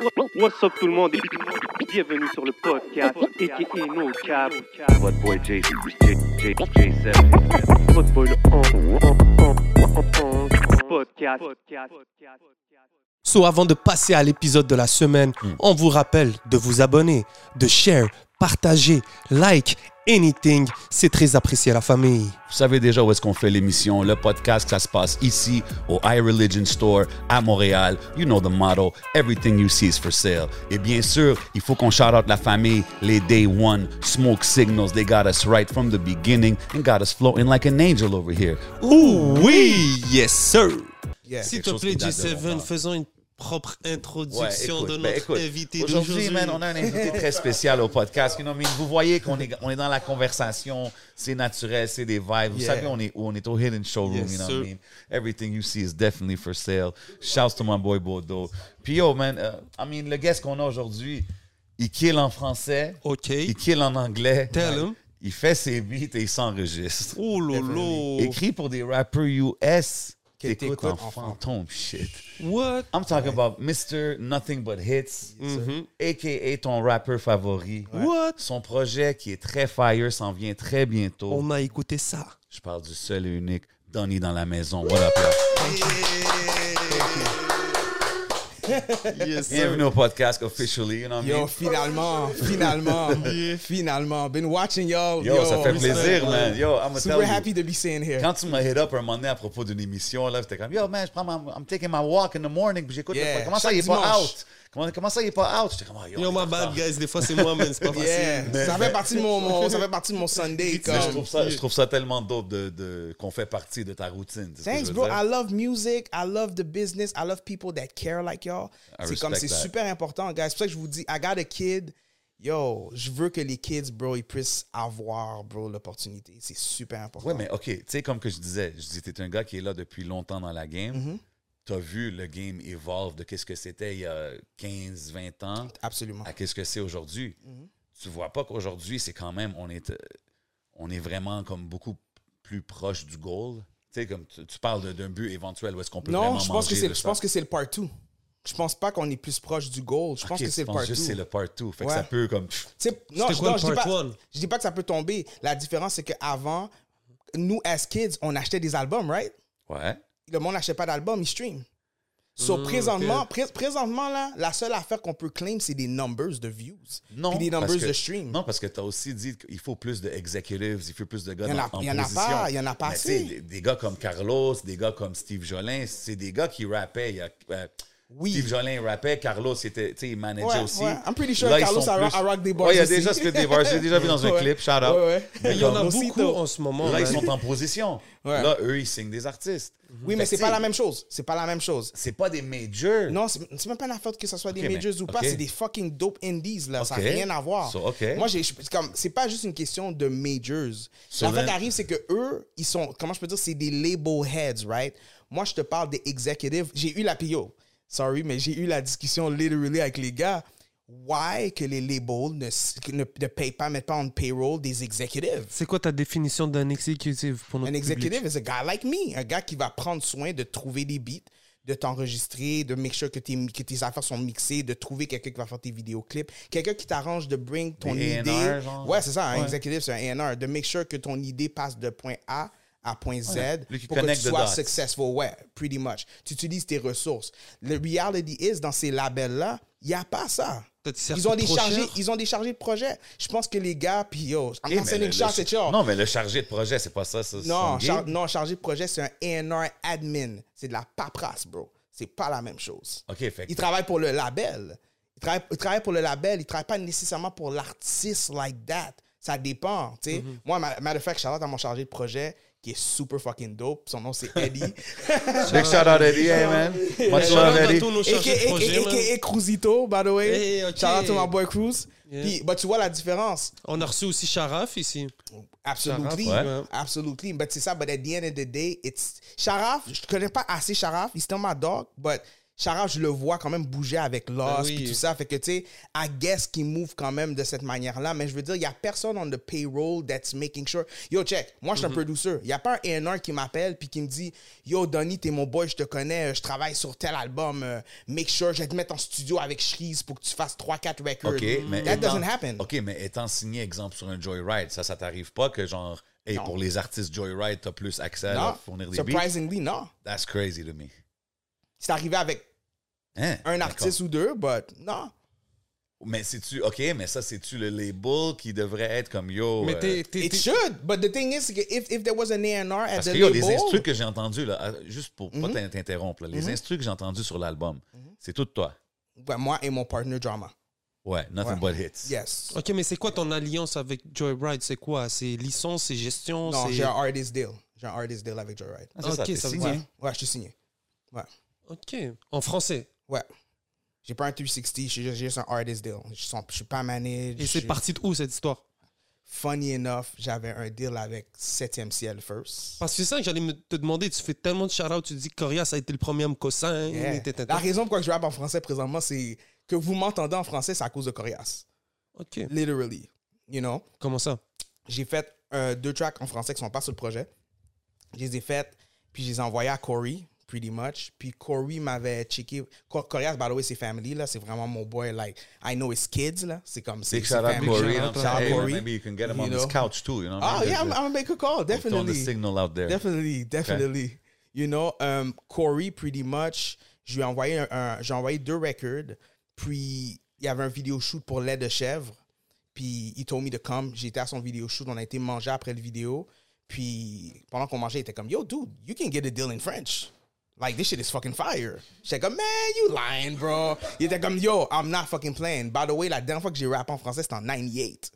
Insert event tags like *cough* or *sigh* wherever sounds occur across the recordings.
What's up tout le monde? Et bienvenue sur le podcast aka No Cap. Votre boy J, J, J, J7. Votre boy le podcast. So, avant de passer à l'épisode de la semaine, on vous rappelle de vous abonner, de share, partager, like, anything. C'est très apprécié à la famille. Vous savez déjà où est-ce qu'on fait l'émission. Le podcast, ça se passe ici, au iReligion Store, à Montréal. You know the motto. Everything you see is for sale. Et bien sûr, il faut qu'on shout out la famille, les Day One, Smoke Signals. They got us right from the beginning and got us floating like an angel over here. Ouh oui, yes sir. Yeah. S'il te plaît, qui date de G7, longtemps. faisons une propre introduction écoute, de ben, notre écoute, invité Aujourd'hui, man, on a un invité très spécial au podcast. You know, what I mean? vous voyez qu'on est, on est dans la conversation, c'est naturel, c'est des vibes. Vous savez, on est, où? on est au Hidden Showroom. Yes, you know sir. what I mean? Everything you see is definitely for sale. Shouts to my boy Bodo. Puis yo, man, uh, I mean, le guest qu'on a aujourd'hui, il kill en français, OK. il kill en anglais. Tell him. Il fait ses beats et il s'enregistre. Oh lolo. Écrit pour des rappers US t'écoutes en en fantôme? Shit. What? I'm talking about Mr. Nothing But Hits, Mhm. a.k.a. ton rappeur favori. What? Son projet qui est très fire s'en vient très bientôt. On a écouté ça. Je parle du seul et unique Donnie dans la maison. What up? Yes Bienvenue au podcast officially, you know what I Yo, finalement, *laughs* finalement, finalement. Been watching y'all. Yo, ça fait plaisir, man. man. Yo, I'm tell Super you. happy to be sitting here. Quand tu m'as hit up un moment donné à propos d'une émission, là, c'était comme, yo, man, je prends ma, I'm taking my walk in the morning, puis j'écoute, le Yeah, podcast. comment ça, chaque il est pas dimanche. out? Comment, comment ça, il est pas out? J'étais comme, oh, yo, Yo, my bad, guys. Des fois, c'est moi, man. C'est pas *laughs* facile. Yeah, ça fait partie de mon, mon- ça fait partie de mon Sunday. Mais je Comme. trouve ça, je trouve ça tellement dope de, de, qu'on fait partie de ta routine. Thanks, bro. dire. I love music. I love the business. I love people that care like y'all. C'est comme, c'est super important, guys. C'est pour ça que je vous dis, I got a kid. Yo, je veux que les kids, bro, ils puissent avoir, bro, l'opportunité. C'est super important. Ouais, mais OK, tu sais, comme que je disais, je dis, t'es un gars qui est là depuis longtemps dans la game. Mm-hmm. T'as vu le game evolve de qu'est-ce que c'était il y a 15, 20 ans Absolument. à qu'est-ce que c'est aujourd'hui? Mm-hmm. Tu vois pas qu'aujourd'hui, c'est quand même, on est, euh, on est vraiment comme beaucoup plus proche du goal. Tu sais, comme tu, tu parles de- d'un but éventuel où est-ce qu'on peut Non, vraiment je pense, que manger c'est, de je pense que c'est le part 2. Je pense pas qu'on est plus proche du goal. Je pense que c'est tu le penses part 2. juste c'est le part 2. Fait que Ouais. ça peut comme... C'est- Non, C'était je, quoi non, le je dis part pas, one? je dis pas que ça peut tomber. La différence, c'est qu'avant, nous, as kids, on achetait des albums, right? Ouais. Le monde n'achetait pas d'albums, il stream. So, Mm, présentement, pré- présentement, là, la seule affaire qu'on peut claim, c'est des numbers de views. Non, Puis des parce numbers que- de stream. Non, parce que tu as aussi dit qu'il faut plus de executives, il faut plus de gars Il y en a- dans- en il y en a pas, il y en a pas assez. des gars comme Carlos, des gars comme Steve Jolin, c'est des gars qui rappaient. Il y a, euh, Oui. Steve Jolin rappait, Carlos, était, tu sais, il manageait Ouais, aussi. ouais. I'm pretty sure Là, ils Carlos sont a- plus- a rock des bars Ouais, il a déjà spit des bars. J'ai déjà vu dans un *laughs* Ouais. clip, shout out. Ouais, ouais. Il y en a beaucoup en ce moment. Là, ils sont en position. Ouais. Là, eux, ils signent des artistes. Oui, mais Fait c'est pas la même chose. C'est pas la même chose. C'est pas des majors. Non, c'est même pas une affaire que ce soit des mais- majors ou pas, c'est des fucking dope indies, là. Ça n'a rien à voir. So. Moi, j'ai- c'est comme, c'est pas juste une question de majors. So then- qui arrive, c'est que eux, ils sont, comment je peux dire, c'est des label heads, right? Moi, je te parle des executives. J'ai eu la PO. Sorry, mais j'ai eu la discussion literally avec les gars. Why que les labels ne, ne, ne payent pas, mettent pas en payroll des executives? C'est quoi ta définition d'un executive pour notre Un executive is a guy like me, un gars qui va prendre soin de trouver des beats, de t'enregistrer, de make sure que, tes- que tes affaires sont mixées, de trouver quelqu'un qui va faire tes vidéoclips, quelqu'un qui t'arrange de bring ton Des idée. A&R, genre? Ouais, c'est ça, un Ouais. executive, c'est un A&R, de make sure que ton idée passe de point A à point Z pour que tu sois successful. Ouais, pretty much. Tu utilises tes ressources. Le reality is, dans ces labels-là, il n'y a pas ça. Ils ont, des chargés, ils ont des chargés de projet. Je pense que les gars, puis yo, I'm Ok, not mais sending le-. Non, mais le chargé de projet, c'est pas ça. ça Non, char- non, chargé de projet, c'est un A&R admin. C'est de la paperasse, bro. C'est pas la même chose. OK, fait que- Il travaille pour le label. Il travaille, il travaille pour le label. Il travaille pas nécessairement pour l'artiste like that. Ça dépend, tu sais. Mm-hmm. Moi, ma- matter of fact, out à mon chargé de projet qui est super fucking dope. Son nom, c'est Eddie. *laughs* *laughs* Big shout out Eddie, hey man. Much Shout love Eddie. A.K.A. Cruzito, by the way. Hey. Shout out to my boy Cruz. Yeah. Puis, bah, tu vois la différence. On a reçu aussi Sharaf ici. Absolutely. Sharaf, ouais. Absolutely. But c'est ça, but at the end of the day, it's... Sharaf, je connais pas assez Sharaf. He's still my dog, but Chara, je le vois quand même bouger avec Lost Ben oui. puis tout ça. Fait que, tu sais, I guess qu'il move quand même de cette manière-là. Mais je veux dire, il n'y a personne on the payroll that's making sure. Yo, check, moi, je Mhm. suis un producer. Il n'y a pas un A&R qui m'appelle puis qui me dit Yo, Donny, t'es mon boy, je te connais, euh, je travaille sur tel album. euh, make sure, je vais te mettre en studio avec Shreeze pour que tu fasses 3-4 records. OK, mais That étant- doesn't happen. OK, mais étant signé, exemple, sur un Joyride, ça, ça t'arrive pas que, genre, hey, Non. pour les artistes Joyride, t'as plus accès à Non, fournir des beats? surprisingly, non. That's crazy to me. C'est arrivé avec Hein? un artiste ou deux, but non. Mais c'est-tu, OK, mais ça, c'est-tu le label qui devrait être comme yo? Mais euh, t'es. t'es- It t'es- should, but the thing is, que if, if there was an A&R at Parce the que yo, label... les instrus que j'ai entendus, là, euh, juste pour Mm-hmm. pas t'in- t'interrompre, là, les instrus que j'ai entendus sur l'album, c'est tout toi. Ouais, moi et mon partner Drama. Ouais, nothing Ouais. but hits. Yes. Ok, mais c'est quoi ton alliance avec Joyride? C'est quoi? C'est licence, c'est gestion Non, c'est- j'ai un artist deal. J'ai un artist deal avec Joyride. Ah, ça, Ok, ça veut dire- Ouais, je suis signé. Ouais. Ok. En français? Ouais. J'ai pas un 360, j'ai juste, j'ai juste un artist deal. Je suis, je suis pas managed. Et c'est je- parti de où cette histoire? Funny enough, j'avais un deal avec 7e ciel first. Parce que c'est ça que j'allais te demander. Tu fais tellement de shout-out, tu dis que Corias a été le premier cossin. Yeah. La raison pourquoi je rappe en français présentement, c'est que vous m'entendez en français, c'est à cause de Corias. Ok. Literally. You know? Comment ça? J'ai fait euh, deux tracks en français qui sont pas sur le projet. Je les ai faites, puis je les ai envoyés à Corey, pretty much. Puis Corey m'avait checké. Cor- Corias, by the way, c'est family, là. C'est vraiment mon boy, like, I know his kids, là. C'est comme, c'est Big c'est shout out family. Corey. shout know out what? Hey, Corey. maybe you can get him on You this know? couch too, you know? Oh, Maybe yeah, I'm, I'm gonna make a call, throwing the definitely. signal out there. Definitely, definitely. You know, um, Corey, pretty much, je lui ai envoyé, un, un- j'ai envoyé deux records. Puis, il y avait un vidéo shoot pour lait de chèvre. Puis, il told me to come. J'étais à son vidéo shoot. On a été manger après le vidéo. Puis, pendant qu'on mangeait, il était comme, Yo, dude, you can get a deal in French. Like, this shit is fucking fire. J'étais comme, man, you lying, bro. Il était comme, yo, I'm not fucking playing. By the way, la dernière fois que j'ai rappé en français, c'était en 98.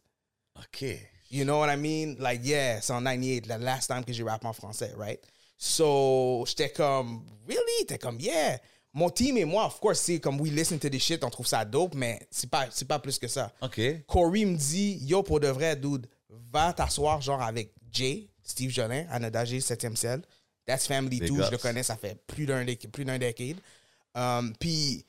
OK. You know what I mean? Like, yeah, c'est en 98, la last time que j'ai rappé en français, right? So, j'étais comme, really? T'es comme, yeah. Mon team et moi, of course, c'est comme, we listen to this shit, on trouve ça dope, mais c'est pas, c'est pas plus que ça. OK. Corey me dit, yo, pour de vrai, dude, va t'asseoir, genre, avec Jay, Steve Jolin, Anada G, 7e ciel. That's family Big too, je le connais, ça fait plus d'un plus d'un décade. Um, Puis,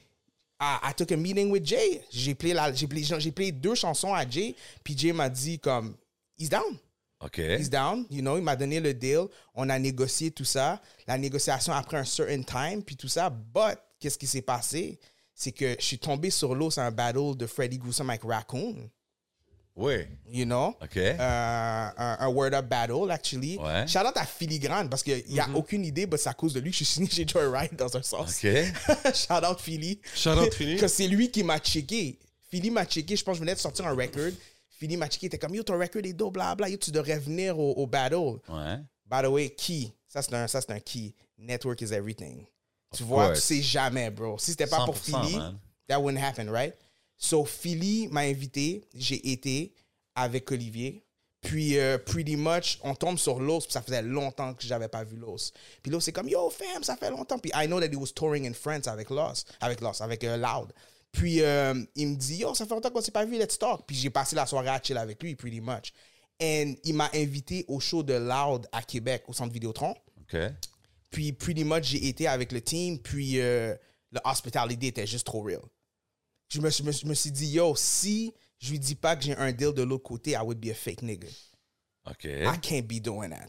I, I took a meeting with Jay. J'ai playé, la- j'ai playé, j'ai playé deux chansons à Jay, puis Jay m'a dit, comme, he's down. OK. He's down, you know, il m'a donné le deal, on a négocié tout ça. La négociation a pris un certain time, puis tout ça. But, qu'est-ce qui s'est passé? C'est que je suis tombé sur l'eau sur un battle de Freddy Gruesome avec Raccoon, Oui. you know? OK. Euh, un, un Word Up Battle, actually. Ouais. Shout out à Filigrane, parce qu'il n'y a aucune idée, mais c'est à cause de lui que je suis signé chez Joyride dans un sens. OK. *laughs* Shout out Philly. Shout-out Philly. que c'est lui qui m'a checké. Philly m'a checké, je pense que je venais de sortir un record. Philly m'a checké, il était comme Yo, ton record est dope, bla bla, yo, tu devrais venir au, au battle. Ouais. By the way, key. Ça, c'est un, ça, c'est un key. Network is everything. Tu vois, course. tu sais jamais, bro. Si c'était pas pour 100%, Philly, man. that wouldn't happen, right? So, Philly m'a invité. J'ai été avec Olivier. Puis, euh, pretty much, on tombe sur Los. Puis, ça faisait longtemps que j'avais pas vu Los. Puis, Los, c'est comme, yo, fam, ça fait longtemps. Puis, I know that he was touring in France avec Los. Avec Los, avec euh, Loud. Puis, euh, il me dit, yo, ça fait longtemps qu'on s'est pas vu, let's talk. Puis, j'ai passé la soirée à chill avec lui, pretty much. And il m'a invité au show de Loud à Québec, au centre Vidéotron. OK. Puis, pretty much, j'ai été avec le team. Puis, le hospitality était juste trop real. Je me, suis- me suis- me suis dit, yo, si je lui dis pas que j'ai un deal de l'autre côté, I would be a fake nigga. OK. I can't be doing that.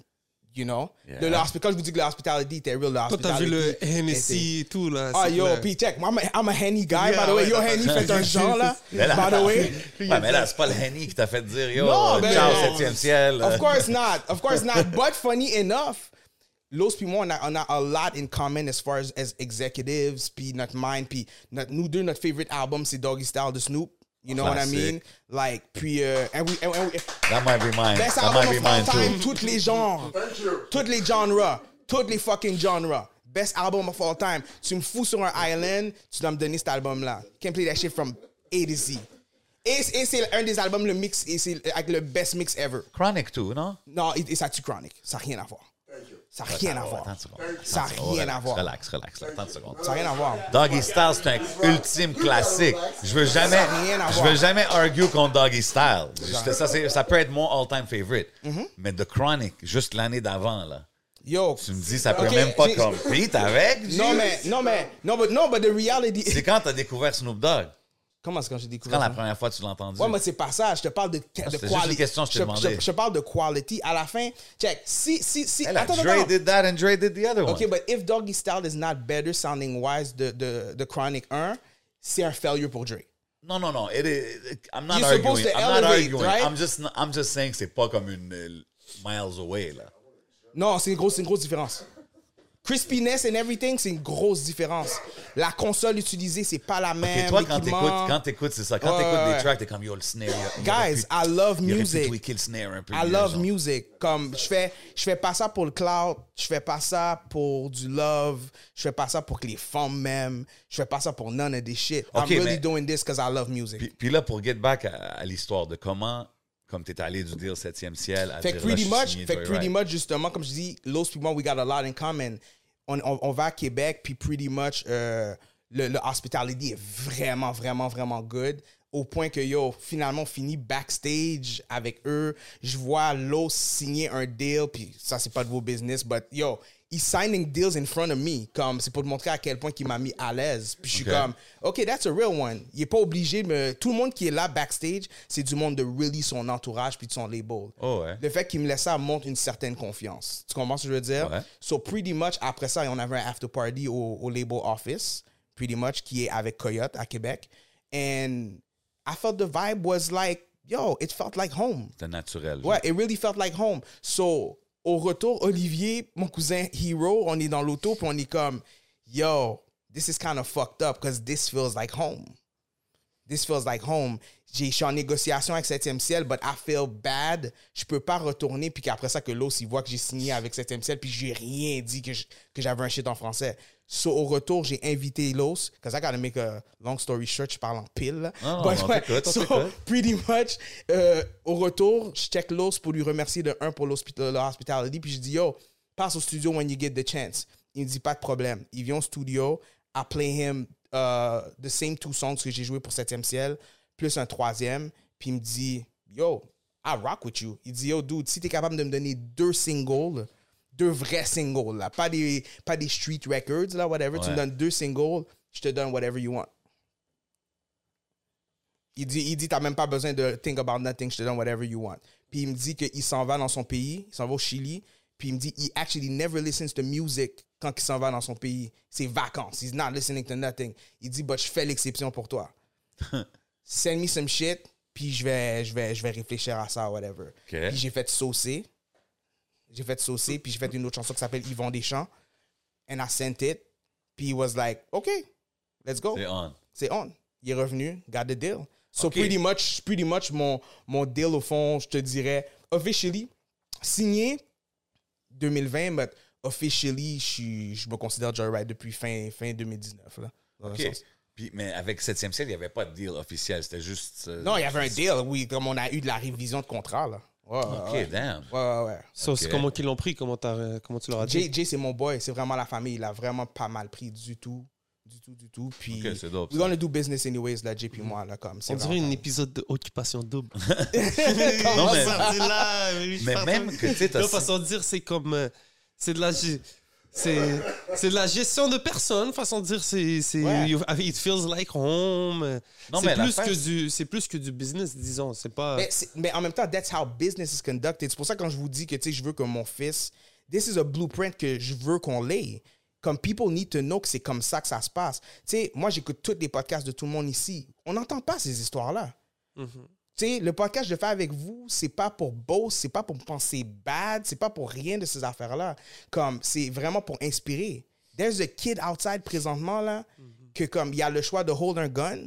You know? Yeah. Le, quand je vous dis que le hospitality était real, le Toi, t'as vu hospitality le Hennessy et tout, là. Ah, c'est yo, puis check, moi, I'm a, I'm a Henny guy, Yeah, by the way. Yo, Henny fait un *laughs* genre, là. *laughs* Mais là, by the way. *laughs* Ouais, mais là, c'est pas le Henny qui t'a fait dire Yo, Non, ciao, non. septième ciel. Of course not. Of course not. But funny enough, Los puis moi, on a, a a lot in common as far as, as executives, puis notre mind, puis notre, nous deux, notre favorite album, c'est Doggy Style de Snoop. You know what I mean? Like, puis, euh, and we, and, and we, That might be mine. best That might album be of all mine time, too. toutes les genres. Toutes les genres. Toutes les fucking genres. Best album of all time. Tu me fous sur un island, tu dois me donner cet album-là. Can't play that shit from A to Z. Et, et c'est un des albums, le mix, et c'est avec le best mix ever. Chronic too, non? Non, et, et ça tue Chronic. Ça n'a rien à voir. Ça n'a rien à voir. Ça n'a rien à voir. Relax, relax. là. Attends une seconde. Ça n'a rien à voir. Doggy Style, c'est un ultime classique. Je veux jamais, je veux jamais argue contre Doggy Style. Ça, ça peut être mon all-time favorite. Mm-hmm. Mais The Chronic, juste l'année d'avant, là. Yo. Tu me dis, ça peut même pas compete avec. Non, mais, non, mais, non, but, non, but the reality. C'est quand t'as découvert Snoop Dogg? Comment c'est quand j'ai Quand découvert la ça? première fois tu l'as entendu? Ouais, mais c'est pas ça. Je te parle de, de c'était juste quality. question, je t'ai je, demandé. je- je parle de quality. À la fin, check. Si, si, si. Hey, attends, Dre attends. did that and Dre did the other one. Okay, but if Doggy Style is not better sounding wise de, de, de Chronic 1, c'est un failure pour Dre. Non, non, non. It is, I'm not You're arguing. supposed to I'm not elevate, arguing. right? I'm just, I'm just saying que c'est pas comme une euh, miles away, là. Non, c'est une grosse, c'est une grosse différence. Crispiness and everything, c'est une grosse différence. La console utilisée, c'est pas la même. Et toi, quand t'écoutes, quand t'écoutes, c'est ça. Quand Ouais, t'écoutes ouais, des tracks, t'es comme yo, le snare. Guys, pu- I love pu music. le snare un peu. I love genre. music. Comme je fais, je fais pas ça pour le cloud, je fais pas ça pour du love, je fais pas ça pour que les femmes m'aiment, je fais pas ça pour none of this shit. Ok, I'm really mais- doing this because I love music. Puis, puis là, pour get back à, à l'histoire de comment, comme t'es allé du deal 7e ciel à Fait dire là, pretty suis much, fait pretty much justement, comme je dis, Los moi, we got a lot in common. On, on, on va à Québec, puis pretty much, euh, le, le hospitality est vraiment, vraiment, vraiment good. Au point que, yo, finalement, on finit backstage avec eux. Je vois Los signer un deal, puis ça, c'est pas de vos business, but yo, he's signing deals in front of me. Comme, c'est pour te montrer à quel point il m'a mis à l'aise. Puis je suis comme, OK, that's a real one. Il est pas obligé me... Tout le monde qui est là backstage, c'est du monde de really son entourage puis de son label. Oh, ouais. Le fait qu'il me laisse ça montre une certaine confiance. Tu comprends ce que je veux dire? Ouais. So, pretty much, après ça, on avait un after party au, au label office, pretty much, qui est avec Coyote à Québec. And I felt the vibe was like, yo, it felt like home. C'était naturel. Ouais, it really felt like home. So, au retour, Olivier, mon cousin Hero, on est dans l'auto, puis on est comme, yo, this is kind of fucked up because this feels like home. This feels like home. Je suis en négociation avec 7e ciel, but I feel bad. Je peux pas retourner, puis qu'après ça, que l'os, il voit que j'ai signé avec 7e ciel, puis j'ai rien dit que j'avais un shit en français. So, au retour, j'ai invité l'os, because I gotta make a long story short, je parle en pile. Non, But ouais, so, pretty much, euh, au retour, je check l'os pour lui remercier de un pour l'hospital- l'hospitality, puis je dis, yo, passe au studio when you get the chance. Il me dit, pas de problème. Il vient au studio, I play him uh, the same two songs que j'ai joué pour 7e ciel, plus un troisième, puis il me dit, yo, I rock with you. Il dit, yo, dude, si t'es capable de me donner deux singles, deux vrais singles, là, pas des, pas des street records, là, whatever, tu me donnes deux singles, je te donne whatever you want. Il dit, il dit, t'as même pas besoin de think about nothing, je te donne whatever you want. Puis il me dit qu'il s'en va dans son pays, il s'en va au Chili, puis il me dit, he actually never listens to music quand il s'en va dans son pays. C'est vacances, he's not listening to nothing. Il dit, but je fais l'exception pour toi. *laughs* Send me some shit, puis je vais, je vais, je vais réfléchir à ça, whatever. Ok. Puis j'ai fait saucer. J'ai fait saucer, puis j'ai fait une autre chanson qui s'appelle Yvon Deschamps. And I sent it. Puis he was like, OK, let's go C'est on. c'est on. Il est revenu, got the deal. So pretty much, pretty much mon, mon deal au fond, je te dirais, officially, signé 2020, but officially, je, me considère Joyride depuis fin, fin 2019. Là, dans sens. Puis, mais avec 7e ciel, il n'y avait pas de deal officiel. C'était juste. euh, Non, il y avait un deal, oui, comme on a eu de la révision de contrat. Là. Ouais, OK, ouais. damn. Ouais, ouais, ouais. So. Comment qu'ils l'ont pris? Comment, t'as- comment tu leur as dit? Jay, Jay, c'est mon boy, c'est vraiment la famille. Il a vraiment pas mal pris du tout. Du tout, du tout. Puis, Ok, c'est dope, we're gonna do business anyways, là, JP et moi, là, comme. On dirait un épisode de Occupation Double. *laughs* Non, mais- *laughs* là, Mais même que, tu sais, t'as- Non, façon de dire, c'est comme. euh, c'est de la. C'est, c'est de la gestion de personnes, façon de dire, c'est, c'est, Ouais. it feels like home. Non, c'est plus l'affaire, que du, c'est plus que du business, disons. C'est pas. Mais, c'est- mais en même temps, that's how business is conducted. C'est pour ça que quand je vous dis que tu sais, je veux que mon fils, this is a blueprint que je veux qu'on l'ait. Comme people need to know que c'est comme ça que ça se passe. Tu sais, moi, j'écoute tous les podcasts de tout le monde ici. On n'entend pas ces histoires-là. Mhm. Sais, le podcast que je fais avec vous, c'est pas pour boast, c'est pas pour penser bad, c'est pas pour rien de ces affaires-là. Comme, c'est vraiment pour inspirer. There's a kid outside présentement, là, que comme, il y a le choix de hold un gun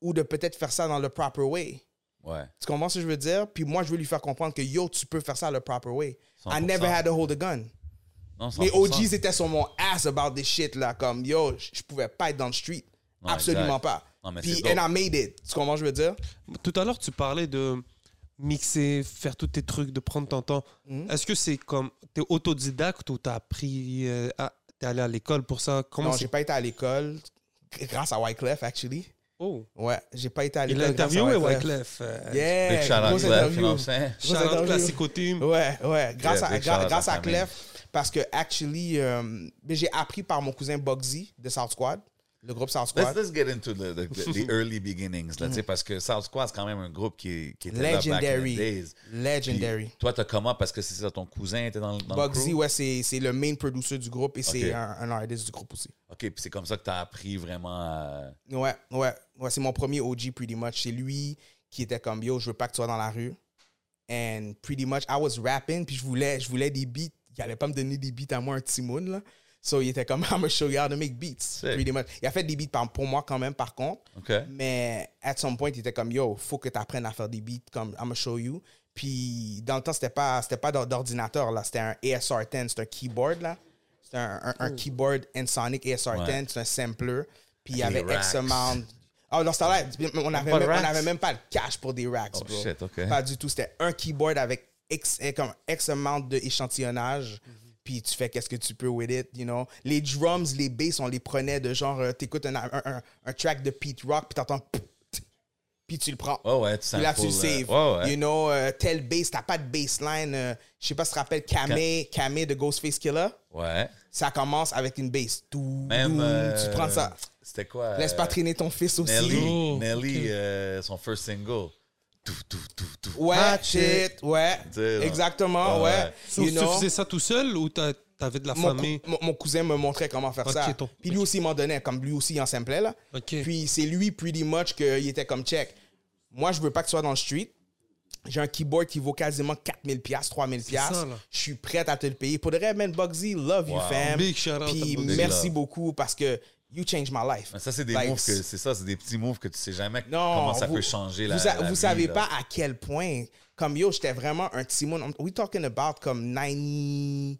ou de peut-être faire ça dans le proper way. Ouais. Tu comprends ce que je veux dire? Puis moi, je veux lui faire comprendre que yo, tu peux faire ça le proper way. I 100%. never had to hold a gun. Non, Les 100%. OGs étaient sur mon ass about this shit là, comme yo, je pouvais pas être dans le street. Absolument exact. pas. Non, mais Puis, and I made it. Tu comprends ce que je veux dire? Tout à l'heure, tu parlais de mixer, faire tous tes trucs, de prendre ton temps. Mhm. Est-ce que c'est comme. T'es autodidacte ou t'as appris. euh, t'es allé à l'école pour ça? Comment non, j'ai pas été à l'école grâce à Wyclef, actually. Oh. Ouais, j'ai pas été à Il l'école. a grâce à interviewé Wyclef. Wyclef. euh, Yeah, Big shout Clef, you know? Shout. Classico Team. Ouais, ouais. Grâce, Yeah, à, gra- grâce à. Clef. Parce que, actually, euh, j'ai appris par mon cousin Bugsy de South Squad, le groupe South Let's, Squad. let's get into the, the, *laughs* early beginnings, là, parce que South Squad, c'est quand même un groupe qui, qui était là back in the Legendary. days. Legendary. Puis toi, t'as comment? Parce que c'est ça, ton cousin était dans, le- dans le Bugsy, crew? ouais, c'est le main producer du groupe et c'est un, un artiste du groupe aussi. OK, puis c'est comme ça que t'as appris vraiment à... Ouais, ouais, ouais, c'est mon premier OG pretty much. C'est lui qui était comme yo, je veux pas que tu sois dans la rue. And pretty much, I was rapping, puis je voulais, je voulais des beats. Il allait pas me donner des beats à moi, un Timoun, là. So, il était comme, *laughs* I'm gonna show you how to make beats. Pretty much. Il a fait des beats par- pour moi quand même, par contre. OK. Mais at some point, il était comme, yo, faut que tu apprennes à faire des beats comme I'm gonna show you. Puis dans le temps, c'était pas, c'était pas d'or- d'ordinateur, là. C'était un ASR10, c'est un keyboard, là. C'était un, un, un keyboard Ensonic ASR10, Ouais. c'est un sampler. Puis il y avait X amount. Oh, dans ce temps-là, on n'avait même, on racks? avait même pas le cash pour des racks, Oh, bro. shit, ok. Pas du tout. C'était un keyboard avec X, eh, comme X amount d'échantillonnage. Puis tu fais qu'est-ce que tu peux with it, you know. Les drums, les basses, on les prenait de genre, euh, t'écoutes un, un, un, un track de Pete Rock, puis t'entends... Puis tu le prends. Oh ouais, tu là, tu le euh, saves. ouais, ouais. You know, euh, tel bass, t'as pas de bassline. euh, je sais pas si tu te rappelles Kamé, Kamé de Ghostface Killer. Ouais. Ça commence avec une bass. Tout, Même... euh, tu prends ça. C'était quoi? Laisse euh, pas traîner ton fils aussi. Nelly, Oh, Nelly euh, son first single. Ouais, shit, ouais. Exactement, Ouais, ouais. ouais. So, You tu faisais ça tout seul ou t'as- t'avais de la famille? mon- mon cousin me montrait comment faire ça. ton- Puis lui aussi m'en donnait, comme lui aussi en samplait là. Puis c'est lui pretty much qu'il était comme check. Moi, je veux pas que tu sois dans le street. J'ai un keyboard qui vaut quasiment 4000 pièces, 3000 ça, pièces. Je suis prêt à te le payer. Pour de vrai, man, Bugsy, love you, fam. Big shout out à Puis merci beaucoup parce que you changed my life. Mais ça, c'est des Like, moves que c'est ça, c'est des petits moves que tu sais jamais non, comment ça vous, peut changer la. Vous, la vous vie, savez là. pas à quel point. Comme yo, j'étais vraiment un Timon. We talking about comme 90,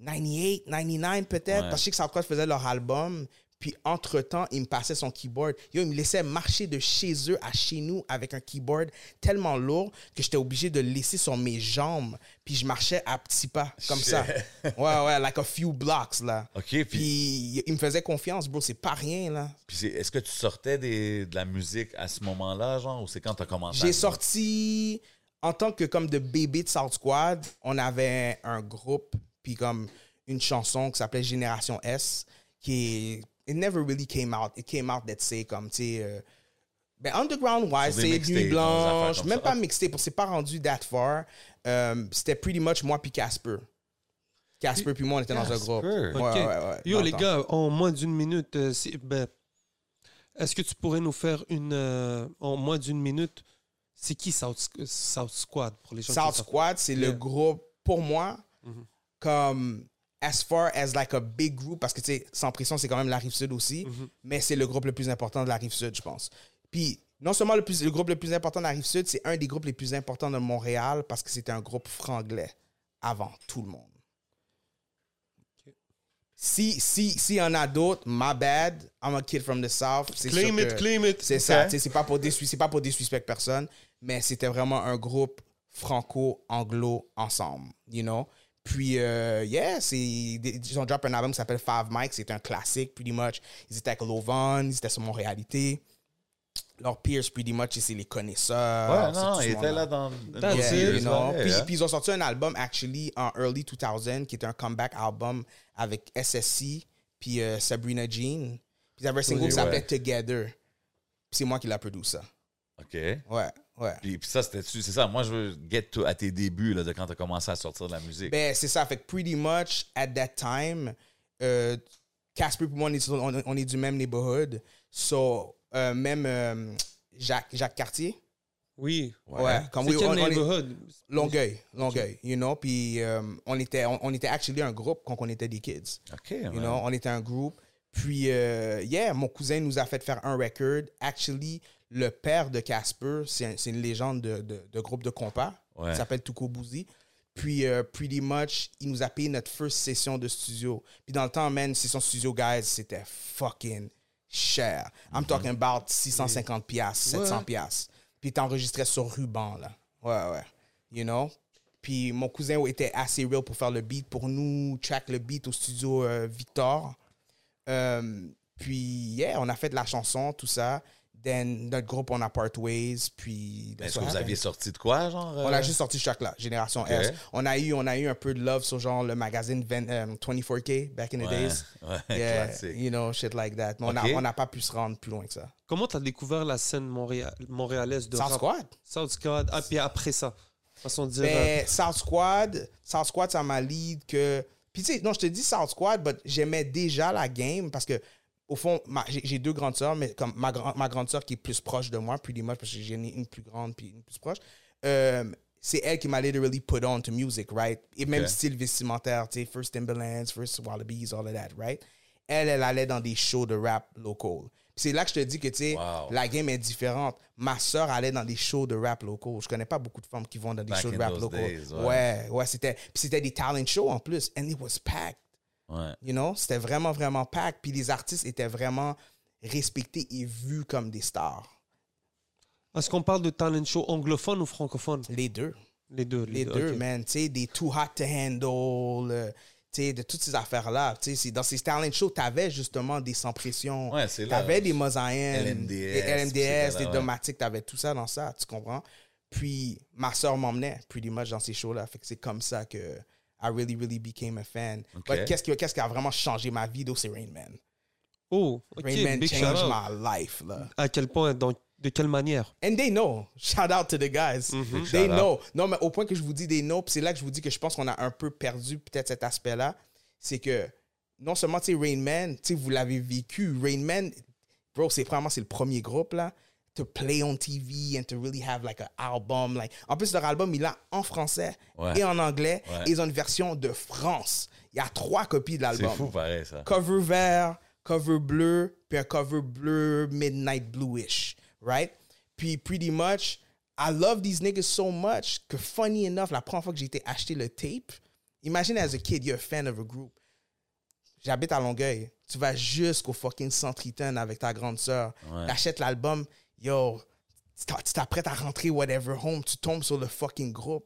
98, 99 peut-être. Ouais. Parce que je sais que Southcross faisait leur album. Puis entre-temps, il me passait son keyboard. Yo, il me laissait marcher de chez eux à chez nous avec un keyboard tellement lourd que j'étais obligé de le laisser sur mes jambes. Puis je marchais à petits pas, comme ça. *laughs* Ouais, ouais, like a few blocks, là. OK, puis, Puis il me faisait confiance, bro. C'est pas rien, là. puis est-ce que tu sortais des, de la musique à ce moment-là, genre, ou c'est quand tu as commencé J'ai sorti en tant que comme de bébé de South Squad, on avait un groupe puis comme une chanson qui s'appelait Génération S qui est it never really came out. It came out let's say comme tu sais euh, ben underground wise, c'est Nuit Blanche, même ça. pas mixtape, parce que c'est pas rendu that far. Euh, c'était pretty much moi puis Casper. Casper puis moi on était dans un groupe. Casper. Ouais, Ok. ouais, ouais, Yo, les temps. gars, en moins d'une minute, euh, c'est- ben, est-ce que tu pourrais nous faire une. euh, en moins d'une minute, c'est qui South, South Squad pour les gens South? Squad, c'est Yeah. le groupe, pour moi, Mhm. comme as far as like a big group, parce que tu sais, sans pression, c'est quand même la rive sud aussi, Mhm. mais c'est le groupe le plus important de la rive sud, je pense. Puis, non seulement le, plus, le groupe le plus important de la rive sud, c'est un des groupes les plus importants de Montréal parce que c'était un groupe franglais avant tout le monde. Si, si, s'il y en a d'autres, my bad, I'm a kid from the South. Claim it, claim it. c'est ça, c'est pas pour c'est pas pour disrespect personne, mais c'était vraiment un groupe franco-anglo ensemble, you know? Puis, euh, yeah, ils ont drop un album qui s'appelle Five Mics, c'est un classique, pretty much. Ils étaient avec Lovan, ils étaient sur mon réalité. Leur peers, pretty much, c'est les connaisseurs. Ouais, non, tout ce il était monde-là. là dans. That's Yeah, you know. Puis, puis ils ont sorti un album, actually, en early 2000, qui était un comeback album avec SSC, puis euh, Sabrina Jean. Puis ils avaient un single Oui, qui s'appelait ouais. Together. Puis c'est moi qui l'a produit ça. OK. Ouais, ouais. Puis, puis ça, c'était c'est ça. Moi, je veux get to, à tes débuts là, de quand tu as commencé à sortir de la musique. Ben, c'est ça. Fait que pretty much, at that time, euh, Casper pour moi, on est, on, on est du même neighborhood. So, euh, même euh, Jacques, Jacques Cartier. Oui. Ouais. Comme C'est oui, quel on, on est- neighborhood? Longueuil, Longueuil, you know. Puis euh, on était, on, on était actually un groupe quand on était des kids. OK. You man. know, on était un groupe. Puis, euh, yeah, mon cousin nous a fait faire un record. Actually, le père de Casper, c'est un- c'est une légende de, de, de groupe de compas. Ouais. Il s'appelle Tuko Bouzi. Puis, euh, pretty much, il nous a payé notre first session de studio. Puis, dans le temps, man, session studio, guys, c'était fucking cher. I'm talking about 650 piastres, 700 Ouais. piastres. Puis, t'enregistrais sur ruban, là. Ouais, ouais. You know? Puis, mon cousin était assez real pour faire le beat pour nous, track le beat au studio euh, Victor. Euh, puis, yeah, on a fait de la chanson, tout ça. Then, notre groupe, on a Part Ways, puis... Est-ce que vous happened. aviez sorti de quoi, genre? On euh? a juste sorti Choc là, Génération S. On a, eu, on a eu un peu de love sur genre le magazine 20, euh, 24K, back in the Ouais, days. *laughs* ouais, Yeah, classique. you know, shit like that. Mais on a- Ok. on n'a pas pu se rendre plus loin que ça. Comment t'as découvert la scène montréal- montréalaise de South rap? Squad? South Squad. Ah, puis après ça. Façon de dire. euh, Ben, South Squad, South Squad, ça m'a lead que. Puis tu sais, non, je te dis South Squad, but j'aimais déjà la game parce que, au fond, j'ai deux grandes sœurs, mais comme ma, grand- ma grande sœur qui est plus proche de moi, pretty much, parce que j'ai une, plus grande puis une plus proche, euh, c'est elle qui m'a literally put on to music, right? Et même style vestimentaire, tu sais, first Timberlands, first Wallabies, all of that, right? Elle, elle allait dans des shows de rap local. Puis C'est là que je te dis que, tu sais, Wow. la game est différente. Ma sœur allait dans des shows de rap locaux. Je connais pas beaucoup de femmes qui vont dans des Back shows de rap locaux. days, ouais. ouais, ouais, c'était puis c'était des talent shows en plus and it was packed, Ouais. you know, c'était vraiment vraiment packed puis les artistes étaient vraiment respectés et vus comme des stars. Est-ce qu'on parle de talent show anglophone ou francophone? Les deux. Les deux. Les deux, ok. man, tu sais, des Too Hot to Handle, euh, tu sais, de toutes ces affaires-là. Tu sais, dans ces talent shows, t'avais justement des sans pression. Ouais, c'est là. T'avais des Mosaïens, LMDS, des puis LMDS, des ouais. Domatiques, t'avais tout ça dans ça, tu comprends? Puis ma soeur m'emmenait pretty much dans ces shows-là. Fait que c'est comme ça que I really, really became a fan. But Qu'est-ce qui, qu'est-ce qui a vraiment changé ma vie, though, c'est Rain Man. Oh, ok. Rain Man Big changed shout my life, là. À quel point dans- De quelle manière? And they know. Shout out to the guys. Big They out. know. Non, mais au point que je vous dis they know, puis c'est là que je vous dis que je pense qu'on a un peu perdu peut-être cet aspect-là. C'est que non seulement, tu sais, Rain Man, tu sais, vous l'avez vécu. Rain Man, bro, c'est vraiment c'est le premier groupe, là, to play on TV and to really have like an album. Like, en plus, leur album, il est en français Ouais. et en anglais. Ouais. Et ils ont une version de France. Il y a trois copies de C'est l'album fou, pareil, ça. cover vert, cover bleu, puis un cover bleu midnight bluish, right? Puis pretty much, I love these niggas so much que funny enough, la première fois que j'ai été acheter le tape, imagine as a kid, you're a fan of a group. J'habite à Longueuil. Tu vas jusqu'au fucking Centriton avec ta grande sœur. Ouais. T'achètes l'album, yo, tu t'a- tu t'apprêtes à rentrer whatever home, tu tombes sur le fucking groupe.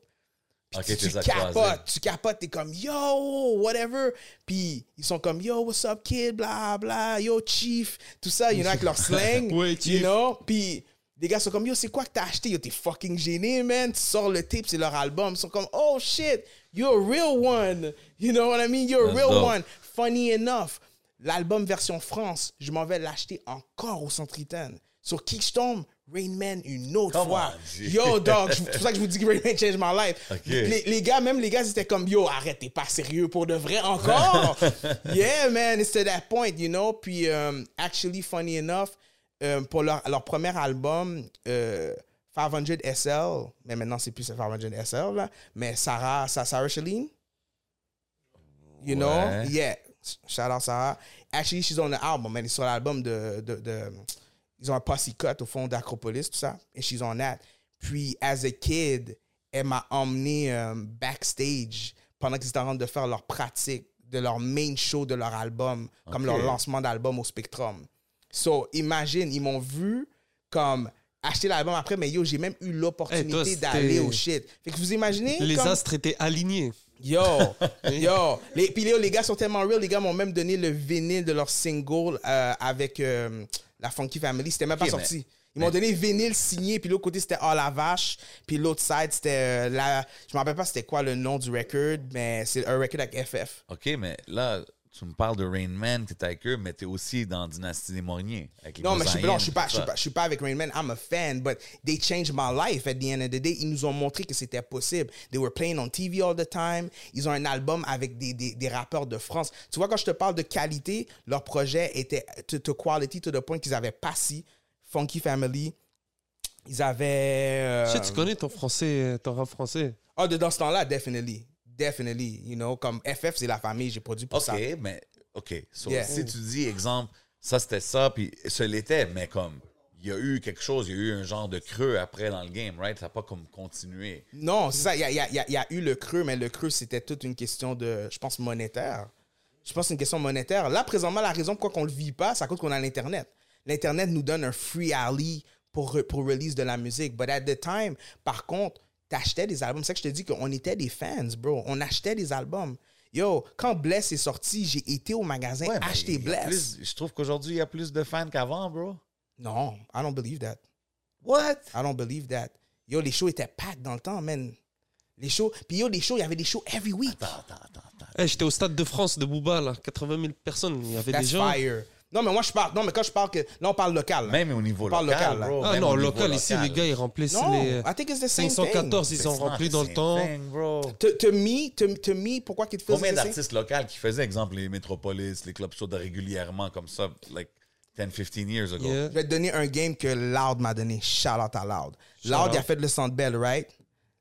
Puis Ok, tu, capotes, tu capotes, t'es comme yo, whatever. Puis ils sont comme yo, what's up, kid, bla bla, yo, chief, tout ça, you know, avec leur *laughs* slang. Ouais, You know, puis les gars sont comme yo, c'est quoi que t'as acheté? Yo, t'es fucking gêné, man. Tu sors le tape, c'est leur album. Ils sont comme oh shit, you're a real one. You know what I mean? You're a real dope. one. Funny enough, l'album version France, je m'en vais l'acheter encore au Centriton. Sur Kickstorm, Rain Man une autre Come fois. on. Yo, dog, c'est pour ça que je vous dis que Rain Man changed my life. Les, les gars, même les gars, ils étaient comme yo, arrête, t'es pas sérieux pour de vrai encore. *laughs* yeah, man, it's to that point, you know. Puis, um, actually, funny enough, um, pour leur, leur premier album, euh, 500 SL, mais maintenant c'est plus 500 SL, là, mais Sarah, Sa- Sarah Shaleen, you know, yeah, shout out Sarah. Actually, she's on the album, man, sur l'album de, de, de- ils ont un posse cut au fond d'Acropolis, tout ça, et she's on that. Puis, as a kid, elle m'a emmené um, backstage pendant qu'ils étaient en train de faire leur pratique de leur main show de leur album, comme leur lancement d'album au Spectrum. So, imagine, ils m'ont vu comme acheter l'album après, mais yo, j'ai même eu l'opportunité d'aller au shit. Fait que vous imaginez? Les comme- astres étaient alignés. Yo, *laughs* yo. Les, puis les gars sont tellement real. Les gars m'ont même donné le vinyle de leur single euh, avec euh, la Funky Family. C'était même pas sorti. Ils m'ont donné vinyle signé, puis l'autre côté c'était Ah la vache, puis l'autre side c'était euh, la. Je me rappelle pas c'était quoi le nom du record, mais c'est un record avec FF. OK, mais là, tu me parles de Rain Man, t'es avec eux, mais t'es aussi dans Dynastie des Morniers. Non, mais je suis, non, je suis pas, je suis pas, je suis pas avec Rain Man. I'm a fan, but they changed my life at the end of the day. Ils nous ont montré que c'était possible. They were playing on TV all the time. Ils ont un album avec des, des, des rappeurs de France. Tu vois, quand je te parle de qualité, leur projet était to, to quality to the point qu'ils avaient Passy, Funky Family. Ils avaient. euh, Je sais, tu connais ton français, ton rap français. Ah, de dans ce temps-là, definitely. Definitely. You know, comme FF, c'est la famille, j'ai produit pour OK, ça. mais OK. So, Yeah. Si tu dis, exemple, ça c'était ça, puis ce l'était, mais comme il y a eu quelque chose, il y a eu un genre de creux après dans le game, right? Ça n'a pas comme continué. Non, c'est ça. Il y a, il y a- il y a- il y a eu le creux, mais le creux, c'était toute une question de, je pense, monétaire. Je pense que c'est une question monétaire. Là, présentement, la raison pourquoi on ne le vit pas, c'est à cause qu'on a l'Internet. L'Internet nous donne un free alley pour, pour release de la musique. But at the time, par contre, t'achetais des albums. C'est ça que je te dis qu'on était des fans, bro. On achetait des albums. Yo, quand Bless est sorti, j'ai été au magasin Ouais, acheter Bless. plus- je trouve qu'aujourd'hui, il y a plus de fans qu'avant, bro. Non, I don't believe that. What? I don't believe that. Yo, les shows étaient packed dans le temps, man. Les shows. Puis yo, les shows, il y avait des shows every week. Attends, attends, attends. attends. Eh, J'étais au stade de France de Booba, là, 80 000 personnes. Il y avait That's des gens. fire. Non, mais moi, je parle. Non, mais quand je parle que. Là, on parle local. là. Même au niveau On parle local, local, là. bro. Ah non, local, ici, les gars, ils remplissent Non, les. I think it's the same 514, thing. ils ont It's not rempli the dans le temps. me, to, to me, pourquoi qu'il te fait Combien d'artistes locaux qui faisaient, exemple, les Metropolis, les clubs soda régulièrement comme ça, like 10, 15 years ago? Yeah. Je vais te donner un game que Loud m'a donné. Shout out à Loud. Loud, out. il a fait le Centre Bell, right?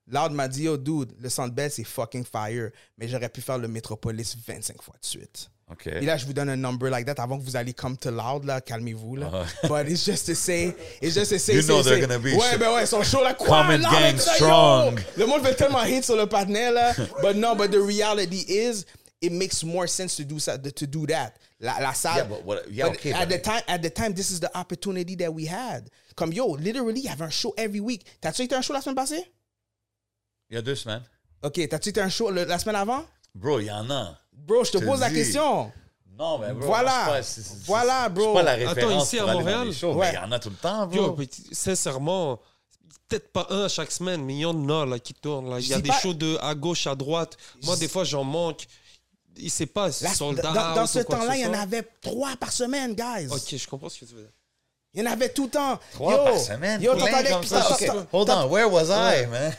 Loud m'a dit, yo, dude, le Centre Bell, c'est fucking fire. Mais j'aurais pu faire le Metropolis 25 fois de suite. OK. Et là, je vous donne un number like that avant que vous allez come to loud, là. Calmez-vous, là. *laughs* But it's just to say, it's just to say, You say, know they're say. gonna be Ouais, ben ouais, son show, là. Quoi? Comment Loud, gang ça, yo! strong. Le monde veut tellement hate sur le partenaire, là. but no, but the reality is, it makes more sense to do, ça, to do that. La, la salle. Yeah, but what- yeah, but okay, at but- the time, at the time, this is the opportunity that we had. Comme yo, literally, il y avait un show every week. T'as-tu été un show la semaine passée? Il y a deux semaines. Ok, t'as-tu été un show le- la semaine avant? Bro, il y en a. Bro, je te pose la question. Non, mais bro, Voilà. pas- c'est- c'est- Voilà, c'est bro. pas la Attends, référence ici, pour à aller dans Montréal? les shows, Ouais. il y en a tout le temps, bro. Yo, mais t- sincèrement, peut-être pas un chaque semaine, mais il y en a là, qui tournent. Là. Il y a des pas- shows de à gauche, à droite. Moi, des fois, j'en manque. Il sait pas, La- dans, dans ce temps-là, il y en avait trois par semaine, guys. Ok, je comprends ce que tu veux dire. Il y en avait tout le temps. Trois yo, par semaine, Yo, t'entendais- comme ça. t'entends- Ok. t'entends- Hold on, where was I, man?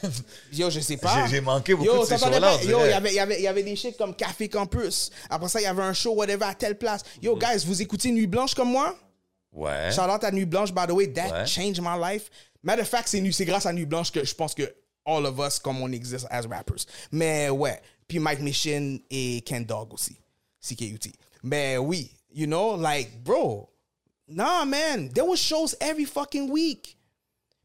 Yo, je sais pas. *laughs* J'ai- manqué beaucoup Yo, de ces shows-là, Yo, il y avait, il y avait, il y avait des shit comme Café Campus. Après ça, il y avait un show, whatever, à telle place. Yo, Mm-hmm. guys, vous écoutez Nuit Blanche comme moi? Ouais. Out à Nuit Blanche, by the way. That Ouais. changed my life. Matter of fact, c'est grâce à Nuit Blanche que je pense que all of us, comme on existe as rappers. Mais ouais. Puis Mike Mission et Ken Dog aussi. CKUT. Mais oui, you know, like, bro. Nah, man. There was shows every fucking week.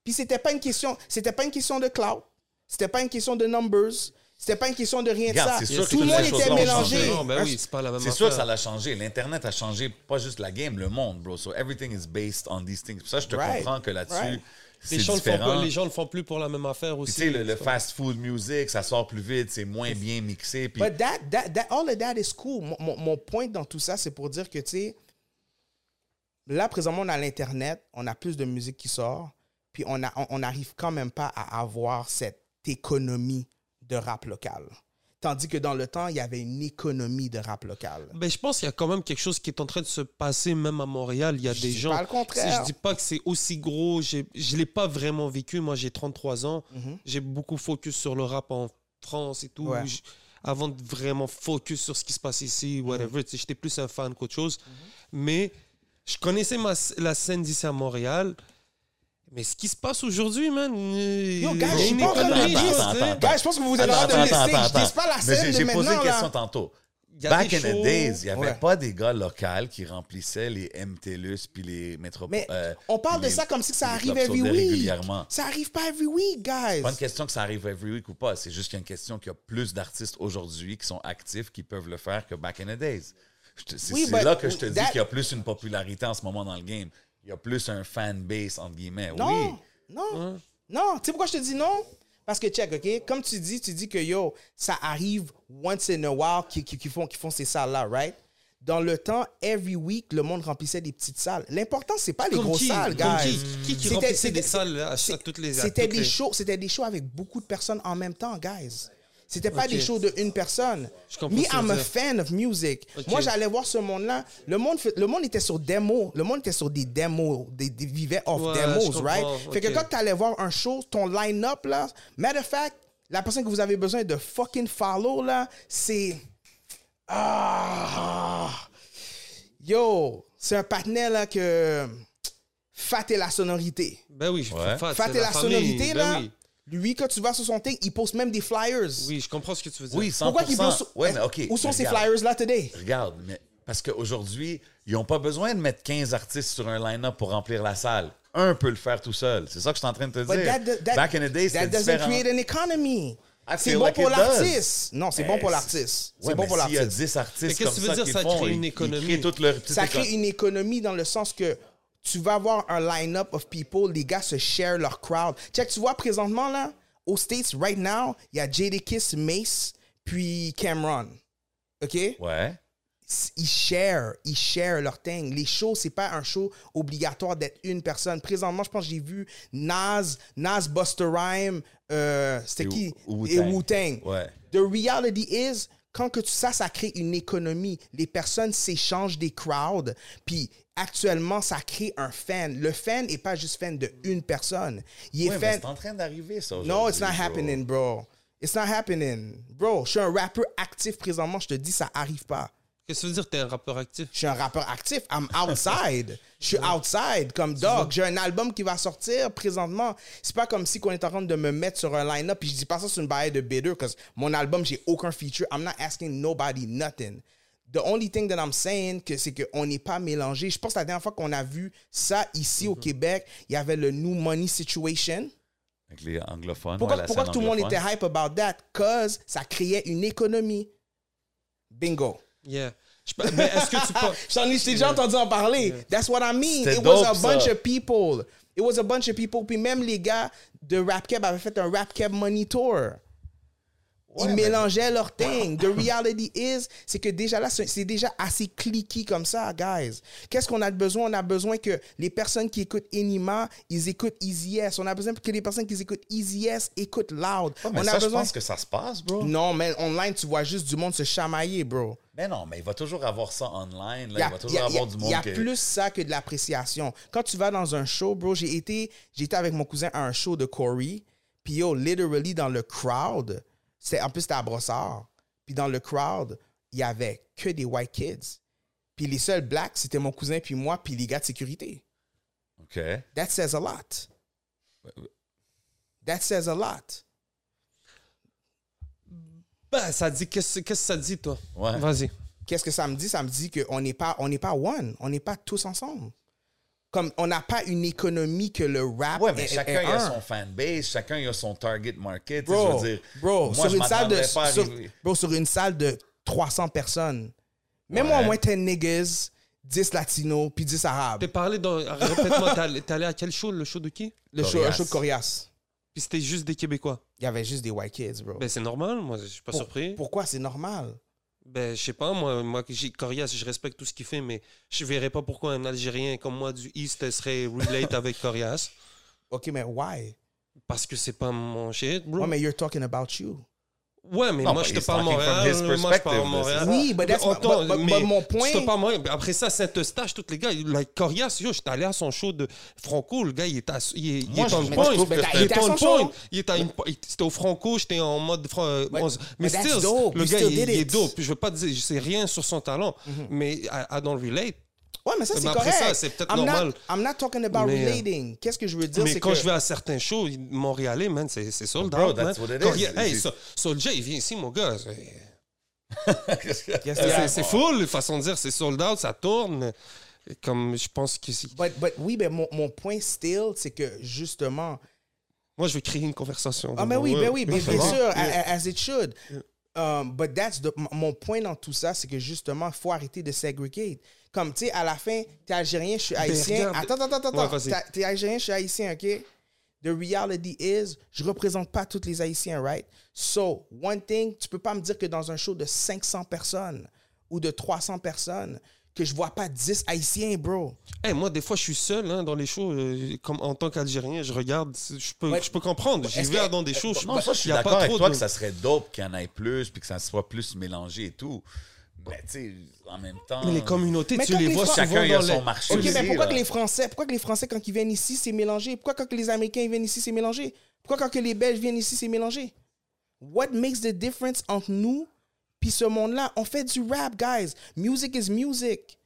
Puis c'était pas une question, c'était pas une question de clout. C'était pas une question de numbers. C'était pas une question de rien Regarde, de ça. sûr Tout le monde était mélangé. Non, ben oui, c'est pas la même C'est affaire. sûr que ça l'a changé. L'Internet a changé pas juste la game, le monde, bro. So everything is based on these things. Pour ça, je te Right. comprends que là-dessus, Right. c'est Les gens, le font différent. pas, les gens le font plus pour la même affaire aussi. tu sais, le, le fast food music, ça sort plus vite, c'est moins bien mixé. Puis, But that, that, that, all of that is cool. Mon, mon, mon point dans tout ça, c'est pour dire que, tu sais, là, présentement, on a l'Internet, on a plus de musique qui sort, puis on a- on on n'arrive quand même pas à avoir cette économie de rap local. Tandis que dans le temps, il y avait une économie de rap local. Ben, je pense qu'il y a quand même quelque chose qui est en train de se passer, même à Montréal. Il y a Je des dis gens. pas le contraire. Je dis pas que c'est aussi gros. Je ne l'ai pas vraiment vécu. Moi, j'ai 33 ans. Mhm. J'ai beaucoup focus sur le rap en France et tout. Ouais. Avant de vraiment focus sur ce qui se passe ici, Mhm. whatever. Sais, J'étais plus un fan qu'autre chose. Mais je connaissais ma, la scène d'ici à Montréal. Mais ce qui se passe aujourd'hui, man. euh, Yo, gars, je suis pas en train de. Gars, je pense que vous Attends, l'air de attends, me laisser. attends, Je dis pas la scène j'ai- posé maintenant, une question là. tantôt. Back in the days, il n'y avait Ouais. pas des gars locaux qui remplissaient les MTLUS puis les métropoles. Mais on parle de ça comme si ça arrive every week. régulièrement. Ça arrive pas every week, guys. pas une question que ça arrive every week ou pas. C'est juste qu'il y a une question qu'il y a plus d'artistes aujourd'hui qui sont actifs qui peuvent le faire que back in the days. C'est Oui, là que je te dis that- qu'il y a plus une popularité en ce moment dans le game. Il y a plus un fan base, entre guillemets. Non, Oui. non, non. Tu sais pourquoi je te dis non? Parce que, check, OK? Comme tu dis, tu dis que, yo, ça arrive once in a while qui, qui, qui font, qui font ces salles-là, right? Dans le temps, every week, le monde remplissait des petites salles. L'important, c'est pas les Comme grosses qui? salles, guys. qui? Qui qui C'était- remplissait des salles à- à toutes les- C'était des les- shows, c'était des shows avec beaucoup de personnes en même temps, guys. C'était pas des shows de une personne. Je comprends Me, I'm a fan of music. Moi, j'allais voir ce monde-là. Le monde, le monde était sur démo. Le monde était sur des démos. Des, des vivait off Ouais, demos, right? Fait que quand tu allais voir un show, ton line-up, là, matter of fact, la personne que vous avez besoin de fucking follow, là, c'est. Ah! Yo! C'est un partenaire, là, que. Fat et la sonorité. Ben oui, je Ouais. fat, Fat et la, sonorité, ben là. oui. Lui, quand tu vas sur son thing, il poste même des flyers. Oui, je comprends ce que tu veux dire. Oui, 100%. Pourquoi qu'il poste. Ouais, mais OK. Où sont ces flyers-là today? Regarde, mais parce qu'aujourd'hui, ils n'ont pas besoin de mettre 15 artistes sur un line-up pour remplir la salle. Un peut le faire tout seul. C'est ça que je suis en train de te But dire. that, that, Back in the days, that c'était doesn't différent. create an economy. C'est bon like pour l'artiste. Non, c'est bon pour l'artiste. C'est bon pour s'il y a l'artiste. 10 artistes Mais qu'est-ce comme que tu veux ça dire, qui ça le font, crée une ils- ils économie? créent toute leur petite Ça éco- crée une économie dans le sens que tu vas avoir un line-up of people, les gars se share leur crowd. Check, tu vois présentement là, aux States, right now, il y a Jadakiss, Mace, puis Cameron. OK? Ouais. ils share, ils share leur thing. Les shows, c'est pas un show obligatoire d'être une personne. Présentement, je pense que j'ai vu Nas, Nas, Buster Rhyme, euh, c'était Et qui? Wu- Et. Wu-Tang. Ouais. The reality is, quand que tu, ça, ça crée une économie. Les personnes s'échangent des crowds. Puis actuellement, ça crée un fan. Le fan n'est pas juste fan de une personne. Il est Ouais, fan. c'est en train d'arriver, ça. No, it's not bro. happening, bro. It's not happening. Bro, je suis un rappeur actif présentement. Je te dis, ça arrive pas. Qu'est-ce que ça veut dire, t'es un rappeur actif? Je suis un rappeur actif. I'm outside. *laughs* Je suis outside comme dog. J'ai un album qui va sortir présentement. C'est pas comme si qu'on est en train de me mettre sur un line-up. Puis je dis pas ça sur une baille de bitter parce que mon album, j'ai aucun feature. I'm not asking nobody nothing. The only thing that I'm saying, que c'est qu'on n'est pas mélangé. Je pense que la dernière fois qu'on a vu ça ici au Québec, il y avait le New Money Situation. Avec les anglophones. Pourquoi, ouais, pourquoi tout le monde était hype about that? Cause ça créait une économie. Bingo. Yeah. Je mais est-ce que tu. *laughs* J'en ai déjà entendu en parler. That's what I mean. It was a dope, bunch ça. of people. It was a bunch of people. Puis même les gars de Rap Cab avaient fait un Rap Cab Money Tour. Ils Ouais, mais- mélangeaient leur thing. The reality is, c'est que déjà là, c'est déjà assez cliqué comme ça, guys. Qu'est-ce qu'on a besoin? On a besoin que les personnes qui écoutent Enima, ils écoutent Easy S. On a besoin que les personnes qui écoutent Easy S écoutent Loud. Ouais, mais on ça, a je besoin. pense que ça se passe, bro. Non, mais online, tu vois juste du monde se chamailler, bro. Mais non, mais il va toujours avoir ça online. Là. Il a, il va toujours a- avoir du monde il y a que- plus ça que de l'appréciation. Quand tu vas dans un show, bro, j'ai été, été avec mon cousin à un show de Corey. Puis yo, literally dans le crowd, en plus c'était à Brossard. Puis dans le crowd, il y avait que des white kids. Puis les seuls blacks, c'était mon cousin puis moi, puis les gars de sécurité. OK. That says a lot. That says a lot. Ben, ça dit. Qu'est-ce qu'est-ce que ça dit, toi? Ouais. Vas-y. Qu'est-ce que ça me dit? Ça me dit qu'on n'est pas, on n'est pas one. On n'est pas tous ensemble. Comme on n'a pas une économie que le rap Ouais, mais est- chacun est il a un. son fanbase, chacun il a son target market. Bro, je veux dire, bro, moi, sur, je une salle de, pas sur, arriver- bro, sur une salle de 300 personnes, mets-moi Ouais. au moins 10 niggas, 10 latinos, puis 10 arabes. T'es parlé dans. Répète-moi, t'es allé- t'es allé à quel show? Le show de qui? Le show, un show de Corias. Puis c'était juste des Québécois. Il y avait juste des white kids, bro. Ben, c'est normal, moi, je suis pas Pour- surpris. Pourquoi? C'est normal? Ben, je sais pas, moi, moi Corias, je respecte tout ce qu'il fait, mais je verrais pas pourquoi un Algérien comme moi du East serait relate *laughs* avec Corias. Ok, mais why? Parce que c'est pas mon shit, bro. Oh, mais you're talking about you. Ouais, mais Non, moi, but je te parle Montréal. Moi, je parle Montréal. Oui, but that's Mais but- but- mais mon point- Je te parle Montréal. Après ça, Saint-Eustache, tous les gars, like, Corias, yo, j'étais allé à son show de Franco. Le gars, il est, à, il est, il est on point. il est à on point. Il était à une- il- C'était au Franco, j'étais en mode. mais still, dope. le You gars, still il, est dope. Je veux pas dire, je sais rien sur son talent, mais I, I don't relate. Ouais, mais ça, c'est après correct. ça, c'est peut-être I'm normal. Not, I'm not talking about Mais, euh, relating. Qu'est-ce que je veux dire, Mais quand que... je vais à certains shows, Montréalais, man, c'est sold Bro, out, man. that's what it Quand is. il- Hey, C'est- Sol- Soulja, il vient ici, mon gars. C'est- c'est full, façon de dire, c'est sold out, ça tourne. Comme je pense que c'est- But, but oui, mais mon, mon point still, c'est que justement... Moi, je vais créer une conversation. Ah, mais oui, ben oui, bien, *laughs* sûr, as it should. Um, but that's the- mon point dans tout ça, c'est que justement, il faut arrêter de segregate. Comme, tu sais, à la fin, t'es algérien, je suis haïtien. regarde- Attends, attends, attends, Ouais, attends. T'as- T'es algérien, je suis haïtien, OK? The reality is, je représente pas tous les haïtiens, right? So, one thing, tu peux pas me dire que dans un show de 500 personnes ou de 300 personnes, que je vois pas 10 haïtiens, bro. Hey, moi, des fois, je suis seul hein, dans les shows. euh, comme en tant qu'Algérien, je regarde, je peux, Ouais. je peux comprendre. J'y Est-ce vais que- dans des shows. je- Non, ça, je suis d'accord avec toi de- que ça serait dope qu'il y en ait plus puis que ça soit plus mélangé et tout. Mais tu sais, en même temps. Mais les communautés, Mais tu les les vois souvent Chacun il a dans son les... marché. OK, aussi, mais pourquoi là. que les Français, pourquoi que les Français, quand ils viennent ici, c'est mélangé? Pourquoi quand que les Américains ils viennent ici, c'est mélangé? Pourquoi quand que les Belges viennent ici, c'est mélangé? What makes the difference entre nous puis ce monde-là? On fait du rap, guys. Music is music.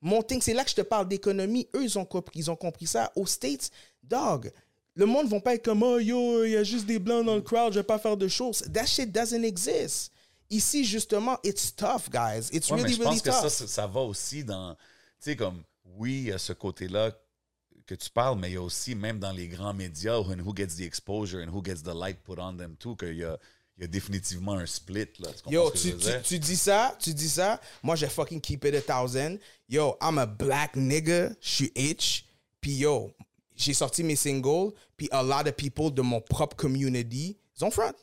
Mon thing, c'est là que je te parle d'économie. Eux, ils ont compris, ils ont compris ça. Aux States, dog, le monde ne va pas être comme, oh yo, il y a juste des blancs dans le crowd, je vais pas faire de choses. That shit doesn't exist. Ici, justement, it's tough, guys. It's Ouais, mais really, je really pense que tough. ça, ça, va aussi dans. Tu sais, comme, oui, il y a ce côté-là que tu parles, mais il y a aussi, même dans les grands médias, when who gets the exposure and who gets the light put on them too, qu'il y a, il y a définitivement un split. Là. Tu Yo, tu, je tu, dis ça, tu dis ça. Moi, je fucking keep it a thousand. Yo, I'm a black nigga. Je suis H. Puis yo, j'ai sorti mes singles. Puis a lot of people de mon propre community, ils ont front.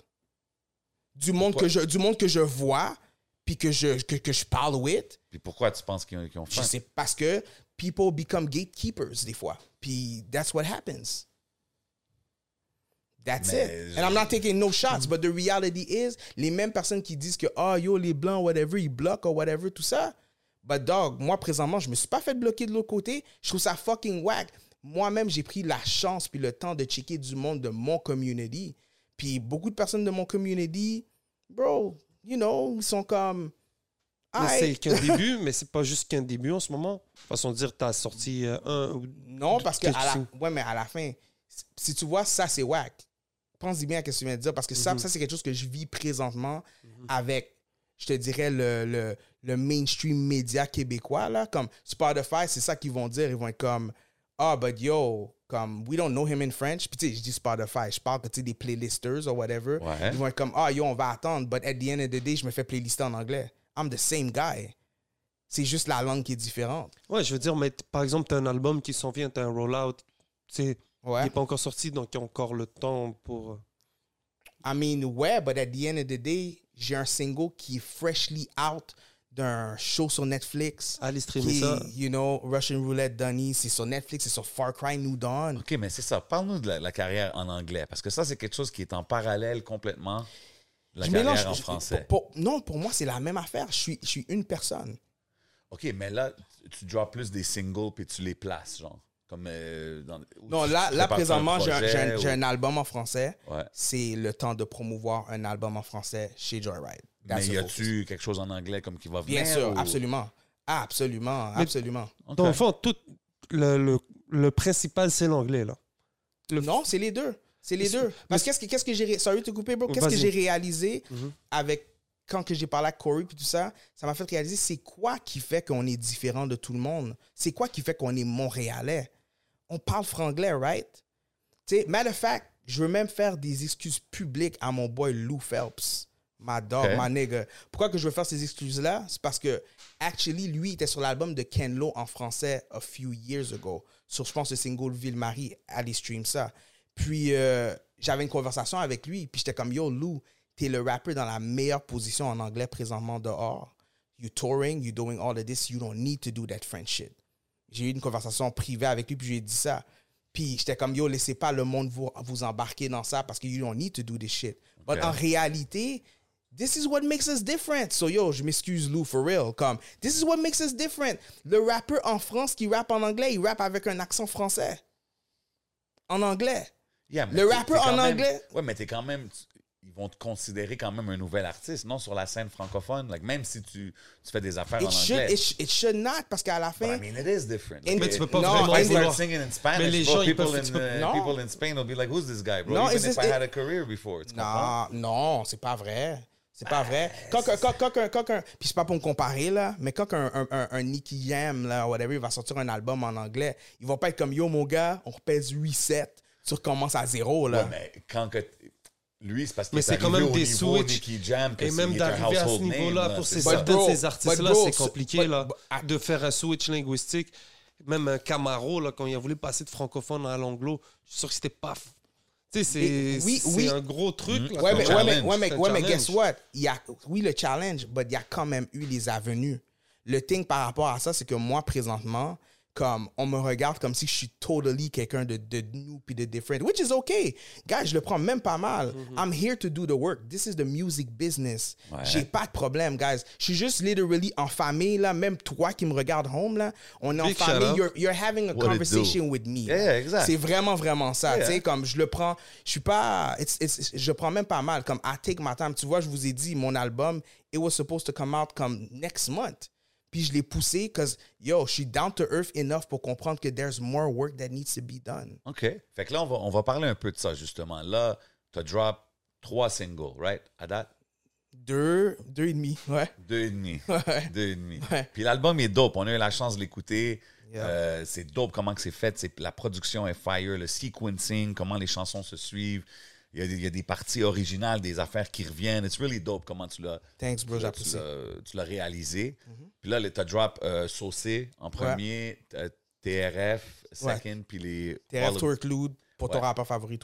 Du monde, que je, du monde que je vois. puis que je, que, que je parle with, Puis pourquoi tu penses qu'ils ont, qu'ils ont je faim? sais parce que people become gatekeepers des fois. Puis that's what happens. That's Mais it. je- And I'm not taking no shots, but the reality is, les mêmes personnes qui disent que, ah, yo, les blancs, whatever, ils bloquent ou whatever, tout ça. But dog, moi, présentement, je me suis pas fait bloquer de l'autre côté. Je trouve ça fucking whack. Moi-même, j'ai pris la chance puis le temps de checker du monde de mon community. Puis beaucoup de personnes de mon community, bro, you know, ils sont comme. Mais c'est qu'un *laughs* début, mais c'est pas juste qu'un début en ce moment. Façon de dire, t'as sorti euh, un ou Non, parce que à la, ouais, mais à la fin, si tu vois, ça c'est whack. Pense-y bien à ce que tu viens de dire, parce que Mhm. ça, ça c'est quelque chose que je vis présentement avec, je te dirais, le, le, le mainstream média québécois, là. Comme Spotify, c'est ça qu'ils vont dire. Ils vont être comme, ah, but yo, comme, we don't know him in French. Puis tu sais, je dis Spotify, je parle que tu sais, des playlisters ou whatever. Ouais. Ils vont être comme, ah, yo, on va attendre, but at the end of the day, je me fais playlister en anglais. I'm the same guy. C'est juste la langue qui est différente. Ouais, je veux dire, mais par exemple, t'as un album qui s'en vient, t'as un rollout. Tu sais, Ouais. il n'est pas encore sorti, donc il y a encore le temps pour. euh, I mean, ouais, but at the end of the day, j'ai un single qui est freshly out d'un show sur Netflix. Aller streamer qui, ça. You know, Russian Roulette Donny, c'est sur Netflix, c'est sur Far Cry New Dawn. OK, mais c'est ça. Parle-nous de la, la carrière en anglais, parce que ça, c'est quelque chose qui est en parallèle complètement de la Je carrière mélange- en je- français. pour- pour- non, pour moi, c'est la même affaire. Je suis, je suis une personne. OK, mais là, tu- drops plus des singles puis tu les places, genre. Comme, euh, dans- Non, là, là présentement, j'ai un, ou- un album en français. Ouais. C'est le temps de promouvoir un album en français chez Joyride. Mais y a-tu quelque chose en anglais comme qui va venir? Bien sûr, ou- absolument. Absolument, Mais- absolument. OK. Dans le fond, tout le, le, le principal, c'est l'anglais, là. Non, c'est les deux. C'est les deux. Parce que qu'est-ce que, qu'est-ce que j'ai... ré- Sorry de te couper, bro. Qu'est-ce que j'ai réalisé Mhm. avec... Quand que j'ai parlé avec Corey et tout ça, ça m'a fait réaliser c'est quoi qui fait qu'on est différent de tout le monde. C'est quoi qui fait qu'on est montréalais. On parle franglais, right? Sais, matter of fact, je veux même faire des excuses publiques à mon boy Lou Phelps. My dog, my nigga. Pourquoi que je veux faire ces excuses-là? C'est parce que, actually, lui, il était sur l'album de Ken Lo en français a few years ago. Sur, je pense, le single Ville-Marie. Allez stream ça. Puis, euh, j'avais une conversation avec lui. Puis, j'étais comme, yo, Lou, t'es le rappeur dans la meilleure position en anglais présentement dehors. You touring, you doing all of this. You don't need to do that French shit. J'ai eu une conversation privée avec lui, puis je lui ai dit ça. Puis j'étais comme, yo, laissez pas le monde vous, vous embarquer dans ça parce que you don't need to do this shit. But Ok. en réalité, this is what makes us different. So yo, je m'excuse Lou, for real. Comme, this is what makes us different. Le rappeur en France qui rappe en anglais, il rappe avec un accent français. En anglais. Yeah, mais Le rappeur en même- anglais? Ouais, mais t'es quand même. Ils vont te considérer quand même un nouvel artiste, non, sur la scène francophone. Like, même si tu, tu fais des affaires It en should, anglais. it, sh- it should not, parce qu'à la But fin, I mean, it is different. Mais Like, tu peux pas if vraiment I start vouloir- singing in Spanish, Mais les gens, ils people, peuvent- in, uh, Non. people in Spain will be like, who's this guy, bro? Non, Even it's if just- I it- had a career before. Tu comprends? Non, non, c'est pas vrai. C'est pas vrai? Quand, quand, quand, quand, quand, quand- quand- puis c'est pas pour me comparer, là, mais quand un, un, un, un Nicky Jam, là, whatever, il va sortir un album en anglais, ils vont pas être comme Yo, mon gars, on repèse 8-7, tu recommences à zéro, là. Ouais, mais quand que. Lui, c'est parce qu'il Mais est c'est quand arrivé même au des niveau switches. Nicky Jam, que Et même d'arriver à ce niveau-là là, pour ces, certains ces artistes-là, c'est compliqué but- là, but- ah. de faire un switch linguistique. Même un Camaro, là, quand il a voulu passer de francophone à l'anglo, je suis sûr que c'était pas. F- Tu sais, c'est oui, oui. un gros truc. Mhm. là, Ouais, mais, ouais, mais, ouais, mais, ouais, guess what? Il y a, oui, le challenge, mais il y a quand même eu les avenues. Le thing par rapport à ça, c'est que moi, présentement, comme on me regarde comme si je suis totally quelqu'un de, de new puis de different, which is okay. Guys, je le prends même pas mal. I'm here to do the work. This is the music business. Ouais. J'ai pas de problème, guys. Je suis juste literally en famille, là. Même toi qui me regardes home, là, on est en Big famille. You're, you're having a What conversation with me. Yeah, exact. C'est vraiment, vraiment ça. Yeah. Tu sais, comme je le prends, je suis pas, it's- it's- je prends même pas mal. Comme I take my time. Tu vois, je vous ai dit, mon album, it was supposed to come out comme next month. Puis je l'ai poussé parce que, yo, je suis down to earth enough pour comprendre que there's more work that needs to be done. OK. Fait que là, on va, on va parler un peu de ça, justement. Là, tu as drop trois singles, right? À date? Deux, deux et demi, ouais. Deux et demi. *laughs* Ouais. Deux et demi. Ouais. Puis l'album est dope. On a eu la chance de l'écouter. Yeah. Euh, c'est dope comment c'est fait. La production est fire. Le sequencing, comment les chansons se suivent. Il y, a des, il y a des parties originales, des affaires qui reviennent. It's really dope comment tu l'as, Thanks, bro, tu l'as- j'apprécie. tu l'as- tu l'as réalisé. Puis là, tu as drop euh, Saucé en premier, euh, TRF, Ouais. second, puis les TRF Twerklude, pour ton rappeur favori,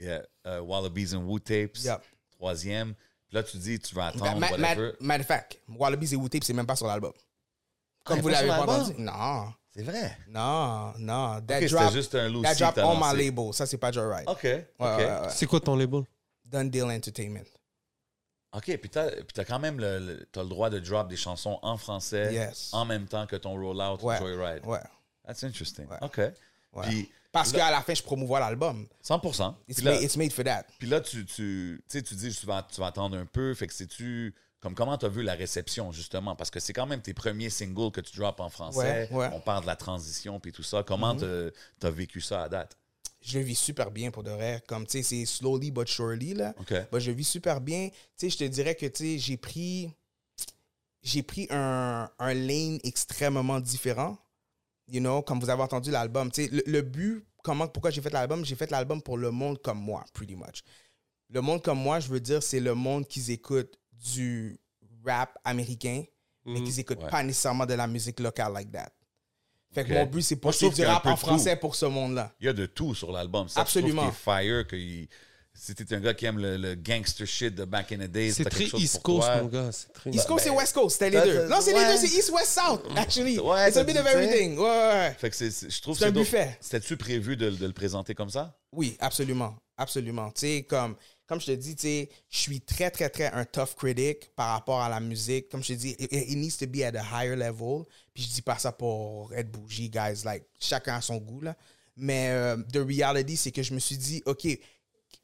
yeah, euh, Wallabies and Woo Tapes, Yep. troisième. Puis Là, tu dis, tu vas attendre, ma- ma- whatever. Matter of fact, Wallabies et Wu-Tape, c'est même pas sur l'album. Comme Ah, vous pas l'avez pas entendu. Non, C'est vrai? non, non. That drop, juste un loose that drop on my label. Ça, c'est pas Joyride. OK, Ouais, OK. ouais, ouais. C'est quoi ton label? Done Deal Entertainment. OK, puis t'as, puis t'as quand même le, le- t'as le droit de drop des chansons en français Yes. en même temps que ton rollout Ouais. Joyride. Ouais. That's interesting. Ouais. OK. ouais. Puis Parce qu'à la fin, je promouvois l'album. 100%. It's, là, made, it's made for that. puis là, tu, tu, tu dis tu vas, tu vas attendre un peu. Fait que c'est-tu... Comme comment t'as vu la réception, justement? Parce que c'est quand même tes premiers singles que tu drops en français. Ouais, ouais. On parle de la transition puis tout ça. Comment t'as- t'as vécu ça à date? Je le vis super bien pour de vrai. Comme, tu sais, c'est slowly but surely, là. Bah, je le vis super bien. Tu sais, je te dirais que, tu sais, j'ai pris... J'ai pris un, un lane extrêmement différent. You know, comme vous avez entendu l'album. Tu sais, le, le but, comment, pourquoi j'ai fait l'album? J'ai fait l'album pour le monde comme moi, pretty much. Le monde comme moi, je veux dire, c'est le monde qui écoute du rap américain, mais qui n'écoute Ouais. pas nécessairement de la musique locale like that. Fait que mon but, c'est Moi, pour je c'est trouve du rap en tout. français pour ce monde-là. Il y a de tout sur l'album. Ça, Absolument. Je fire, que il- t'es un gars qui aime le, le gangster shit de back in the days, C'est très chose East Coast, toi. mon gars. C'est très... East Coast ben, et West Coast, c'était les deux. Non, c'est ouais. les deux, c'est East, West, South, actually. Ouais, It's a bit of everything. Ouais, ouais, ouais. Fait que c'est, c'est- je trouve C'est un buffet. C'était-tu prévu de, de le présenter comme ça? Oui, absolument. Absolument. Tu sais, comme, comme je te dis, tu sais, je suis très, très, très un tough critic par rapport à la musique. Comme je te dis, it, it needs to be at a higher level. Puis je dis pas ça pour être bougie, guys. Like, chacun a son goût, là. Mais euh, the reality, c'est que je me suis dit, OK,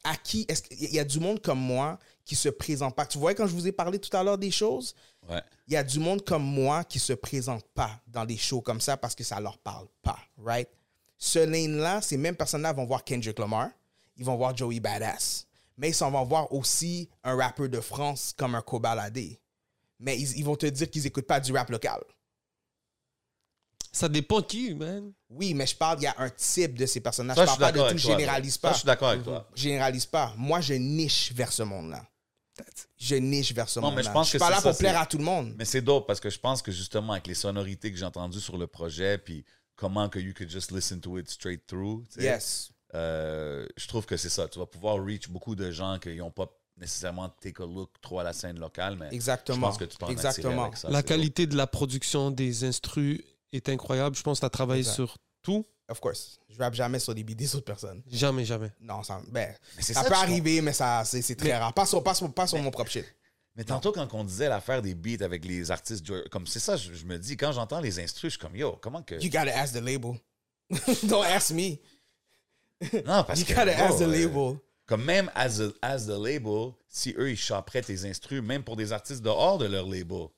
à qui est-ce qu'il y a du monde comme moi qui se présente pas? Tu vois, quand je vous ai parlé tout à l'heure des choses, Ouais. il y a du monde comme moi qui se présente pas dans des shows comme ça parce que ça leur parle pas, right? Ce lane-là, ces mêmes personnes-là vont voir Kendrick Lamar, ils vont voir Joey Badass, mais ils s'en vont voir aussi un rappeur de France comme un Kobalade. Mais ils, ils vont te dire qu'ils écoutent pas du rap local. Ça dépend qui, man. Oui, mais je parle, il y a un type de ces personnes-là. Ça, Je je suis parle pas de tout, toi. je généralise Ça, pas. je suis d'accord avec toi. Je généralise pas. Moi, je niche vers ce monde-là. Je niche vers ce Non, monde-là. mais je pense suis que pas là ça, pour plaire à tout le monde. Mais c'est dope parce que je pense que justement, avec les sonorités que j'ai entendues sur le projet, puis comment que you could just listen to it straight through, Yes. Euh, je trouve que c'est ça. Tu vas pouvoir reach beaucoup de gens qui n'ont pas nécessairement take a look trop à la scène locale, mais Exactement. je pense que tu peux en Exactement. avec ça. La qualité de la production des instrus est incroyable. Je pense que tu as travaillé Exact. sur tout. Of course. Je rappe jamais sur des beats des autres personnes. Jamais, jamais. Non, ça, ben, ça, ça, peut arriver, mais ça, c'est, c'est très rare. Pas sur, pas sur, pas sur mon propre shit. Mais tantôt, quand on disait l'affaire des beats avec les artistes, comme c'est ça, je, je me dis, quand j'entends les instrus, je suis comme, yo, comment que. You gotta ask the label. *laughs* Don't ask me. Non, parce You que. gotta the euh, label. Comme même as, a- as the label, si eux, ils chopperaient tes instrus, même pour des artistes dehors de leur label,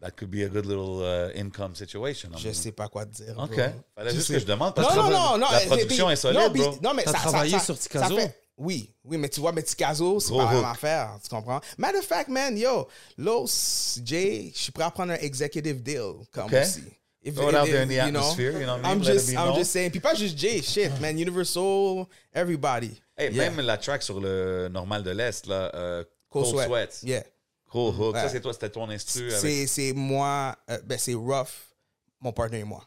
that could be a good little uh, income situation. Je sais pas quoi te dire. OK. bro. Fallait Je juste sais. que je demande parce Non, que non, non, non. la euh, production puis- est solide, non, puis- bro. Non, mais T'as ça, ça- travaillé ça- sur Ticazo? fait- Oui, oui, mais tu vois, mais Ticazo, c'est Gros pas la même affaire. Tu comprends? Matter of fact, man, yo, Los, Jay, je suis prêt à prendre un executive deal comme OK. aussi. If- Throw it if- out there in if, the you know, atmosphere, you know what I mean? I'm Let just, be I'm known. just saying. Puis pas juste Jay, shit, man. Universal, everybody. Hey, Yeah. Même la track sur le normal de l'Est, là, euh, Cold, Cold, Sweat. Sweat. Yeah. Gros hook. Ça, c'est toi, c'était ton instru. Avec... C'est, c'est moi, euh, ben c'est Ruff, mon partenaire et moi.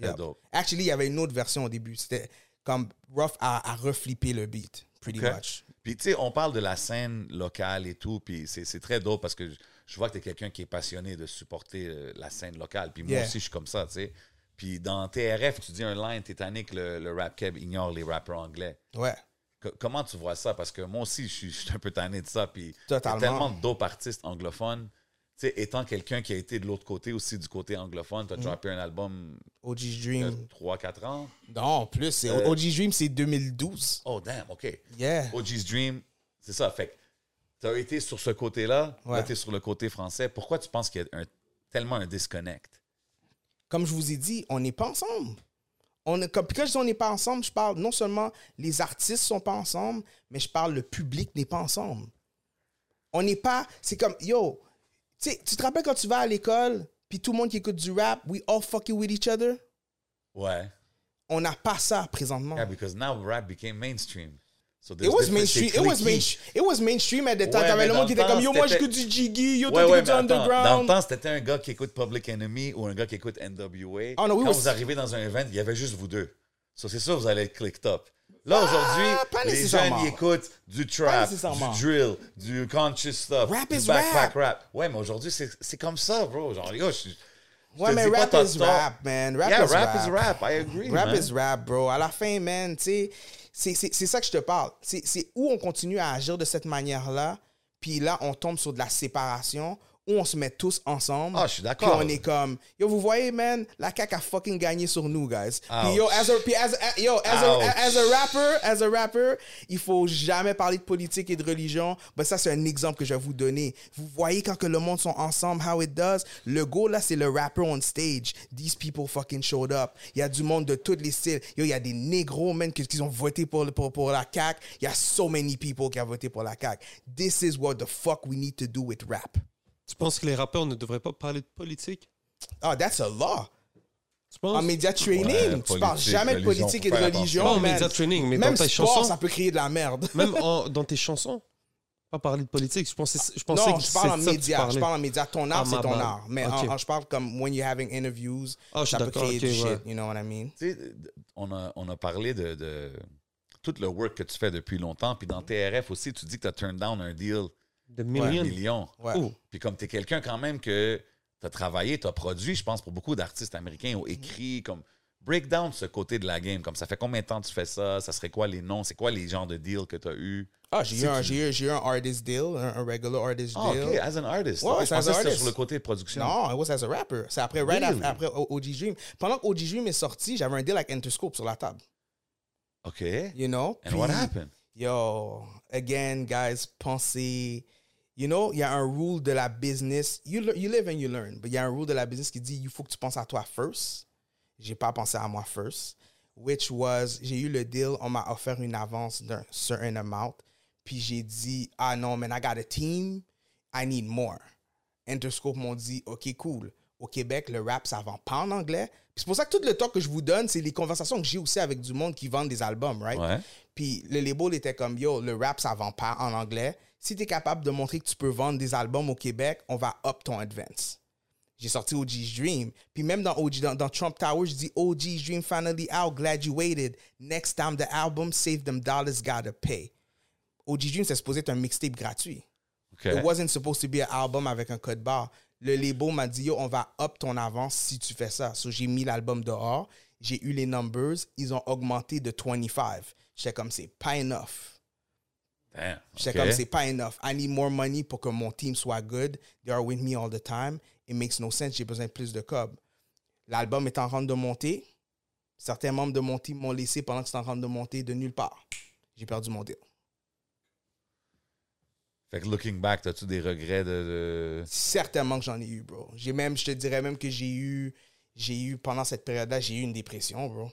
Très dope. Actually, il y avait une autre version au début. C'était comme Ruff a, a reflippé le beat, pretty much. Puis, tu sais, on parle de la scène locale et tout, puis c'est c'est très dope parce que je, vois que tu es quelqu'un qui est passionné de supporter euh, la scène locale. Puis moi aussi, je suis comme ça, tu sais. Puis dans TRF, tu dis un line, Titanic, le, le rap keb ignore les rappeurs anglais. Ouais. Co- comment tu vois ça? Parce que moi aussi, je suis, je suis un peu tanné de ça. Puis il y a Totalement. tellement dope artistes anglophones. Tu sais, étant quelqu'un qui a été de l'autre côté aussi, du côté anglophone, Mm. tu as droppé un album OG Dream. 3-4 ans? Non, plus. c'est- Euh, OG Dream, c'est 2012. Oh, damn, OK. Yeah. OG's Dream, c'est ça. Fait que tu as été sur ce côté-là, Ouais. là, tu es sur le côté français. Pourquoi tu penses qu'il y a un- tellement un disconnect? Comme je vous ai dit, on n'est pas ensemble. On est, comme, quand je dis on n'est pas ensemble, je parle non seulement les artistes sont pas ensemble, mais je parle le public n'est pas ensemble. On n'est pas. C'est comme, yo, tu te rappelles quand tu vas à l'école, puis tout le monde qui écoute du rap, we all fucking with each other? Ouais. On n'a pas ça présentement. Yeah, because now rap became mainstream. So It was mainstream. It was, mainstream. it was mainstream at the time. T'avais le monde qui était comme Yo, moi j'écoute du Jiggy, yo, t'écoutes du attends, dans le underground. temps, c'était un gars qui écoute Public Enemy ou un gars qui écoute NWA. Oh, no, we Quand was- vous arrivez dans un event, il y avait juste vous deux. So c'est sûr, vous allez être clicked up. Là, aujourd'hui, pas les jeunes, ils écoutent du trap, du drill, du conscious stuff, Rap du is backpack rap. Ouais, mais aujourd'hui, c'est comme ça, bro. Genre, yo, je, Ouais, mais rap is rap, man. Rap yeah, is rap, rap. is rap. I agree, Rap man. is rap, bro. À la fin, man, tu sais, c'est- ça que je te parle. C'est où on continue à agir de cette manière-là, puis là, on tombe sur de la séparation, on se met tous ensemble. Ah, je suis d'accord. Puis on est comme, yo, vous voyez, man, la CAQ a fucking gagné sur nous, guys. Puis yo, as a, puis as a- yo, as a, as a rapper, as a rapper, il faut jamais parler de politique et de religion. Ben ça, c'est un exemple que je vais vous donner. Vous voyez quand que le monde sont ensemble, how it does? Le go, là, c'est le rapper on stage. These people fucking showed up. Il y a du monde de tous les styles. Yo, il y a des négros, man, qui, qui ont voté pour, pour, pour la CAQ. Il y a so many people qui ont voté pour la CAQ. This is what the fuck we need to do with rap. Tu penses que les rappeurs ne devraient pas parler de politique? Oh, that's a law. Tu penses? En média training, Ouais, tu parles jamais de politique et de religion. Pas en média training, mais Même dans tes sport, chansons. ça peut créer de la merde. *laughs* Même en- dans tes chansons? Pas parler de politique. Je pensais, je pensais non, que je parle en c'est média. Je parle en média. Ton art, Ah, c'est ma ton art. Mais en- Ok. en- je parle comme when you're having interviews, Ah, suis ça peut créer ok, du ouais. shit. You know what I mean? Tu sais, on a, on a parlé de, de tout le work que tu fais depuis longtemps. Puis dans TRF aussi, tu dis que tu as turned down un deal De millions. million. Ouais. Oh. Puis comme tu es quelqu'un quand même que tu as travaillé, tu as produit, je pense, pour beaucoup d'artistes américains, ou écrit, comme break down ce côté de la game. Comme ça fait combien de temps tu fais ça? Ça serait quoi les noms? C'est quoi les genres de deals que tu as eu? Ah, j'ai eu, un- j'ai eu, j'ai eu un artist deal, un, un regular artist Ah, deal. OK, as an artist. Ouais, Ok, ouais, je as pensais que c'était sur le côté de production. Non, it was as a rapper. C'est après, right Really? after, après O- OG Dream. Pendant que OG Dream est sorti, j'avais un deal avec Interscope sur la table. OK. You know? And what happened? Yo, again, guys, pensez. You know, il y a un rule de la business. You, you live and you learn. But il y a un rule de la business qui dit il faut que tu penses à toi first. J'ai pas pensé à moi first. Which was, j'ai eu le deal, on m'a offert une avance d'un certain amount. Puis j'ai dit, ah non, man, I got a team. I need more. Interscope m'ont dit, OK, cool. Au Québec, le rap, ça vend pas en anglais. C'est pour ça que tout le temps que je vous donne, c'est les conversations que j'ai aussi avec du monde qui vendent des albums, right? Ouais. Puis le label était comme yo, le rap ça vend pas en anglais. Si tu es capable de montrer que tu peux vendre des albums au Québec, on va up ton advance. J'ai sorti OG's Dream. Puis même dans, OG, dans, dans Trump Tower, je dis OG's Dream finally out, glad you waited. Next time the album, save them dollars, gotta pay. OG Dream, c'est supposé être un mixtape gratuit. It wasn't supposed to be an album avec un code barre. Le label m'a dit, yo, on va up ton avance si tu fais ça. So, j'ai mis l'album dehors. J'ai eu les numbers. Ils ont augmenté de 25. J'étais comme, c'est pas enough. Damn. J'étais comme, c'est pas enough. I need more money pour que mon team soit good. They are with me all the time. It makes no sense. J'ai besoin de plus de cob. L'album est en train de monter. Certains membres de mon team m'ont laissé pendant que c'est en train de monter de nulle part. J'ai perdu mon deal. Fait que looking back, as-tu des regrets de. de- Certainement que j'en ai eu, bro. J'ai même, je te dirais même que j'ai eu, j'ai eu, pendant cette période-là, j'ai eu une dépression, bro.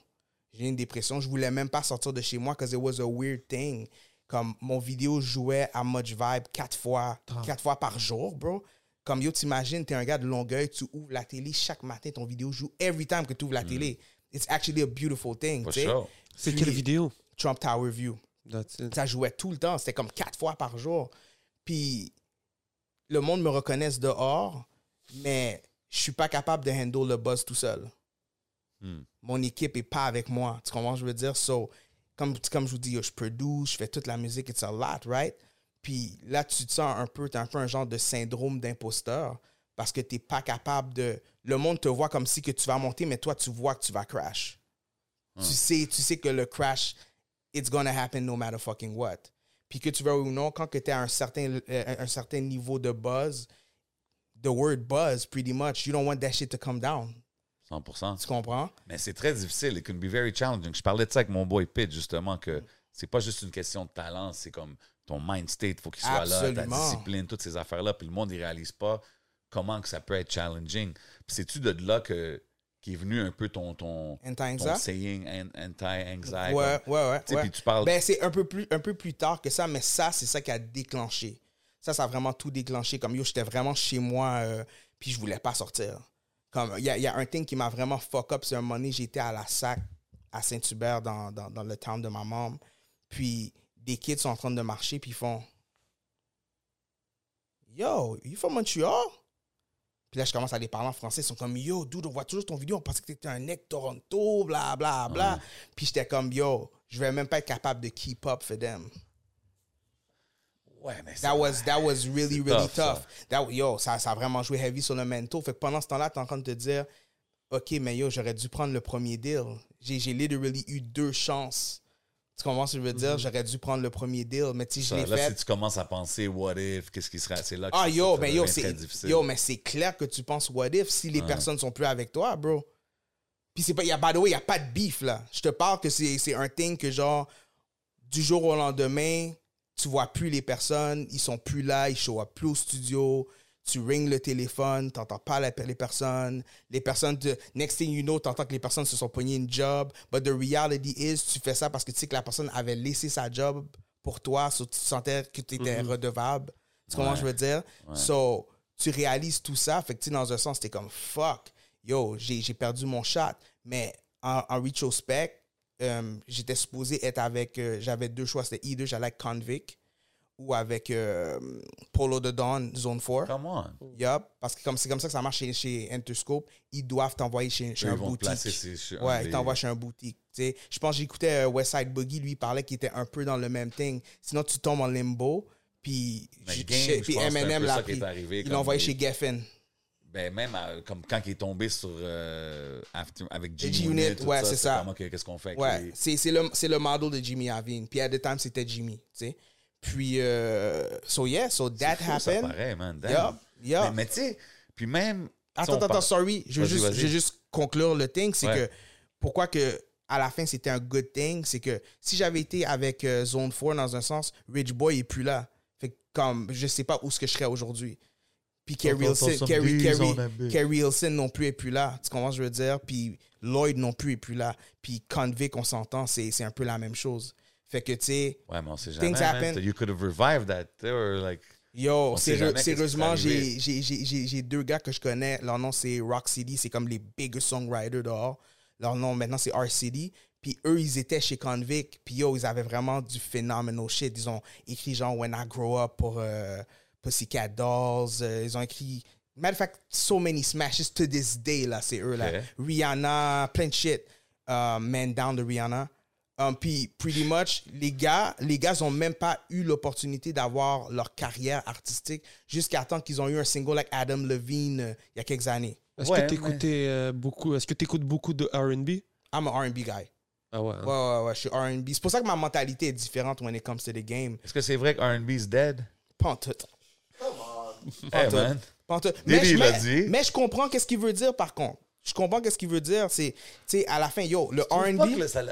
J'ai une dépression. Je voulais même pas sortir de chez moi parce que it was a weird thing. Comme mon vidéo jouait à Much Vibe quatre fois, quatre fois par jour, bro. Comme yo, t'imagines, t'es un gars de Longueuil, tu ouvres la télé chaque matin, ton vidéo joue every time que tu ouvres la télé. It's actually a beautiful thing, sure. C'est quelle vidéo? Trump Tower View That's it. ça jouait tout le temps. C'était comme quatre fois par jour. Puis le monde me reconnaisse dehors, mais je suis pas capable de handle le buzz tout seul. Hmm. Mon équipe est pas avec moi. Tu comprends ce que je veux dire? So, comme, comme je vous dis, yo, je produce, je fais toute la musique, it's a lot, right? Puis là, tu te sens un peu, tu un peu un genre de syndrome d'imposteur parce que tu n'es pas capable de. Le monde te voit comme si que tu vas monter, mais toi, tu vois que tu vas crash. Tu, sais, tu sais que le crash, it's gonna happen no matter fucking what. Puis que tu veux ou non, quand tu es à un certain, euh, un certain niveau de buzz, the word buzz, pretty much, you don't want that shit to come down. 100%. Tu comprends? Mais c'est très difficile. It can be very challenging. Je parlais de ça avec mon boy Pitt, justement, que c'est pas juste une question de talent, c'est comme ton mind state, faut qu'il soit là, ta discipline, toutes ces affaires-là. Puis le monde, il réalise pas comment que ça peut être challenging. Puis c'est-tu de là que qui est venu un peu ton, ton, ton saying an- anti-anxiety? Ouais, ouais, ouais. Tu parles- Ben, c'est un peu, plus, un peu plus tard que ça, mais ça, c'est ça qui a déclenché. Ça, ça a vraiment tout déclenché. Comme yo, j'étais vraiment chez moi, euh, puis je voulais pas sortir. Comme, il y a, il y a un thing qui m'a vraiment fuck up. C'est un moment donné, j'étais à la SAC, à Saint-Hubert, dans, dans, dans le town de ma mom. Puis des kids sont en train de marcher, puis ils font Yo, you from Montreal? Puis là, je commence à les parler en français. Ils sont comme, yo, dude, on voit toujours ton vidéo. On pensait que t'étais un mec Toronto, bla, bla, bla. Puis j'étais comme, yo, je vais même pas être capable de keep up for them. Ouais, mais c'est- That was, that was really, really tough, ça. tough. That, yo, ça, ça a vraiment joué heavy sur le mental. Fait que pendant ce temps-là, t'es en train de te dire, OK, mais yo, j'aurais dû prendre le premier deal. J'ai, j'ai literally eu deux chances. Tu comprends ce que je veux dire? J'aurais dû prendre le premier deal, mais tu je Mm-hmm. l'ai là, fait. si tu commences à penser what if, qu'est-ce qui serait, c'est là que Ah yo, ben yo, c'est yo, mais c'est clair que tu penses what if si les personnes sont plus avec toi, bro. Puis c'est pas, y a, by the way, y a pas de beef là. Je te parle que c'est c'est un thing que genre du jour au lendemain, tu vois plus les personnes, ils sont plus là, ils show up plus au studio. Tu ring le téléphone, t'entends pas la- les personnes. Les personnes, next thing you know, t'entends que les personnes se sont pognées une job. But the reality is, tu fais ça parce que tu sais que la personne avait laissé sa job pour toi, so tu sentais que tu étais redevable. Tu comprends Ouais. je veux dire? So, tu réalises tout ça. Fait que, tu dans un sens, t'es comme fuck, yo, j'ai perdu mon shot. Mais en, en retrospect, euh, j'étais supposé être avec. euh, J'avais deux choix. C'était either j'allais avec Convict ou avec euh, Polo de Dawn, Zone 4. Come on. Yup, parce que comme c'est comme ça que ça marche chez, chez Interscope, ils doivent t'envoyer chez, un boutique. placer chez- ouais, des- ils t'envoient chez un boutique. tu sais. Je pense que j'écoutais Westside Boogie, lui il parlait qu'il était un peu dans le même thing. Sinon, tu tombes en limbo. Puis, puis Eminem l'a pris. comme l'ont envoyé il- chez Geffen. Ben, même euh, comme quand il est tombé sur euh, After- avec G-Unit, ouais, ça, c'est ça. comme, OK, qu'est-ce qu'on fait avec Ouais, les- c'est c'est le, c'est le model de Jimmy Iovine. Puis, at the time, c'était Jimmy, tu sais. Puis, euh, so yeah, so that fou, ça, happened. pareil, man. damn. Yup, yup. Mais, mais tu sais, puis même... Attends, attends, parle- sorry. Je veux, juste, je veux juste conclure le thing. C'est Ouais. que pourquoi que à la fin c'était un good thing, c'est que si j'avais été avec euh, Zone 4 dans un sens, Rich Boy est plus là. Fait que comme je sais pas où ce que je serais aujourd'hui. Puis Kerry Attends, Hilson, some Kerry, D's Kerry, on that bitch. Kerry Hilson non plus est plus là. Tu comprends ce que je veux dire? Puis Lloyd non plus est plus là. Puis Convict, on s'entend, c'est un peu la même chose. Fait que tu sais, Ouais, mais on sait jamais, Things happen. You could have revived that. They were like... Yo, sérieux- sérieusement, j'ai deux gars que je connais. Leur nom, c'est Rock City. C'est comme les biggest songwriters dehors. Leur nom, maintenant, c'est R City. Puis eux, ils étaient chez Convict. Puis yo, ils avaient vraiment du phenomenal shit. Ils ont écrit genre When I Grow Up pour euh, Pussycat Dolls. Euh, ils ont écrit... Matter of fact, so many smashes to this day, là, c'est eux, là. Rihanna, plein de shit. Euh, Man Down de Rihanna. Um, puis, pretty much, les gars, les gars ont même pas eu l'opportunité d'avoir leur carrière artistique jusqu'à temps qu'ils ont eu un single avec Adam Levine euh, il y a quelques années. Est-ce Ouais, que t'écoutais euh, beaucoup Est-ce que t'écoutes beaucoup de R&B I'm a R&B guy. Ah ouais. hein. Ouais, ouais, ouais, je suis R&B. C'est pour ça que ma mentalité est différente when it comes to the game. Est-ce que c'est vrai que R&B's dead? Pas en tout. Hey, man. Didi, Mais, mais- dit. mais je comprends qu'est-ce qu'il veut dire, par contre. Je comprends qu'est-ce qu'il veut dire. C'est, tu sais, à la fin, yo, le R&B...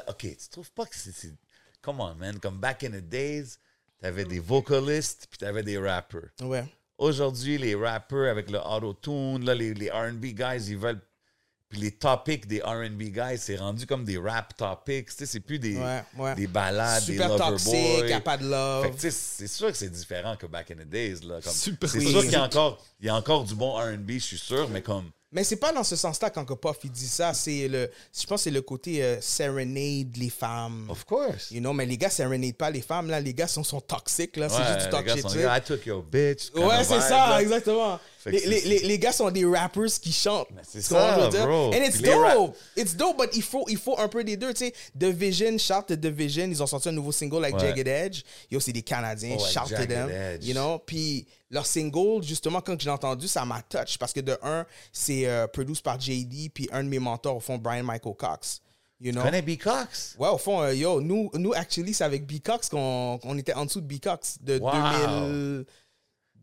OK, tu trouves pas que c'est... c'est- Come on, man. Comme back in the days, t'avais des vocalistes puis t'avais des rappers. Ouais. Aujourd'hui, les rappers avec le auto-tune, là, les, les R&B guys, ils veulent... Puis les topics des R&B guys, c'est rendu comme des rap topics. Tu sais, c'est plus des, Ouais, ouais. des balades, Super des lover toxique, boys. pas de love. Fait que, tu sais, c'est sûr que c'est différent que back in the days. Là, comme, Super c'est sûr qu'il y a encore, il y a encore du bon R&B, je suis sûr, mais comme... Mais c'est pas dans ce sens-là quand que Puff il dit ça. C'est le, je pense que c'est le côté euh, serenade les femmes. Of course. You know, mais les gars serenade pas les femmes là. Les gars sont, sont toxiques là. c'est juste du là, I took your bitch. Ouais, c'est ça, là. exactement. Les, les, les, les gars sont des rappers qui chantent. c'est ça, dire? bro. And it's Puis dope. It's dope, but il faut, il faut un peu des deux. Tu sais, Division, shout to Division. Ils ont sorti un nouveau single Ouais. Jagged Edge. Yo, c'est des Canadiens. Oh, shout to Jagged them. Edge. You know? Puis leur single, justement, quand je l'ai entendu, ça m'a touch. Parce que de un, c'est euh, produit par JD. Puis un de mes mentors, au fond, Brian Michael Cox. You know? Connais B. Cox? Ouais, au fond, euh, yo, nous, nous, actually, c'est avec B-Cox qu'on qu'on était en dessous de B-Cox de Wow. 2000.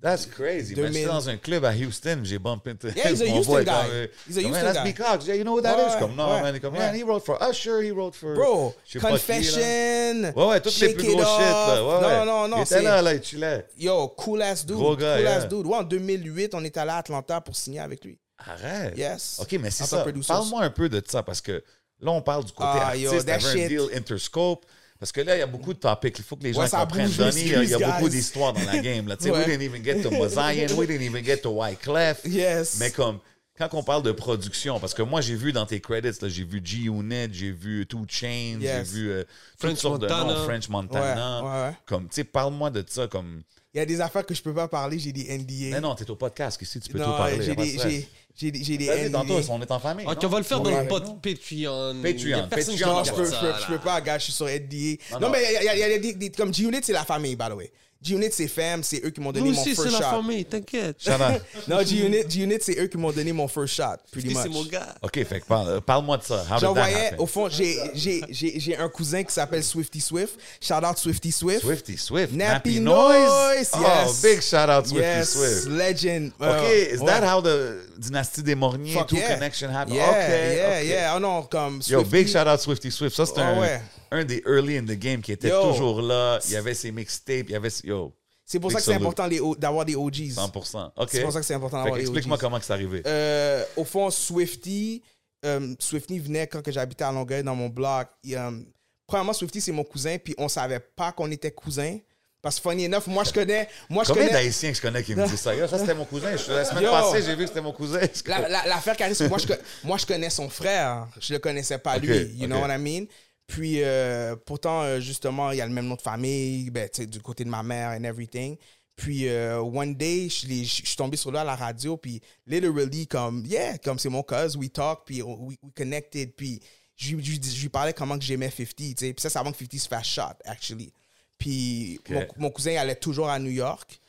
That's crazy. Man, 2000. j'étais dans un club à Houston, j'ai bumpé into Yeah, he's a *laughs* Houston boy, guy. comme, He's a Houston man, that's guy. B. Cox. Yeah, you know who that Ouais, is? Comme, non, ouais, man. Comme, man, he wrote for Usher, he wrote for... Bro, je. Confession. Ouais, ouais, tous les plus gros shit, là. Ouais, ouais. Non, non, non, Il était là, là, il chillait. Yo, cool ass dude. Gros gars, cool yeah. ass dude. Ouais, en 2008, on est allé à Atlanta pour signer avec lui. Arrête. Yes. OK, mais c'est ça. Parle-moi un peu de ça, parce que là, on parle du côté Ah, yo, artiste. that T'avais un shit. deal Interscope. Parce que là, il y a beaucoup de topics. Il faut que les gens Ouais, comprennent. bouge, Donnie, il y a, il y a beaucoup d'histoires dans la *laughs* game. Là. Ouais. We didn't even get to Mosaïen. we didn't even get to Wyclef. Yes. Mais comme, quand on parle de production, parce que moi, j'ai vu dans tes credits, j'ai vu G-Unit, j'ai vu Two Chainz, Yes. j'ai vu euh, toutes French sortes de Montana. noms, French Montana. Ouais. Comme, tu sais, parle-moi de ça, comme Il y a des affaires que je peux pas parler, j'ai des NDA. Mais non, t'es au podcast, ici, tu peux Non, tout parler. j'ai des. J'ai, j'ai, des- des tantôt, on est en famille. Ok, non? on va le faire dans le pod Patreon. Patreon, Patreon. Je peux, pas, gars, je suis sur NDA. Non, mais il y a, des- comme G-Unit, c'est la famille, by the way. G-Unit, c'est femme, c'est eux qui m'ont donné Nous mon aussi, c'est first la shot. famille, t'inquiète. Shout out. *laughs* Non, G-Unit, G-Unit, c'est eux qui m'ont donné mon first shot, pretty C'est much. mon gars. OK, fait parle- parle-moi de ça. J'envoyais, au fond, j'ai, j'ai, j'ai, j'ai un cousin qui s'appelle Swifty Swift. Shout out Swifty Swift. Swifty Swift. Nappy Nappy Noise, Oh, yes. big shout out Swifty yes, Swift. legend. OK, Euh, is ouais. that how the dynastie des Mornier Fuck tout yeah. connection happened? Yeah, OK, yeah, OK. yeah. Oh non, comme Yo, Swifty- big shout out Swifty Swift. Ça, c'est Oh, un, ouais. Un des early in the game qui était Yo. toujours là. Il y avait ses mixtapes. Il y avait... Yo, C'est pour ça que c'est important d'avoir des OGs. 100%. OK. C'est pour ça que c'est important d'avoir des Explique-moi OGs. comment que c'est arrivé. Euh, au fond, Swifty, euh, Swifty venait quand j'habitais à Longueuil dans mon bloc. Et, euh, premièrement, Swifty, c'est mon cousin, puis on savait pas qu'on était cousins. Parce que funny enough, moi je connais. Moi, je Combien connais d'Haïtiens que je connais qui me disent ça? Ça, c'était mon cousin. Je- La semaine Yo. passée, j'ai vu que c'était mon cousin. La- la- L'affaire qui arrive, c'est que moi je, moi, je connais son frère. Je le connaissais pas Ok, lui. You know ok. what I mean? Puis, euh, pourtant, euh, justement, il y a le même nom de famille, ben, du côté de ma mère and everything. Puis, euh, one day, je suis tombé sur lui à la radio, puis literally, comme, yeah, comme c'est mon cuz, we talk, puis we, we connected, puis je, lui- je, parlais comment que j'aimais 50, tu sais. Puis ça, c'est avant que 50 se fasse shot, actually. Puis, mon, mon cousin, il allait toujours à New York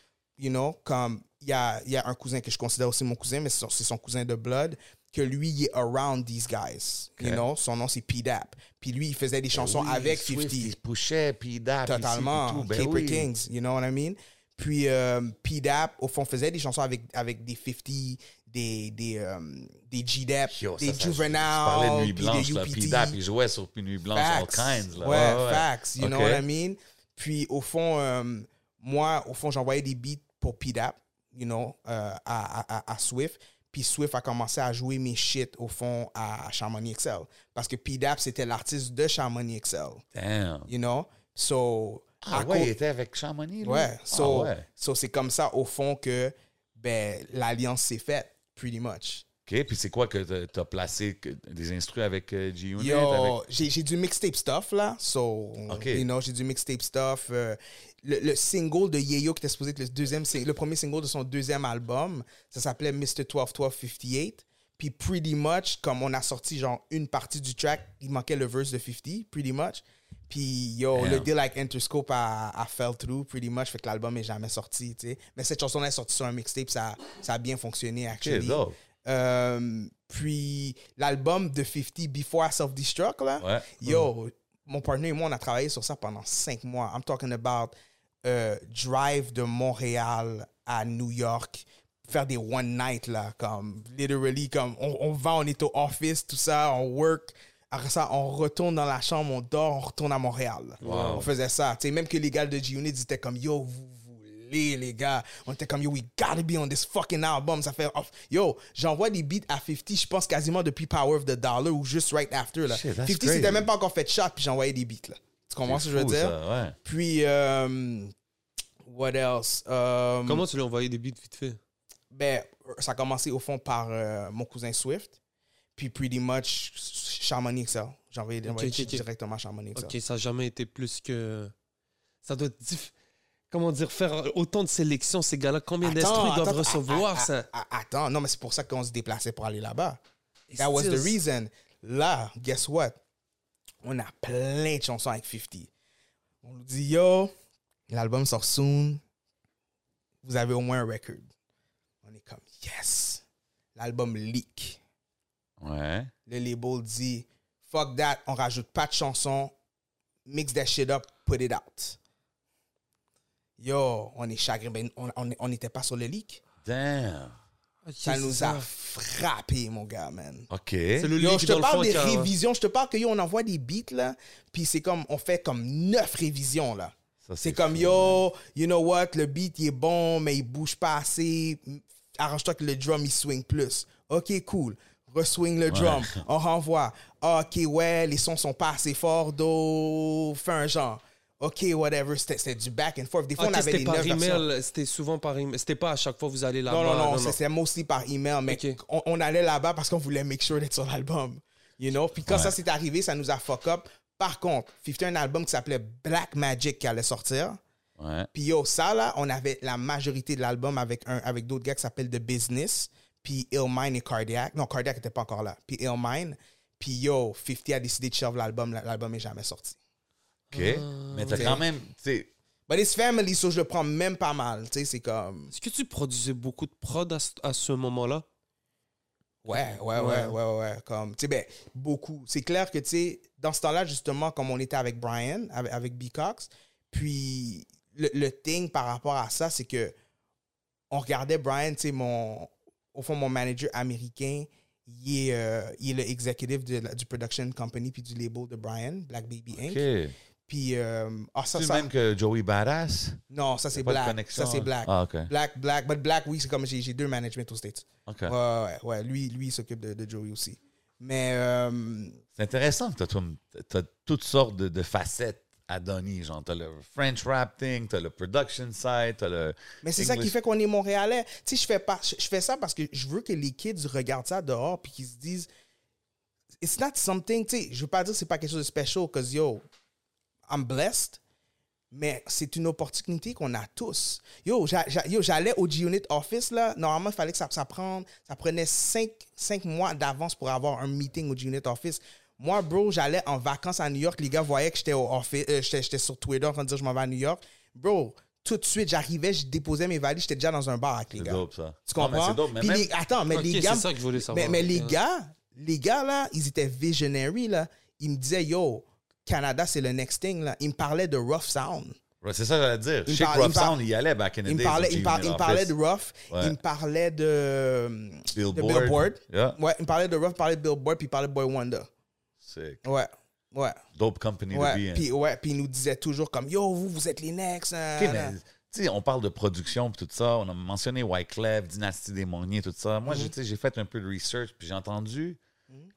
you know, comme il y a, y a un cousin que je considère aussi mon cousin, mais c'est son cousin de blood, que lui, il est around these guys. You Ok. know, son nom c'est P-Dap. Puis lui, il faisait des chansons avec 50. Il pushait, puis dap, Totalement. Ben Caper oui. Kings, you know what I mean? Puis euh, P-Dap, au fond, faisait des chansons avec, avec des 50, des, des, euh, des G-Dap, des ça, Juvenile, Tu parlais de Nuit Blanche, des là. UPT. Puis Dap, il jouait sur Nuit Blanche, all kinds, là. Ouais, facts. You know Ok. what I mean? Puis au fond, euh, moi, au fond, j'envoyais des beats pour PDAP, you know, euh, à, à, à- à Swift. Puis Swift a commencé à jouer mes shit, au fond, à Chamonix Excel. Parce que PDAP, c'était l'artiste de Chamonix Excel, Damn. you know? So, Ah ouais, il était avec Chamonix, lui? Ouais, Ah so, ouais. so c'est comme ça, au fond, que ben, l'alliance s'est faite, pretty much. OK, puis c'est quoi que t'as placé que- des instrus avec euh, G-Unit? Avec- j'ai du mixtape stuff là. So, Ok. you know, j'ai du mixtape stuff. Euh, le, le single de Yeyo qui était supposé être le, deuxième, le premier single de son deuxième album, ça s'appelait Mr. 121258. Puis, pretty much, comme on a sorti genre une partie du track, il manquait le verse de 50, pretty much. Puis, yo, Damn. le deal avec Interscope a, a fell through, pretty much. Fait que l'album est jamais sorti, tu sais. Mais cette chanson-là est sortie sur un mixtape, ça, ça a bien fonctionné, actually. Euh, puis l'album de 50 Before Self Destruct là, Ouais. yo, mon partenaire et moi on a travaillé sur ça pendant cinq mois. I'm talking about euh, drive de Montréal à New York, faire des one night là, comme literally comme on, on va, on est au office, tout ça, on work. Après ça, on retourne dans la chambre, on dort, on retourne à Montréal. Wow. On faisait ça. Tu sais, même que les gars de G-Unit étaient comme yo, vous les gars. On était comme yo, we gotta be on this fucking album. Ça fait off. Yo, j'envoie des beats à 50, je pense quasiment depuis Power of the Dollar ou juste right after là. Shit, that's 50 crazy. c'était même pas encore fait shot puis j'envoyais des beats là. Tu comprends ce que je veux dire? ça, ouais. Puis euh, what else? Euh, Comment tu lui as envoyé des beats vite fait? Ben, ça a commencé au fond par euh, mon cousin Swift. Puis pretty much Chamonix Excel. J'ai envoyé, j'ai envoyé ok, ok. directement à Chamonix Excel. Ok, ça n'a jamais été plus que. Ça doit être. diff- Comment dire, faire autant de sélections, ces gars-là, combien d'instrus doivent recevoir a- a- ça a- Attends, non, mais c'est pour ça qu'on se déplaçait pour aller là-bas. That was the reason. Là, guess what? On a plein de chansons avec 50. On nous dit, yo, l'album sort soon. Vous avez au moins un record. On est comme, yes. L'album leak. Ouais. Le label dit, fuck that, on rajoute pas de chansons. Mix that shit up, put it out. Yo, on est chagrin. Ben, on- n'était pas sur le leak. Damn. Ça nous ça. a frappé, mon gars, man. OK. C'est le Yo, je te le parle fond des a- révisions, je te parle que yo, on envoie des beats là, puis c'est comme on fait comme neuf révisions là. Ça, C'est comme fou, yo, you know what, le beat il est bon, mais il bouge pas assez. Arrange-toi que le drum il swing plus. Ok, cool. Reswing le drum. On renvoie. Ok, ouais, les sons sont pas assez forts, do. Fais un genre. Ok, whatever. C'était du back and forth. Des fois, Ok, on avait c'était des par email, c'était souvent par email. C'était pas à chaque fois vous allez là-bas. Non, non, non, c'était mostly par email, mais on, on allait là-bas parce qu'on voulait make sure d'être sur l'album. You know? Puis quand Ouais. ça s'est arrivé, ça nous a fuck up. Par contre, 50 a un album qui s'appelait Black Magic qui allait sortir. Ouais. Puis yo, ça là, on avait la majorité de l'album avec, un, avec d'autres gars qui s'appellent The Business, puis Illmind et Cardiac. Non, Cardiac n'était pas encore là. Puis Illmind. Puis yo, 50 a décidé de shelve l'album. L'album est jamais sorti. OK. Mais t'as quand même, tu sais, But it's family, so je le prends même pas mal. Tu sais, c'est comme... Est-ce que tu produisais beaucoup de prod à, ce- à ce moment-là? Ouais, ouais, ouais, Ouais. ouais, ouais. Comme, tu sais, ben, beaucoup. C'est clair que, tu sais, dans ce temps-là, justement, comme on était avec Brian, avec, avec B. Cox, puis le, le thing par rapport à ça, c'est que on regardait Brian, tu sais, mon, au fond, mon manager américain, il est, euh, il est le executive de la- du production company puis du label de Brian, Black Baby Inc. Puis, euh, ah, ça, C'est ça, même que Joey Badass? non, ça c'est Black. Ça c'est hein? Black. Ah, OK. Black, Black, but Black, oui, c'est comme j'ai j'ai deux managements aux States. OK. Ouais, ouais, ouais. Lui, lui il s'occupe de, de Joey aussi. Mais, euh, C'est intéressant que tu as, toutes sortes de, de facettes à Donny. Genre, t'as le French rap thing, t'as le production side, t'as le. mais c'est ça qui fait qu'on est Montréalais. Tu sais, je fais, pas, je, fais ça parce que je veux que les kids regardent ça dehors puis qu'ils se disent It's not something, tu sais, je veux pas dire que c'est pas quelque chose de special because yo, I'm blessed. Mais c'est une opportunité qu'on a tous. Yo, j'a- j'a- yo, j'allais au G-Unit Office, là. Normalement, il fallait que ça, ça, prenne, ça prenait cinq, cinq mois d'avance pour avoir un meeting au G-Unit Office. Moi, bro, j'allais en vacances à New York. Les gars voyaient que j'étais au office, euh, j'étais, sur Twitter en train de dire je m'en vais à New York. Bro, tout de suite, j'arrivais, je déposais mes valises, j'étais déjà dans un bar avec les C'est gars. dope, ça. Tu Non, mais comprends? c'est dope, mais même- les- attends, mais les gars. c'est ça que je voulais savoir. Mais, mais les gars, les gars, là, ils étaient visionary, là. Ils me disaient, yo, Canada, c'est le next thing, là. Ils me parlaient de Rough Sound. Ouais, c'est ça que j'allais dire. Il Je sais que parle- il Rough Sound, il y allait back in the me parlaient, au ils me par- G-Unit ils me parlaient de. Rough. Ouais. Ils me parlaient de. Billboard. de Billboard. Yeah. Ouais, ils me parlaient de Rough, ils me parlaient de Billboard, puis ils parlaient de Boy Wonder. Sick. Ouais. Ouais. Dope company to be Ouais. in. Puis, ouais. Puis ils nous disaient toujours comme, yo, vous, vous êtes les next. hein, hein. mais on parle de production et tout ça. On a mentionné Wyclef, Dynastie des Monniers, tout ça. Mhm. Moi, sais, j'ai fait un peu de research puis j'ai entendu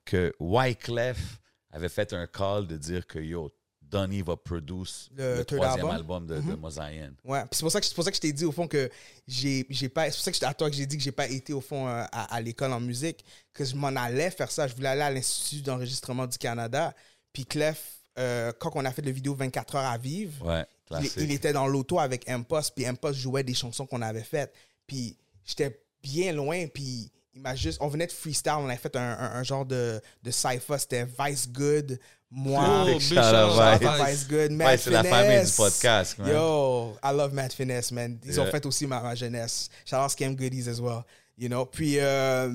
que Wyclef avait fait un call de dire que yo, Donny va produire Le troisième album? Mhm. album, de, de Mosaïen. Ouais, puis c'est pour ça que c'est pour ça que je t'ai dit au fond que j'ai pas c'est pour ça que à toi que j'ai dit que j'ai pas été au fond euh, à, à l'école en musique que je m'en allais faire ça, je voulais aller à l'institut d'enregistrement du Canada. Puis Clef euh, quand on a fait le vidéo 24 heures à vivre, Ouais, il, il était dans l'auto avec Impost, puis Impost jouait des chansons qu'on avait faites. Puis j'étais bien loin, puis il m'a juste... On venait de freestyle, on avait fait un, un- un genre de, de cypher, c'était Vice Good, moi... Oh, Vice. Vice. Good, Matt Ouais, c'est la famille du podcast, man. Yo, I love Matt Finesse, man. Ils ont fait aussi ma, ma jeunesse. Shout out Scam Goodies as well. You know, puis euh,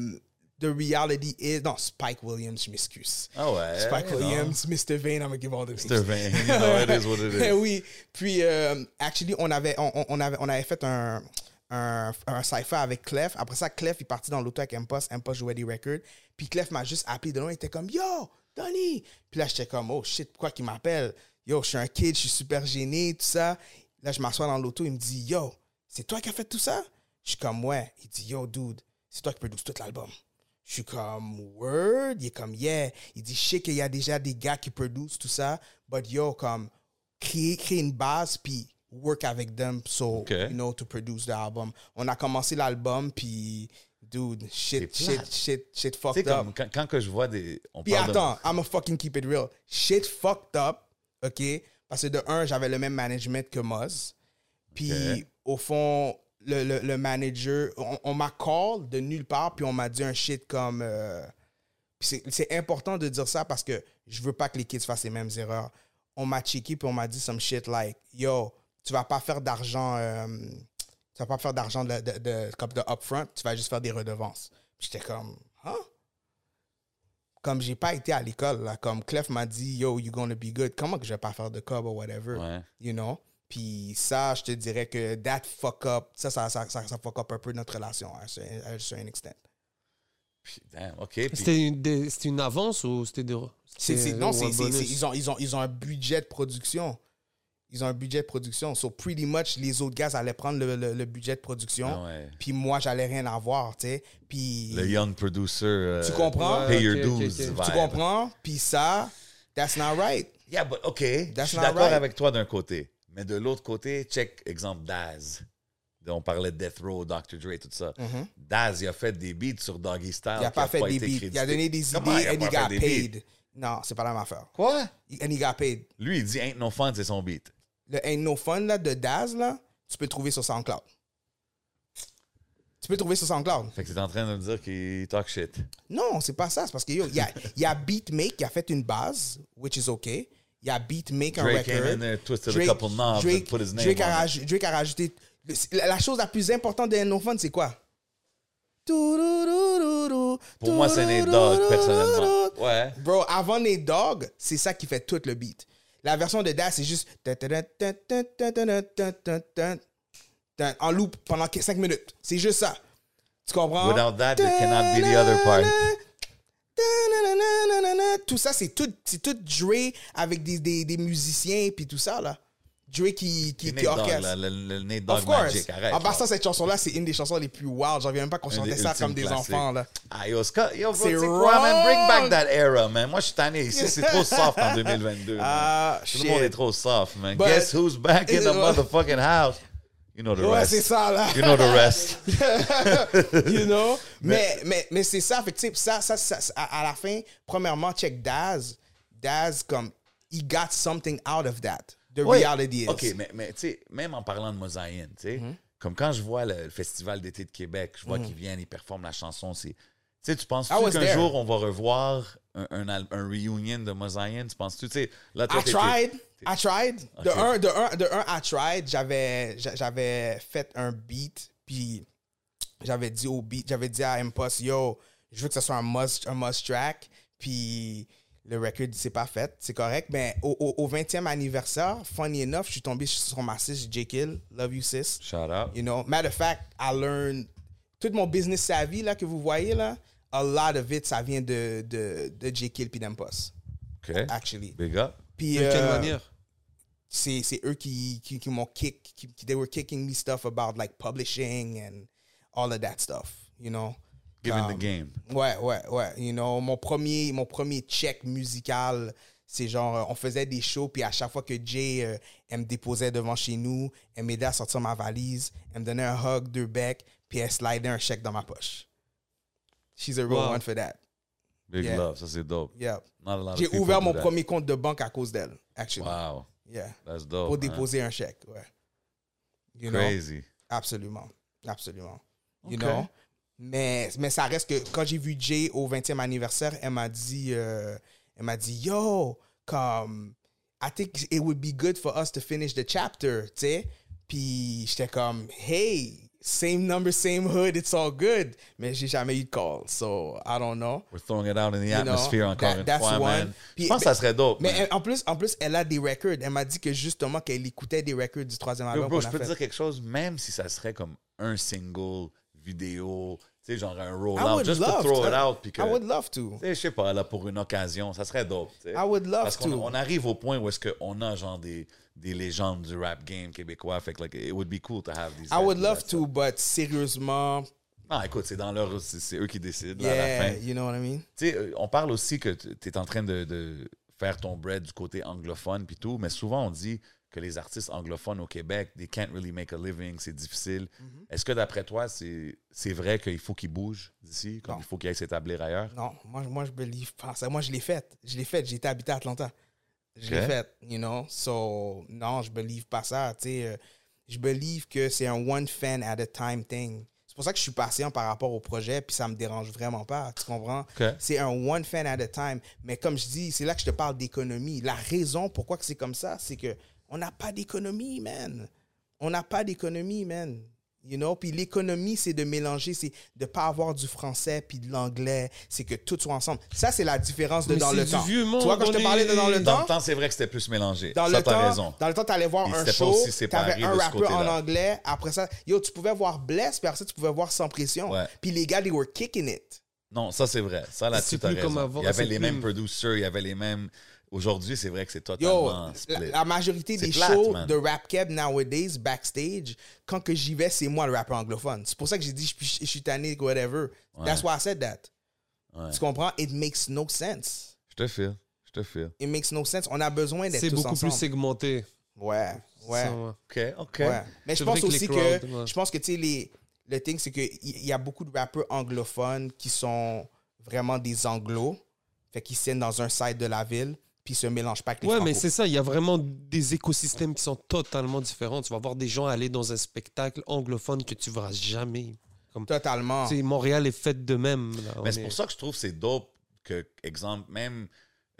The Reality is... Non, Spike Williams, je m'excuse. Ah ouais. Spike non. Williams, Mr. Vane, I'm gonna give all the Mr. Vane, you know, it is what it *laughs* is. oui. Puis, euh, actually, on avait, on avait, on avait fait un, un, un cypher avec Clef. Après ça, Clef est parti dans l'auto avec Impost. Impost jouait des records. Puis Clef m'a juste appelé de loin. Il était comme Yo, Donny. Puis là, j'étais comme Oh shit, pourquoi qu'il m'appelle? Yo, je suis un kid, je suis super gêné, tout ça. Là, je m'assois dans l'auto. Il me dit Yo, c'est toi qui as fait tout ça? Je suis comme Ouais. Il dit Yo, dude, c'est toi qui produis tout l'album. Je suis comme, word? Il est comme, yeah. Il dit, je sais qu'il y a déjà des gars qui produisent tout ça, but yo, comme, créer, créer une base, puis work avec them, so, you know, to produce the album. On a commencé l'album, puis, dude, shit, shit, shit, shit fucked up. quand, quand que je vois des. On Puis parle de- attends, I'm a fucking keep it real. Shit fucked up, OK? Parce que de un, j'avais le même management que Moz. Puis au fond, le, le, le manager, on, on m'a call de nulle part, puis on m'a dit un shit comme. euh, c'est important de dire ça parce que je veux pas que les kids fassent les mêmes erreurs. On m'a checké, puis on m'a dit some shit like, yo, tu vas pas faire d'argent. euh, tu vas pas faire d'argent de, de, de- comme de upfront, tu vas juste faire des redevances. J'étais comme, hein? Comme j'ai pas été à l'école, là, comme Clef m'a dit, yo, you gonna be good. Comment que je vais pas faire de cob ou whatever? Ouais. You know? Puis ça, je te dirais que that fuck up, ça, ça, ça, ça, ça fuck up un peu notre relation hein, sur, à un certain extent. C'était une, avance ou c'était des. C'était non, ils, ont, ils, ont, ils ont un budget de production. Ils ont un budget de production. So, pretty much, les autres gars allaient prendre le, le- le budget de production. Ah. Puis moi, j'allais rien avoir, tu sais. Puis. Le young producer. euh, Tu comprends? Pay your dues. Tu comprends? Puis ça, that's not right. Yeah, but OK. Je That's suis not d'accord right. avec toi d'un côté. Mais de l'autre côté, check, exemple, Daz. On parlait de Death Row, Dr. Dre, tout ça. Daz, il a fait des beats sur Doggy Style. Mm-hmm. Il a qui pas fait des beats. Il a donné des Comment idées il he fait got des beats? paid. Non, c'est pas la même affaire. Quoi? And he got paid. Lui, il dit Ain't No Fun, c'est son beat. Le Ain't No Fun là, de Daz, là, tu peux le trouver sur SoundCloud. Tu peux le trouver sur SoundCloud. Fait que t'es en train de me dire qu'il talk shit. Non, c'est pas ça. C'est parce qu'il y a, y a Beatmake qui a fait une base, which is OK. Il y a Beatmake, Drake record. came in there, twisted a couple knobs and put his name Drake, a, raj- Drake a rajouté... le- La chose la plus importante de Ain't No Fun, c'est quoi? Pour Pour moi, c'est Nate Dogg, personnellement. Ouais. Bro, avant Nate Dogg, c'est ça qui fait tout le beat. La version de Daz, c'est juste en loop pendant 5 minutes. C'est juste ça. Tu comprends? Without that, there cannot be the other part. Tout ça, c'est tout, tout Dre avec des, des, des musiciens puis tout ça, là. Dre qui, qui, orchestre. là, le, le Nate Dogg Of course. Magic, arrête. en passant, cette chanson-là, c'est une des chansons les plus wild. J'en reviens même pas qu'on chantait ça comme des enfants, là. Ah, yo, Scott, yo, C'est quoi, man? Bring back that era, man. Moi, je suis tanné ici. C'est trop *laughs* soft en 2022. man. Ah, Tout le monde est trop soft, man. But- Guess who's back in the *laughs* motherfucking house? You know the Ouais, rest. c'est ça, là. You know the rest. *laughs* you know? mais mais, mais c'est ça. Fait que, tu sais, ça, ça, ça, ça- à, à la fin, premièrement, check Daz. Daz, comme, he got something out of that. The reality is. OK, mais, mais tu sais, même en parlant de Mosaïne, tu sais, comme quand je vois le, le Festival d'été de Québec, je vois qu'ils viennent, ils performent la chanson, c'est... Tu sais, tu was qu'un jour, on va revoir un, un, reunion de Mosaïne? Tu penses-tu, tu sais, là, toi, I tried. I tried. De un, de un, de un, I tried. J'avais, j'a- j'avais fait un beat, puis j'avais dit au beat, j'avais dit à Impost, yo, je veux que ce soit un must, un must track, puis le record, c'est pas fait, c'est correct. Mais au, au, au 20e anniversaire, funny enough, je suis tombé sur ma sis, J. Kill, Love You Sis. Shout out. You know, matter of fact, I learned tout mon business savvy là que vous voyez là, a lot of it ça vient de de de J Kill puis d'Impost, OK. actually. Big up. Puis De quelle euh, manière? c'est c'est eux qui qui, qui m'ont kick, qui, qui- they were kicking me stuff about like publishing and all of that stuff, you know? Giving Um, the game. Ouais, ouais, ouais. You know, mon premier, mon premier check musical, c'est genre, euh, on faisait des shows, puis à chaque fois que Jay, euh, elle me déposait devant chez nous, elle m'aidait à sortir ma valise, elle me donnait un hug, deux becs, puis elle slidait un chèque dans ma poche. She's a real Wow. one for that. Big Yeah. love. Ça, c'est dope. Yeah. J'ai ouvert mon premier compte de banque à cause d'elle, actually. Wow. Yeah. That's dope. Pour man. déposer un chèque, ouais. You know? Crazy. Absolument. Absolument. You Ok. know? Mais, mais ça reste que quand j'ai vu Jay au 20e anniversaire, elle m'a dit, euh, elle m'a dit, yo, comme, I think it would be good for us to finish the chapter, tu sais. Puis j'étais comme, hey, same number, same hood, it's all good. Mais j'ai jamais eu de call, so I don't know. We're throwing it out in the You know, atmosphere encore that- une that's fois, one. man. Puis- Je pense que ça serait dope. Mais elle- en plus, en plus, elle a des records. Elle m'a dit que justement qu'elle écoutait des records du troisième Yo, album bro, qu'on je peux te dire quelque chose, même si ça serait comme un single vidéo, tu sais, genre un rollout, just to throw to. it out, puis que, I would love to. tu sais, je sais pas, là, pour une occasion, ça serait dope, tu sais. I would love Parce qu'on to. on arrive au point où est-ce qu'on a genre des, des légendes du rap game québécois, fait que like, it would be cool to have these I would love to, but sérieusement. Non, écoute, c'est dans leur, c'est eux qui décident, là, à la yeah, fin. you know what I mean? Tu sais, euh, on parle aussi que tu es en train de, de faire ton bread du côté anglophone puis tout, mais souvent on dit que les artistes anglophones au Québec, they can't really make a living, c'est difficile. Mm-hmm. Est-ce que d'après toi, c'est vrai qu'il faut qu'ils bougent d'ici, comme Non. il faut qu'ils aillent s'établir ailleurs? Non, moi, moi je believe pas ça. Moi, je l'ai fait. Je l'ai fait. J'ai été habité à Atlanta. Je l'ai fait, you know? So, non, je believe pas ça. Tu sais, euh, je believe que c'est un one fan at a time thing. C'est pour ça que je suis patient par rapport au projet, puis ça me dérange vraiment pas. Tu comprends? C'est un one fan at a time. Mais comme je dis, c'est là que je te parle d'économie. La raison pourquoi que c'est comme ça, c'est que on n'a pas d'économie, man. On n'a pas d'économie, man. You know? Puis l'économie, c'est de mélanger, c'est de pas avoir du français puis de l'anglais. C'est que tout soit ensemble. Ça, c'est la différence de Mais dans c'est le du temps. vieux tu monde, vois, quand je te parlais de dans le Dans temps, le temps, c'est vrai que c'était plus mélangé. dans ça, le t'as temps, raison. dans le temps, t'allais voir Puis un c'était pas show, aussi séparé t'avais un rappeur en anglais. Après ça, yo, tu pouvais voir Bless, puis après ça, tu pouvais voir Sans Pression. Ouais. Puis les gars, they were kicking it. Non, ça c'est vrai. Ça là-dessus, t'as raison. comme avant, il y avait les plus- mêmes producers, il y avait les mêmes... Aujourd'hui, c'est vrai que c'est Yo, totalement la, split. la majorité C'est des plate, shows man. de rap keb nowadays, backstage, quand que j'y vais, c'est moi le rappeur anglophone. C'est pour ça que j'ai dit je, suis- je suis tanné, whatever. That's why I said that. Ouais. Tu comprends? It makes no sense. Je te file, je te file. It makes no sense. On a besoin d'être C'est beaucoup ensemble. plus segmenté. Ouais, ouais. Ouais. OK, OK. Ouais. Mais je pense que aussi crowds, que, ouais. je pense que, tu sais, les, le thing, c'est qu'il y, y a beaucoup de rappeurs anglophones qui sont vraiment des anglos. Fait qu'ils signent dans un side de la ville. Puis se mélangent pas avec les Ouais, mais c'est ça, il y a vraiment des écosystèmes qui sont totalement différents. Tu vas voir des gens aller dans un spectacle anglophone que tu verras jamais. Totalement. Tu sais, Montréal est faite de même. là. Mais c'est est- pour ça que je trouve que c'est dope que, exemple, même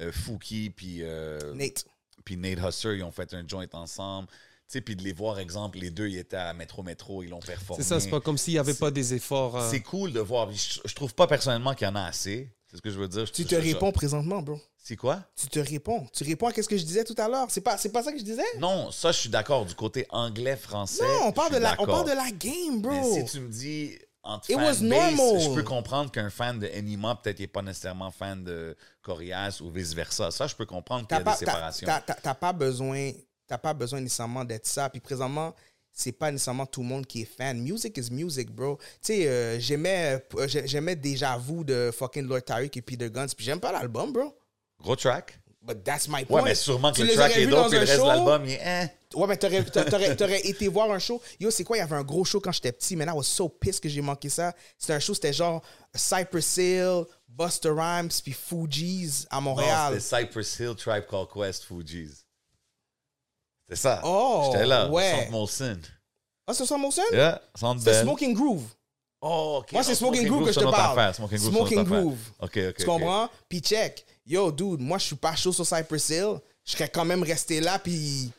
euh, Fouki puis euh, Nate. puis Nate Husser, ils ont fait un joint ensemble. Tu sais, puis de les voir, exemple, les deux, ils étaient à Metro Metro, ils l'ont performé. C'est ça, c'est pas comme s'il n'y avait pas des efforts. euh, C'est cool de voir. Je, je trouve pas personnellement qu'il y en a assez. C'est ce que je veux dire. Tu je- te je- réponds présentement, bro. C'est quoi? Tu te réponds. Tu réponds à ce que je disais tout à l'heure. C'est pas, pas ça que je disais? Non, ça, je suis d'accord. Du côté anglais-français. Non, on parle, de la, on parle de la game, bro. Mais si tu me dis entre It was normal. je peux comprendre qu'un fan de Enima, peut-être, n'est pas nécessairement fan de Corias ou vice-versa. Ça, je peux comprendre qu'il y a pas, des séparations. t'as pas besoin, t'as pas besoin nécessairement d'être ça. Puis présentement, c'est pas nécessairement tout le monde qui est fan. Music is music, bro. Tu sais, euh, j'aimais, euh, j'ai- j'aimais déjà vous de fucking Lord Tariq et Peter Guns. Puis j'aime pas l'album, bro. Gros track. But that's my point. Ouais, mais sûrement que Tu le track est dope et le un reste de show? l'album, il est... hein. Ouais, mais t'aurais, t'a- t'aurais, *laughs* t'aurais été voir un show. Yo, c'est quoi? Il y avait un gros show quand j'étais petit, mais I was so pissed que j'ai manqué ça. C'était un show, c'était genre Cypress Hill, Buster Rhymes, puis Fugees à Non, Montréal. c'était Cypress Hill, Tribe Called Quest, Fugees. C'est ça. Oh, J'étais là. ouais. Centre Molson. Ah, c'est ça, mon son? Yeah, Centre C'est Bell. Smoking Groove. Oh, ok. Moi, c'est Smoking Groove que je c'est te parle. affaire. Smoking Groove, c'est Smoking. Groove. Ok, ok. Tu comprends? Puis check. Yo, dude, moi, je suis pas chaud sur Cypress Hill. Je serais quand même resté là, puis...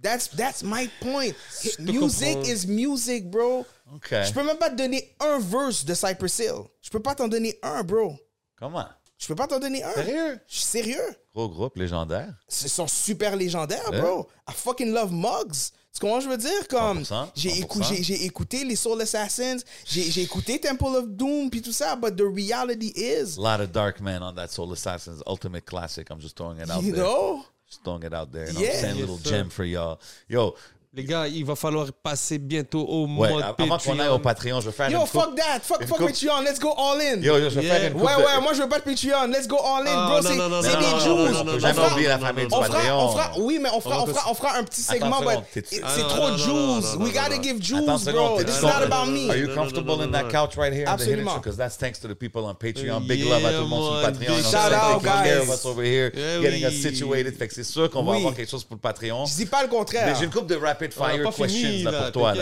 That's, that's my point. Music comprends. is music, bro. Ok. Je peux même pas te donner un verse de Cypress Hill. Je peux pas t'en donner un, bro. Comment? Je peux pas t'en donner un. Sérieux? Je suis sérieux. Gros groupe légendaire. Ils sont super légendaires, Ouais. bro. I fucking love Mugs. Tu comprends je veux dire? Comme, 100%, j'ai, 100%. écou- j'ai- j'ai écouté les Soul Assassins, j'ai, j'ai écouté Temple of Doom, puis tout ça, but the reality is, A lot of dark men on that Soul Assassins Ultimate Classic. I'm just throwing it out you there. know? Just throwing it out there. You know, Yeah. saying a Yes, little sir. gem for y'all. Yo, Les gars, il va falloir passer bientôt au ouais, mode avant qu'on aille au Patreon. Patreon, je vais faire Yo, une fuck coupe. that. Fuck, fuck coupe- Patreon. Let's go all in. Yo, yo, je vais Yeah. faire une coupe ouais, de- ouais, moi je veux pas de Patreon. Let's go all in, Ah, bro. c'est non, non, c'est non, des non, Jews. non, non, On non, fera- jamais non, oublier la non, famille non, du on non, fera, Patreon. on fera, oui, mais on fera, On fera, on fera un petit segment, Ah, c'est non, trop non, non, non, Jews. non, We non, gotta non. give Jews, bro. This is not about me. Are you Non, non, comfortable non, in non, that non. couch right here? Absolument. Because that's thanks to the people on Patreon. Big love à tout le monde sur. Patreon. Shout out, taking care of guys. us over here, getting us situated. Fait que c'est sûr qu'on va avoir quelque chose pour le Patreon. Je dis pas le Mais contraire. J'ai une couple de rapid fire pas questions fini, là, pour toi.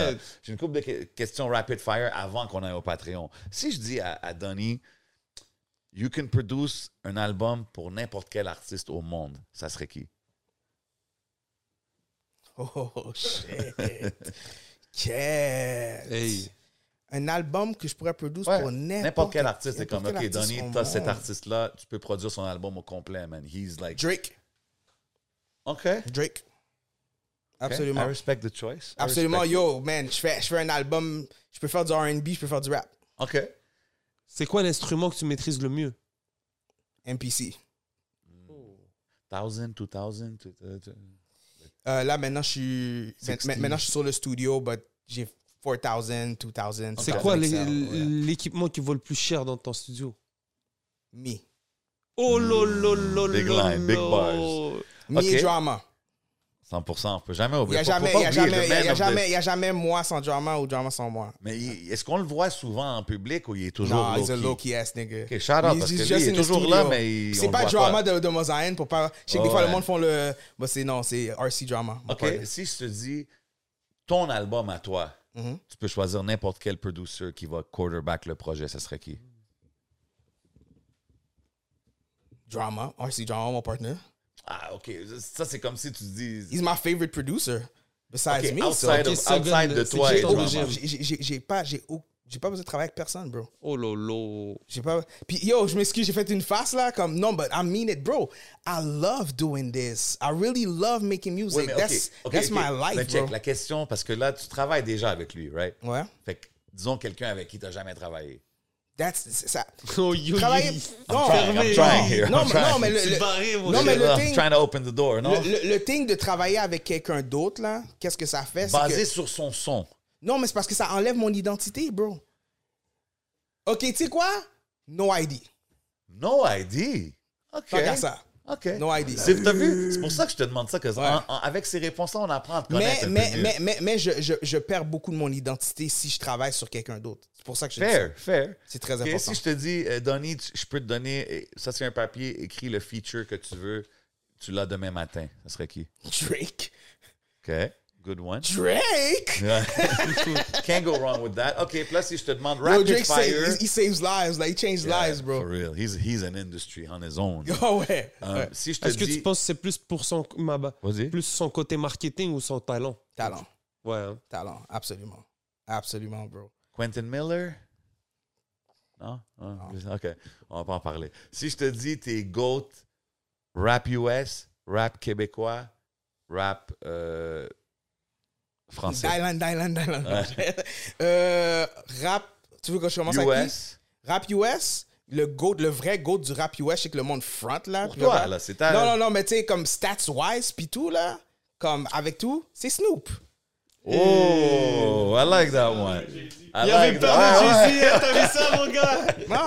J'ai une couple de que- questions rapid fire avant qu'on aille au Patreon. Si je dis à, à Donny, you can produce un album pour n'importe quel artiste au monde, ça serait qui? *laughs* Oh, shit. Quête. Hey. Un album que je pourrais produire Ouais, pour n'importe quel artiste, c'est comme, OK, artiste Donny, au t'as cet artiste-là, tu peux produire son album au complet, man. He's like... Drake. OK. Drake. Absolument. I respect the choice. I Absolument. Yo, man, je fais, je fais un album. Je peux faire du RB, je peux faire du rap. OK. C'est quoi l'instrument que tu maîtrises le mieux? MPC. 1000, 2000, tout- tout- tout. Euh, là, maintenant, je suis. 60. ma- Maintenant, je suis sur le studio, but j'ai 4000, 2000. C'est 2000 quoi l'équipement qui vaut le plus cher dans ton studio? Me. Oh lolo lolo Big line, big bars. Me drama. 100%. On peut jamais Il n'y oublier. a jamais, il y a jamais, y a- y a of the- jamais, il y a jamais moi sans drama ou drama sans moi. Mais est-ce qu'on le voit souvent en public ou il est toujours Non, he's a low-key? low-key ass nigga. Ok, shout out, parce que lui, il est toujours là, mais C'est pas drama pas. de, de Mosaïne pour pas. Je sais que des fois, le monde font le. Bah, c'est non, c'est RC drama. OK, si je te dis ton album à toi, Mhm. tu peux choisir n'importe quel producer qui va quarterback le projet, ce serait qui? Drama. RC drama, mon partner. Ah, OK. Ça, c'est comme si tu dis... He's my favorite producer. Besides OK, me. so- outside, of- outside de toi et? J'ai- pas, j'ai pas besoin de travailler avec personne, bro. Oh lolo. J'ai pas. Puis yo, je m'excuse, j'ai fait une face là, comme non, but I mean it, bro. I love doing this. I really love making music. Oui, mais OK, that's that's my life, Mais check, bro. la question, parce que là, tu travailles déjà avec lui, right? Ouais. Fait que, disons quelqu'un avec qui tu n'as jamais travaillé. That's ça. *laughs* Oh yo Travailler. Non, trying, I'm non, trying here, non, mais- trying. non, mais le, le- barré, non, mais le thing, trying to open the door, non? le, le- le thing de travailler avec quelqu'un d'autre là, qu'est-ce que ça fait? c'est Basé que- sur son son. Non, mais c'est parce que ça enlève mon identité, bro. Ok, tu sais quoi? No ID. No ID. OK. Qu'à ça. OK. No ID. C'est t'as vu? C'est pour ça que je te demande ça, que Ouais. en- en- avec ces réponses-là, on apprend à te Mais, connaître un mais, peu mais, mais, mais je, je, je perds beaucoup de mon identité si je travaille sur quelqu'un d'autre. C'est pour ça que je dis ça. Fair, fair. C'est très Ok, important. si je te dis, euh, Donny, tu- je peux te donner, euh, ça c'est un papier, écris le feature que tu veux tu l'as demain matin, ça serait qui? *laughs* Drake. OK. Good one. Drake? *laughs* Can't go wrong with that. OK, puis là, si je te demande rapid Drake fire. save, he saves lives. Like, he changed Yeah, lives, bro. For real. He's, he's an industry on his own. Oh, *laughs* ouais. Um, ouais. Si je te Est-ce que tu penses que c'est plus pour son, plus son côté marketing ou son talent? Talent. Ouais. hein. Talent. Absolument. Absolument, bro. Quentin Miller? Non? Ah, OK. On va pas en parler. Si je te dis t'es GOAT, rap US, rap québécois, rap euh, français. Dylan, Dylan, Dylan. euh, rap, tu veux que je commence qui? US. Rap US, le goat, le vrai goat du rap US, c'est que le monde front, là. Pour toi, là, c'est ta- Non, non, non, mais tu sais, comme stats-wise, puis tout, là, comme avec tout, c'est Snoop. Oh, I like that one. I Il y like avait that. pas Ouais, ouais. Jay-Z, vu ça, mon gars? Non,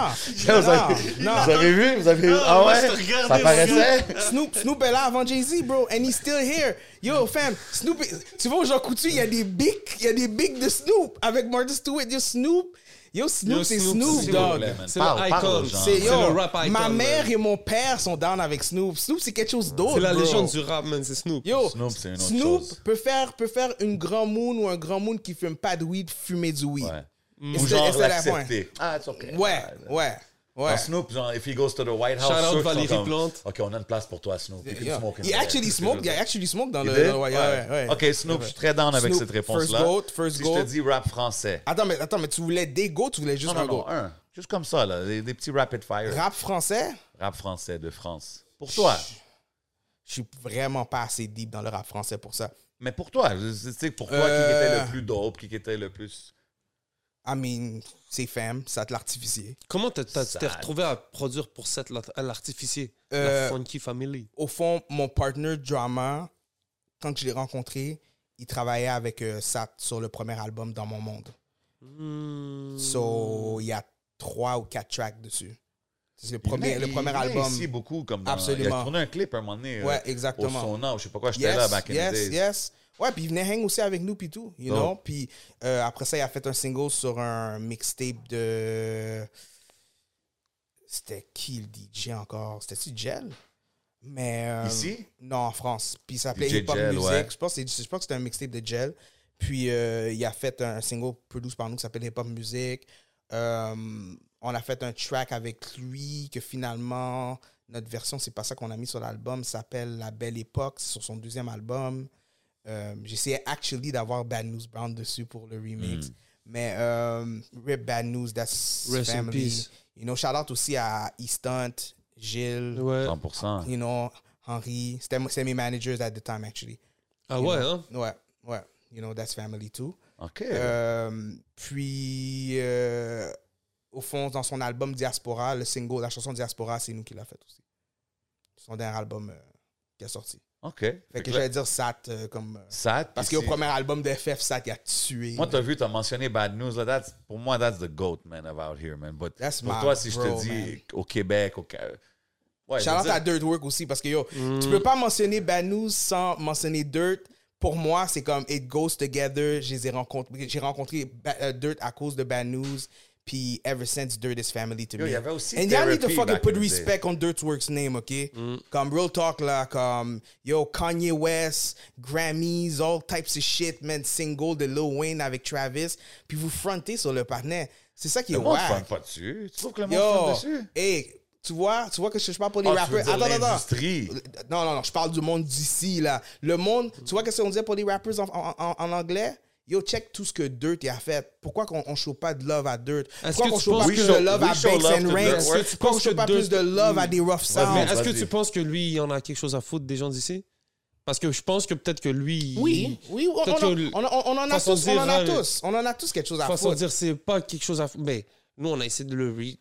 *laughs* Vous avez, non, vous avez vu? Vous avez vu? Ah, Ah ouais? Ça paraissait? *laughs* Snoop, Snoop est là avant Jay-Z, bro, and he's still here. Yo, fam, Snoop, est- tu vois, au Jean Coutu, il y a des bigs, il y a des bigs de Snoop avec Martha Stewart. Yo, Snoop, yo, Snoop, c'est Snoop, Snoop, c'est man. C'est yo, le rap icon, ma man. mère et mon père sont down avec Snoop. Snoop, c'est quelque chose d'autre, C'est la bro. légende du rap, man, c'est Snoop. Yo, Snoop, c'est une autre Snoop chose. peut faire, peut faire une grand moon ou un grand moon qui fume pas de weed, fumer du weed. Ouais. Et Ou c'est- genre l'accepter. Ah, it's okay. Ouais, ouais, ouais. Snoop, genre, if he goes to the White House, Shout out qui Valérie comme, Plante. OK, on a une place pour toi, Snoop. You can Yeah. smoke there. actually C'est ce que smoke, je il actually smoke dans le. did? dans le- ouais, ouais, ouais. OK, Snoop, je suis très down avec Snoop, cette réponse-là. first goat, first si goat. je te dis rap français. Attends, mais, attends, mais tu voulais des goats, tu voulais juste Non, non, un non, goat? un. Juste comme ça, là. Des, des petits rapid fire. Rap français, Rap français de France. Pour toi. je suis vraiment pas assez deep dans le rap français pour ça. Mais pour toi, tu sais, pour toi, qui Euh. était le plus dope, qui était le plus... I mean, c'est femme, ça te l'artificier. Comment t'es retrouvé à produire pour cette à l'artificier? Euh, La Funky Family. Au fond, mon partner drama, quand je l'ai rencontré, il travaillait avec euh, Sat sur le premier album Dans mon monde. Hmm. So, il y a trois ou quatre tracks dessus. C'est le premier, Il le premier il album. ici beaucoup, comme dans... Il Absolument. a tourné un clip un moment donné. Ouais, euh, exactement. Au Sona, ou je sais pas quoi, j'étais là back in yes, the days. yes. Ouais, puis il venait hang aussi avec nous, puis tout, you Oh. know. Puis euh, après ça, il a fait un single sur un mixtape de. C'était qui le DJ encore? C'était-tu Gel Mais. euh, Ici? Non, en France. Puis il s'appelait Hip Hop Music. ouais. Je pense je pense que c'était un mixtape de Gel. Puis euh, il a fait un single produit par nous qui s'appelle Hip Hop Music. Euh, on a fait un track avec lui que finalement, notre version, c'est pas ça qu'on a mis sur l'album, s'appelle La Belle Époque, sur son deuxième album. Euh, J'essayais actually d'avoir Bad News Brown dessus pour le remix. Mm. Mais euh, Rip Bad News, that's Rest in family. peace. You know, shout out aussi à Eastant, Gilles, Ouais. 100%. you know, Henri. C'était mes managers at the time, actually. Ah You ouais, know? hein? Ouais, ouais. You know, that's family too. OK. Euh, puis, euh, au fond, dans son album Diaspora, le single, la chanson Diaspora, c'est nous qui l'a fait aussi. Son dernier album euh, qui a sorti. OK. Fait Fait que j'allais dire Sat euh, comme. euh, Sat, parce qu'au premier album de FF, Sat, il a tué. Moi, t'as vu, t'as mentionné Bad News. Là, that's, pour moi, that's the GOAT, man, of out here, man. But That's pour toi, si je te dis man. au Québec, au... Ouais, Shout out dire- à Dirt Work aussi parce que yo, tu peux pas mentionner Bad News sans mentionner Dirt. Pour moi, c'est comme It Goes Together. J'ai rencontré Ba- euh, Dirt à cause de Bad News. Puis ever since Dirt is family to Yo, me. il y avait aussi And y'all need to fucking put respect on Dirtworks name, ok? Comme Real Talk là, comme yo Kanye West, Grammys, all types of shit, man, single de Lil Wayne avec Travis. Puis vous frontez sur le partenaire. C'est ça qui est Le monde wack. pas dessus. Tu trouves que le monde Yo, dessus? hey, tu vois, tu vois que je, je parle pour les Ah, tu veux rappers. Attends, attends. Non, non, non, je parle du monde d'ici, là. Le monde, tu vois qu'est-ce qu'on disait pour les rappers en, en- en- en anglais? Yo, check tout ce que Dirt y a fait. Pourquoi qu'on on show pas de love à Dirt? Est-ce Pourquoi que qu'on tu show penses pas plus de love à Banks and to Ranks? Dirt. Est-ce que tu Pourquoi qu'on penses show que pas Dirt- plus de love à des rough Mais sounds? est-ce que tu penses que lui, il en a quelque chose à foutre des gens d'ici? Parce que je pense que peut-être que lui. Oui, oui, on, on- en a façon tous, on en a dire, tous. On en a tous quelque chose à façon de foutre. dire, c'est pas quelque chose à foutre. Mais nous, on a essayé de le. re-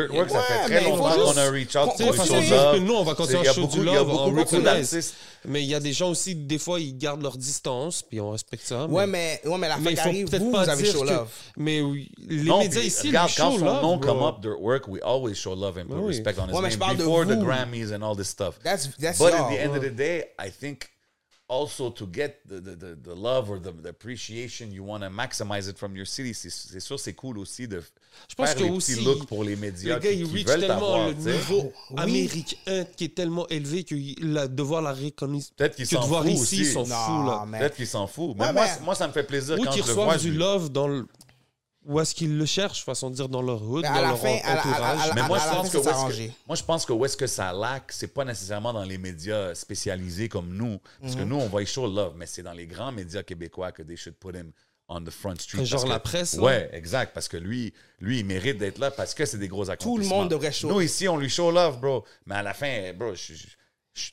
Dirtwork, ça Ouais, fait mais très longtemps qu'on a reach out que nous, on va continuer à show du il y a love, beaucoup, on beaucoup recognize. d'artistes. Mais il y a des gens aussi, des fois, ils gardent leur distance, puis on respecte ça. Ouais, mais, ouais, mais la fin il qui faut arrive, peut-être vous, pas vous avez show que- love. Mais oui, les Non, médias puis, ici, regarde, les quand show son love, nom come up, Dirtwork, we always show love and put oui. respect on his name before the. Grammys and all this stuff. That's- that's But at the end of the day, I think also to get the, the, the, the love or the, the appreciation, you want to maximize it from your city. C'est sûr, c'est cool aussi de Je pense faire que les aussi, petits looks pour les médias Le gars, qui, il qui reach veulent tellement t'avoir, le tu sais. niveau Oui. américain qui est tellement élevé que il a- de voir la reconnaissance. Peut-être qu'ils s'en voir foutent. Peut-être qu'ils s'en foutent. Mais Ouais, moi, mais- moi, ça me fait plaisir Ou quand qu'ils je le vois. du love dans le... Où est-ce qu'ils le cherchent, façon de dire, dans leur hood, Mais dans à la leur fin, à la- à la- entourage? à la- Mais moi, je pense que, ça où est-ce s'arrangeait. que- moi, je pense que où est-ce que ça lack, c'est pas nécessairement dans les médias spécialisés comme nous. Parce Mhm. que nous, on va y show love, mais c'est dans les grands médias québécois que they should put him on the front street. Genre Parce que- la presse, là? Ouais, exact. Parce que lui, lui, il mérite d'être là parce que c'est des gros accomplissements. monde devrait show- Nous, ici, on lui show love, bro. Mais à la fin, bro, je- je- je-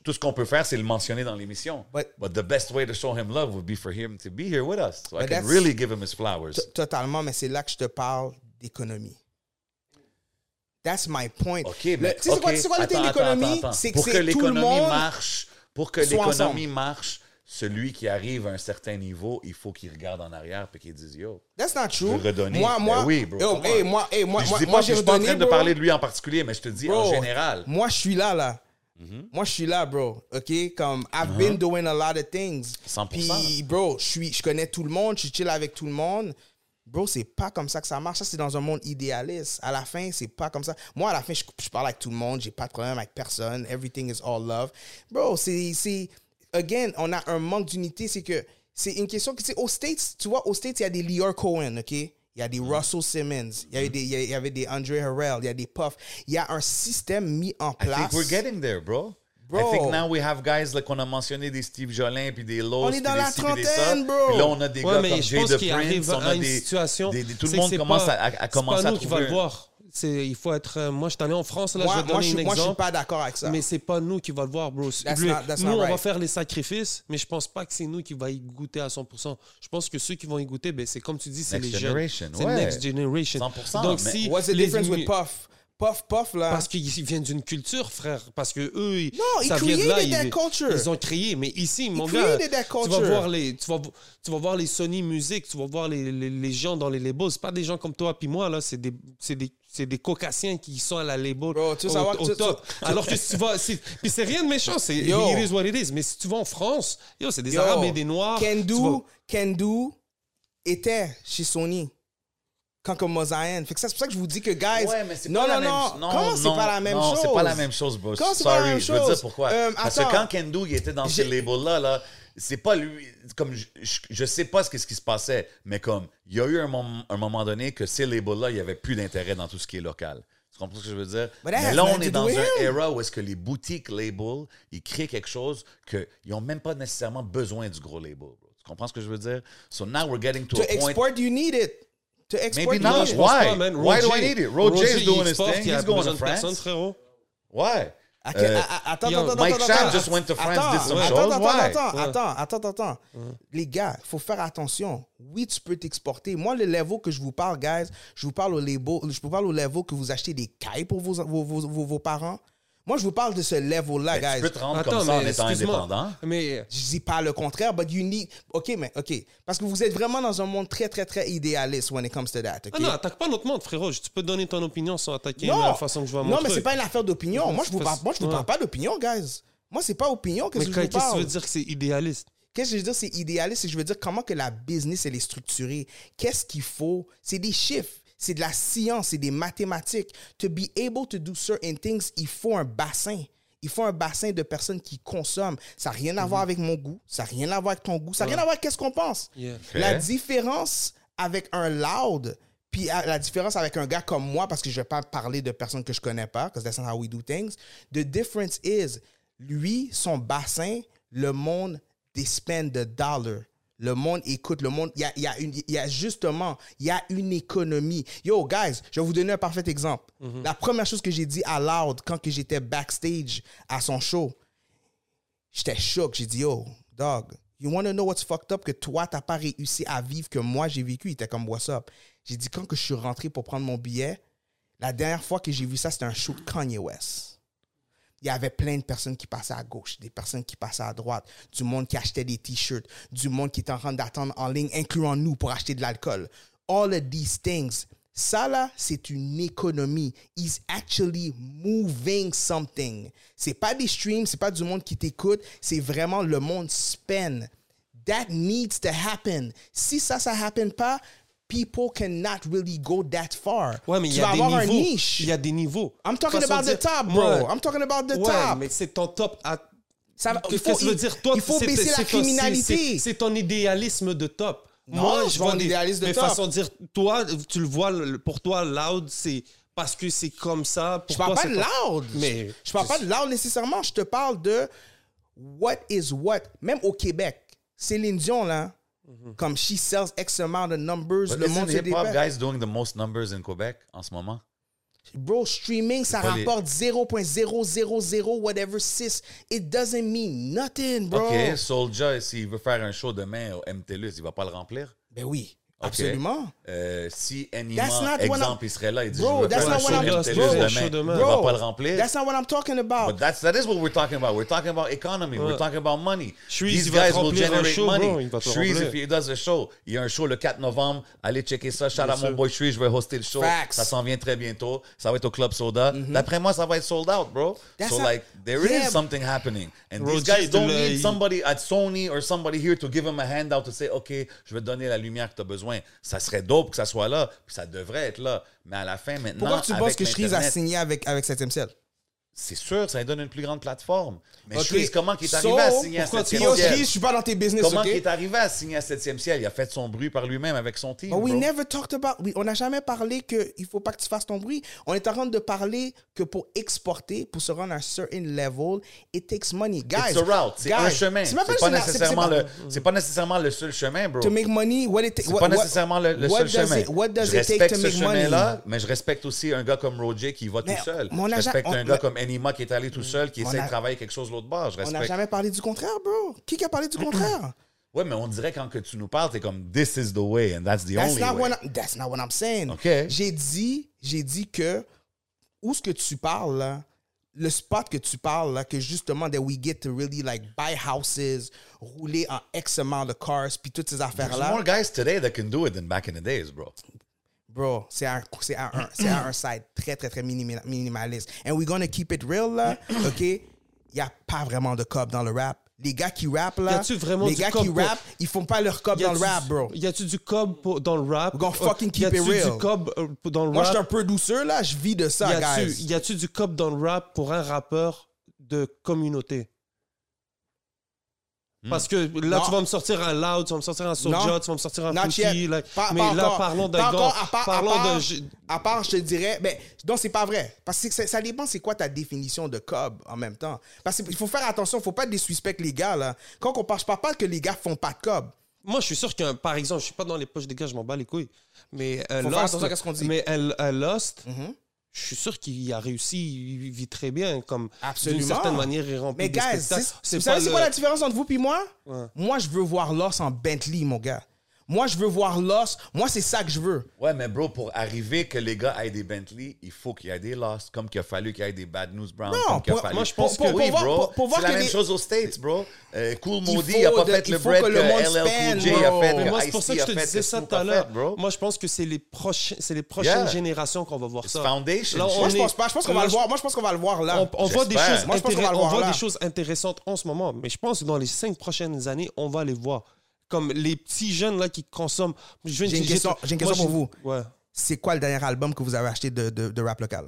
tout ce qu'on peut faire, c'est le mentionner dans l'émission. But- But, the best way to show him love would be for him to be here with us. So I can really give him his flowers. Totalement, mais c'est là que je te parle d'économie. That's my point. OK, mais tu sais, c'est quoi, quoi l'économie? C'est que l'économie marche, pour que l'économie marche, celui qui arrive à un certain niveau, il faut qu'il regarde en arrière et qu'il dise yo. That's not true. redonner. Moi, Ben moi, oui, bro, yo, hey, moi, hey, moi, je dis moi, pas, j'ai je suis pas en train de parler de lui en particulier, mais je te dis en général. Moi, je suis là, là. Mm-hmm. Moi, je suis là, bro. OK? Comme, I've been doing a lot of things. 100%. Puis, bro, je suis- je connais tout le monde, je suis chill avec tout le monde. Bro, c'est pas comme ça que ça marche. Ça, c'est dans un monde idéaliste. À la fin, c'est pas comme ça. Moi, à la fin, je, je parle avec tout le monde. J'ai pas de problème avec personne. Everything is all love. Bro, c'est... c'est- Again, on a un manque d'unité. C'est que... C'est une question que... tu sais, Aux States, tu vois, aux States, il y a des Lior Cohen, OK? Il y a des Mm-hmm. Russell Simmons. Il y, avait des, il y a- il y avait des Andre Harrell. Il y a des Puff. Il y a un système mis en I place. think we're getting there, bro. Bro. I think now we have guys like, qu'on a mentionné des Steve Jolin puis des Lowe's On est dans des la des ça. trentaine, bro. Puis là on a des Ouais, gars comme Jay the Prince, on a à une des, situation. des- des- tout le monde commence pas- à, à- à c'est commencer pas à nous qui va trouver. le voir. C'est, il faut être. euh, moi, je suis allé en France, là, Moi, je vais moi, donner je, un suis- moi, je suis exemple. pas d'accord avec ça. Mais c'est pas nous qui va le voir, bro. That's Lui- not- that's nous, not on va faire les sacrifices, mais je pense pas que c'est nous qui va y goûter à 100%. Je pense que ceux qui vont y goûter, ben, c'est comme tu dis, c'est Next les jeunes. generation, C'est ouais. next generation. 100%, Donc, mais- si What's the les difference mu- with Puff? Puff, Puff, là. Parce qu'ils viennent d'une culture, frère. Parce que eux, ils- Non, ça vient de là. Ils, ont créé. Mais ici, mon gars, tu vas culture. voir les, tu vas, tu vas voir les Sony Music, tu vas voir les, les, les gens dans les labels. C'est pas des gens comme toi puis moi là. C'est des, c'est des, c'est des caucasiens qui sont à la label Bro, tu au, savoir au tu- top. tu- Alors que si tu vas, puis c'est rien de méchant. C'est it is what it is. Mais si tu vas en France, yo, c'est des Yo, Arabes et des Noirs. vas- Kendu était chez Sony. Quand comme Mozaïen. Fait que ça, c'est pour ça que je vous dis que, guys. Ouais, mais c'est non, pas la non, même non. chose. Non, Comment c'est non, pas la même non, chose? c'est pas la même chose, bro. Comment c'est pas la Sorry, même je veux dire chose? pourquoi? Euh, Parce que quand Kendo il était dans J'ai- ces labels-là, là, c'est pas lui. Comme je, je, je sais pas ce, ce qui se passait, mais comme il y a eu un, mom- un moment donné que ces labels-là, il y avait plus d'intérêt dans tout ce qui est local. Tu comprends ce que je veux dire? But mais là, on est to dans un era où est-ce que les boutiques labels, ils créent quelque chose qu'ils n'ont même pas nécessairement besoin du gros label. bro. Tu comprends ce que je veux dire? So now we're getting to, To a point. export, you need it. To export, Maybe not. Je pense Why? pas, man. Why do I need it? Roger is doing his thing. He's going besoin to personne, France. frérot. Why? Euh, Attends, yo, attends, Mike attends, Chan attends, just went to France, attends, did some attends, shows. Attends, Why? attends, attends, attends, attends, attends. Les gars, il faut faire attention. Oui, tu peux t'exporter. Moi, le level que je vous parle, guys, je vous parle au label, je vous parle au level que vous achetez des cailles pour vos, vos, vos, vos- vos parents. Moi, je vous parle de ce level-là, Ben, tu guys. peux te rendre Attends, comme ça en mais étant indépendant. Mais Je dis pas le contraire, but you need... OK, mais OK. Parce que vous êtes vraiment dans un monde très, très, très idéaliste when it comes to that, OK? Ah non, attaque pas notre monde, frérot. Tu peux donner ton opinion sans attaquer Non. la façon que je vois mon Non, mais truc. c'est pas une affaire d'opinion. Moi, je vous parle, pas- moi, je vous ouais. parle pas d'opinion, guys. Moi, c'est pas opinion que Mais je vous qu'est-ce que tu parle. veux dire que c'est idéaliste? Qu'est-ce que je veux dire, c'est idéaliste, je veux dire comment que la business, elle est structurée. Qu'est-ce qu'il faut? C'est des chiffres, c'est de la science, c'est des mathématiques. To be able to do certain things, il faut un bassin. Il faut un bassin de personnes qui consomment. Ça n'a rien à voir avec mon goût, ça n'a rien à voir avec ton goût, ça n'a rien à voir avec qu'est-ce qu'on pense. Yeah. La différence avec un loud, puis la différence avec un gars comme moi, parce que je vais pas parler de personnes que je connais pas, because that's not how we do things. The difference is, lui, son bassin, le monde, they spend the dollar. Le monde écoute, le monde, il y a, y, a y a justement, il y a une économie. Yo, guys, je vais vous donner un parfait exemple. La première chose que j'ai dit à Loud quand que j'étais backstage à son show, J'étais choqué. J'ai dit, yo, dog, you want to know what's fucked up? Que toi, t'as pas réussi à vivre que moi, j'ai vécu? Il était comme, what's up? J'ai dit, quand que je suis rentré pour prendre mon billet, la dernière fois que j'ai vu ça, c'était un show de Kanye West. Il y avait plein de personnes qui passaient à gauche, des personnes qui passaient à droite, du monde qui achetait des t-shirts, du monde qui était en train d'attendre en ligne, incluant nous, pour acheter de l'alcool. All of these things. Ça, là, c'est une économie. He's actually moving something. C'est pas des streams, c'est pas du monde qui t'écoute, c'est vraiment le monde spend. That needs to happen. Si ça, ça happen pas, people cannot really go that far. Ouais, mais il y a des niveaux. Il y a des niveaux. I'm talking Façon about de the dire- top, bro. Ouais. I'm talking about the Ouais, top. mais c'est ton top à... Ça va- il faut- ça veut dire? Toi, il faut baisser la criminalité. c'est- ton idéalisme de top. Non, Moi, je vois des... idéalisme de mais top. façon de dire, toi, tu le vois, pour toi, loud, c'est parce que c'est comme ça. Je Pour parle toi, pas de loud. Mais- je parle pas de loud nécessairement. Je te parle de what is what. Même au Québec, Céline Dion, là, comme she sells X amount of numbers, But le monde se hip-hop dépêche. guys doing the most numbers in Quebec en ce moment? Bro, streaming, ça pas les- rapporte 0.000 whatever 6. It doesn't mean nothing, bro. OK, Soulja, s'il veut faire un show demain au MTLUS, il va pas le remplir? Ben oui. Absolument. Euh, si Anima, exemple, il serait là, il dit Bro, je veux that's faire not un show what I'm- MTLUS bro, demain, show demain. il Bro, va pas le remplir. That's not what I'm talking about. But that's, that is what we're talking about. We're talking about economy. We're talking about money. Shreeze, These guys will generate show, money. bro, Shreeze, if he does a show, il y a un show le 4 novembre. Allez checker ça. Shout out mon boy Shreeze, je vais hoster le show. Facts. Ça s'en vient très bientôt. Ça va être au Club Soda. D'après moi, ça va être sold out, bro. That's so not- like, there Yeah. is something happening. And these Roger, guys don't le- need somebody at Sony or somebody here to give them a handout to say, OK, je vais te donner la lumière que tu as besoin. Ça serait dope que ça soit là. Puis ça devrait être là. Mais à la fin, maintenant, Pourquoi tu penses que Shreeze a signé avec, avec 7 ciel? c'est sûr, ça lui donne une plus grande plateforme. Mais Ok. Shreeze, comment il est So, arrivé à signer à pourquoi tu 7e Yo, ciel? Shreeze, je suis pas dans tes business, Comment ok? il est arrivé à signer à 7e ciel? Il a fait son bruit par lui-même avec son team. But we bro. never talked about. we- on n'a jamais parlé que il faut pas que tu fasses ton bruit. On est en train de parler que pour exporter, pour se rendre à un certain level, it takes money, guys. It's a route, c'est un chemin. C'est pas, pas, nécessairement le, pas- c'est pas nécessairement le seul chemin, bro. To make money, what it C'est pas nécessairement le, le seul chemin. what does je it take respecte to ce chemin-là, mais je respecte aussi un gars comme Roger qui va Mais tout seul. Je respecte un gars comme Enima qui est allé tout seul, qui essaie de travailler quelque chose l'autre bord. Je On n'a jamais parlé du contraire, bro. Qui qui a parlé du *clears throat* contraire? Ouais, mais on dirait quand que tu nous parles, t'es comme This is the way and that's the That's only not, way. what I'm, that's not what I'm saying. OK. J'ai dit, j'ai dit que où ce que tu parles là, le spot que tu parles là, que justement that we get to really like buy houses, rouler en X amount de cars, puis toutes ces affaires There's là, more guys today that can do it than back in the days, bro. bro, c'est un, c'est un, un- c'est un, un side très très très minimaliste. And we're gonna keep it real là, *clears throat* ok? Il y a pas vraiment de cop dans le rap. Les gars qui rappent Y là, a-tu vraiment les gars cop qui pour- rappent, ils font pas leur cop Y dans a-tu le rap, bro. Y a-tu du cob pour- dans le rap? We're gonna fucking keep y a-tu it real. du cob euh, dans le Moi, je suis un rap? peu douceur là, je vis de Y ça, a-tu guys. y a-tu du cob dans le rap pour un rappeur de communauté? Parce que là, Hmm. Non. tu vas me sortir un Loud, tu vas me sortir un Non. tu vas me sortir un Fouki. like- mais pas là, encore. parlons d'un gars. à part- à Parlons part- de... À part, je te dirais, mais non, c'est pas vrai. Parce que ça, ça dépend, c'est quoi ta définition de cob en même temps. Parce qu'il faut faire attention, il faut pas disrespect les gars, là. Quand on parle, je parle pas que les gars font pas de cob. Moi, je suis sûr qu'un, par exemple, je suis pas dans les poches des gars, je m'en bats les couilles. Mais un Faut faire Lost, attention à ce qu'on dit. mais un, un Lost, Mhm. Je suis sûr qu'il a réussi, il vit très bien, comme d'une certaine manière, il remplit Mais des guys, spectacles. c'est- vous savez c'est quoi la différence entre vous et moi? Ouais. Moi, je veux voir Lost en Bentley, mon gars. Moi, je veux voir Lost. Moi, c'est ça que je veux. Ouais, mais bro, pour arriver que les gars aient des Bentley, il faut qu'il y ait des Lost, comme qu'il a fallu qu'il y ait des Bad News Brown. Non, comme qu'il a pour- fallu. moi, je pense Pour- que- pour- oui, pour voir- bro. pour- pour voir c'est la que même les- chose aux States, bro. Euh, cool Il Maudit, faut il a pas de- fait le faut bread que que, le monde LL spend, Cool J a fait, Mais moi, c'est pour ça que a je te fait, disais ça tout à l'heure. Moi, je pense que c'est les, prochains, c'est les prochaines Yeah. générations qu'on va voir ça. foundation. Moi, je pense pas. Je pense qu'on va le voir. Moi, je pense qu'on va le voir là. On, voit des J'espère. choses, Moi, je pense qu'on va intéré- le on voir voit là. des choses intéressantes en ce moment, mais je pense que dans les cinq prochaines années, on va les voir. Comme les petits jeunes là qui consomment. Je viens de- J'ai une question- j'ai une question moi, pour vous. Ouais. C'est quoi le dernier album que vous avez acheté de, de, de rap local?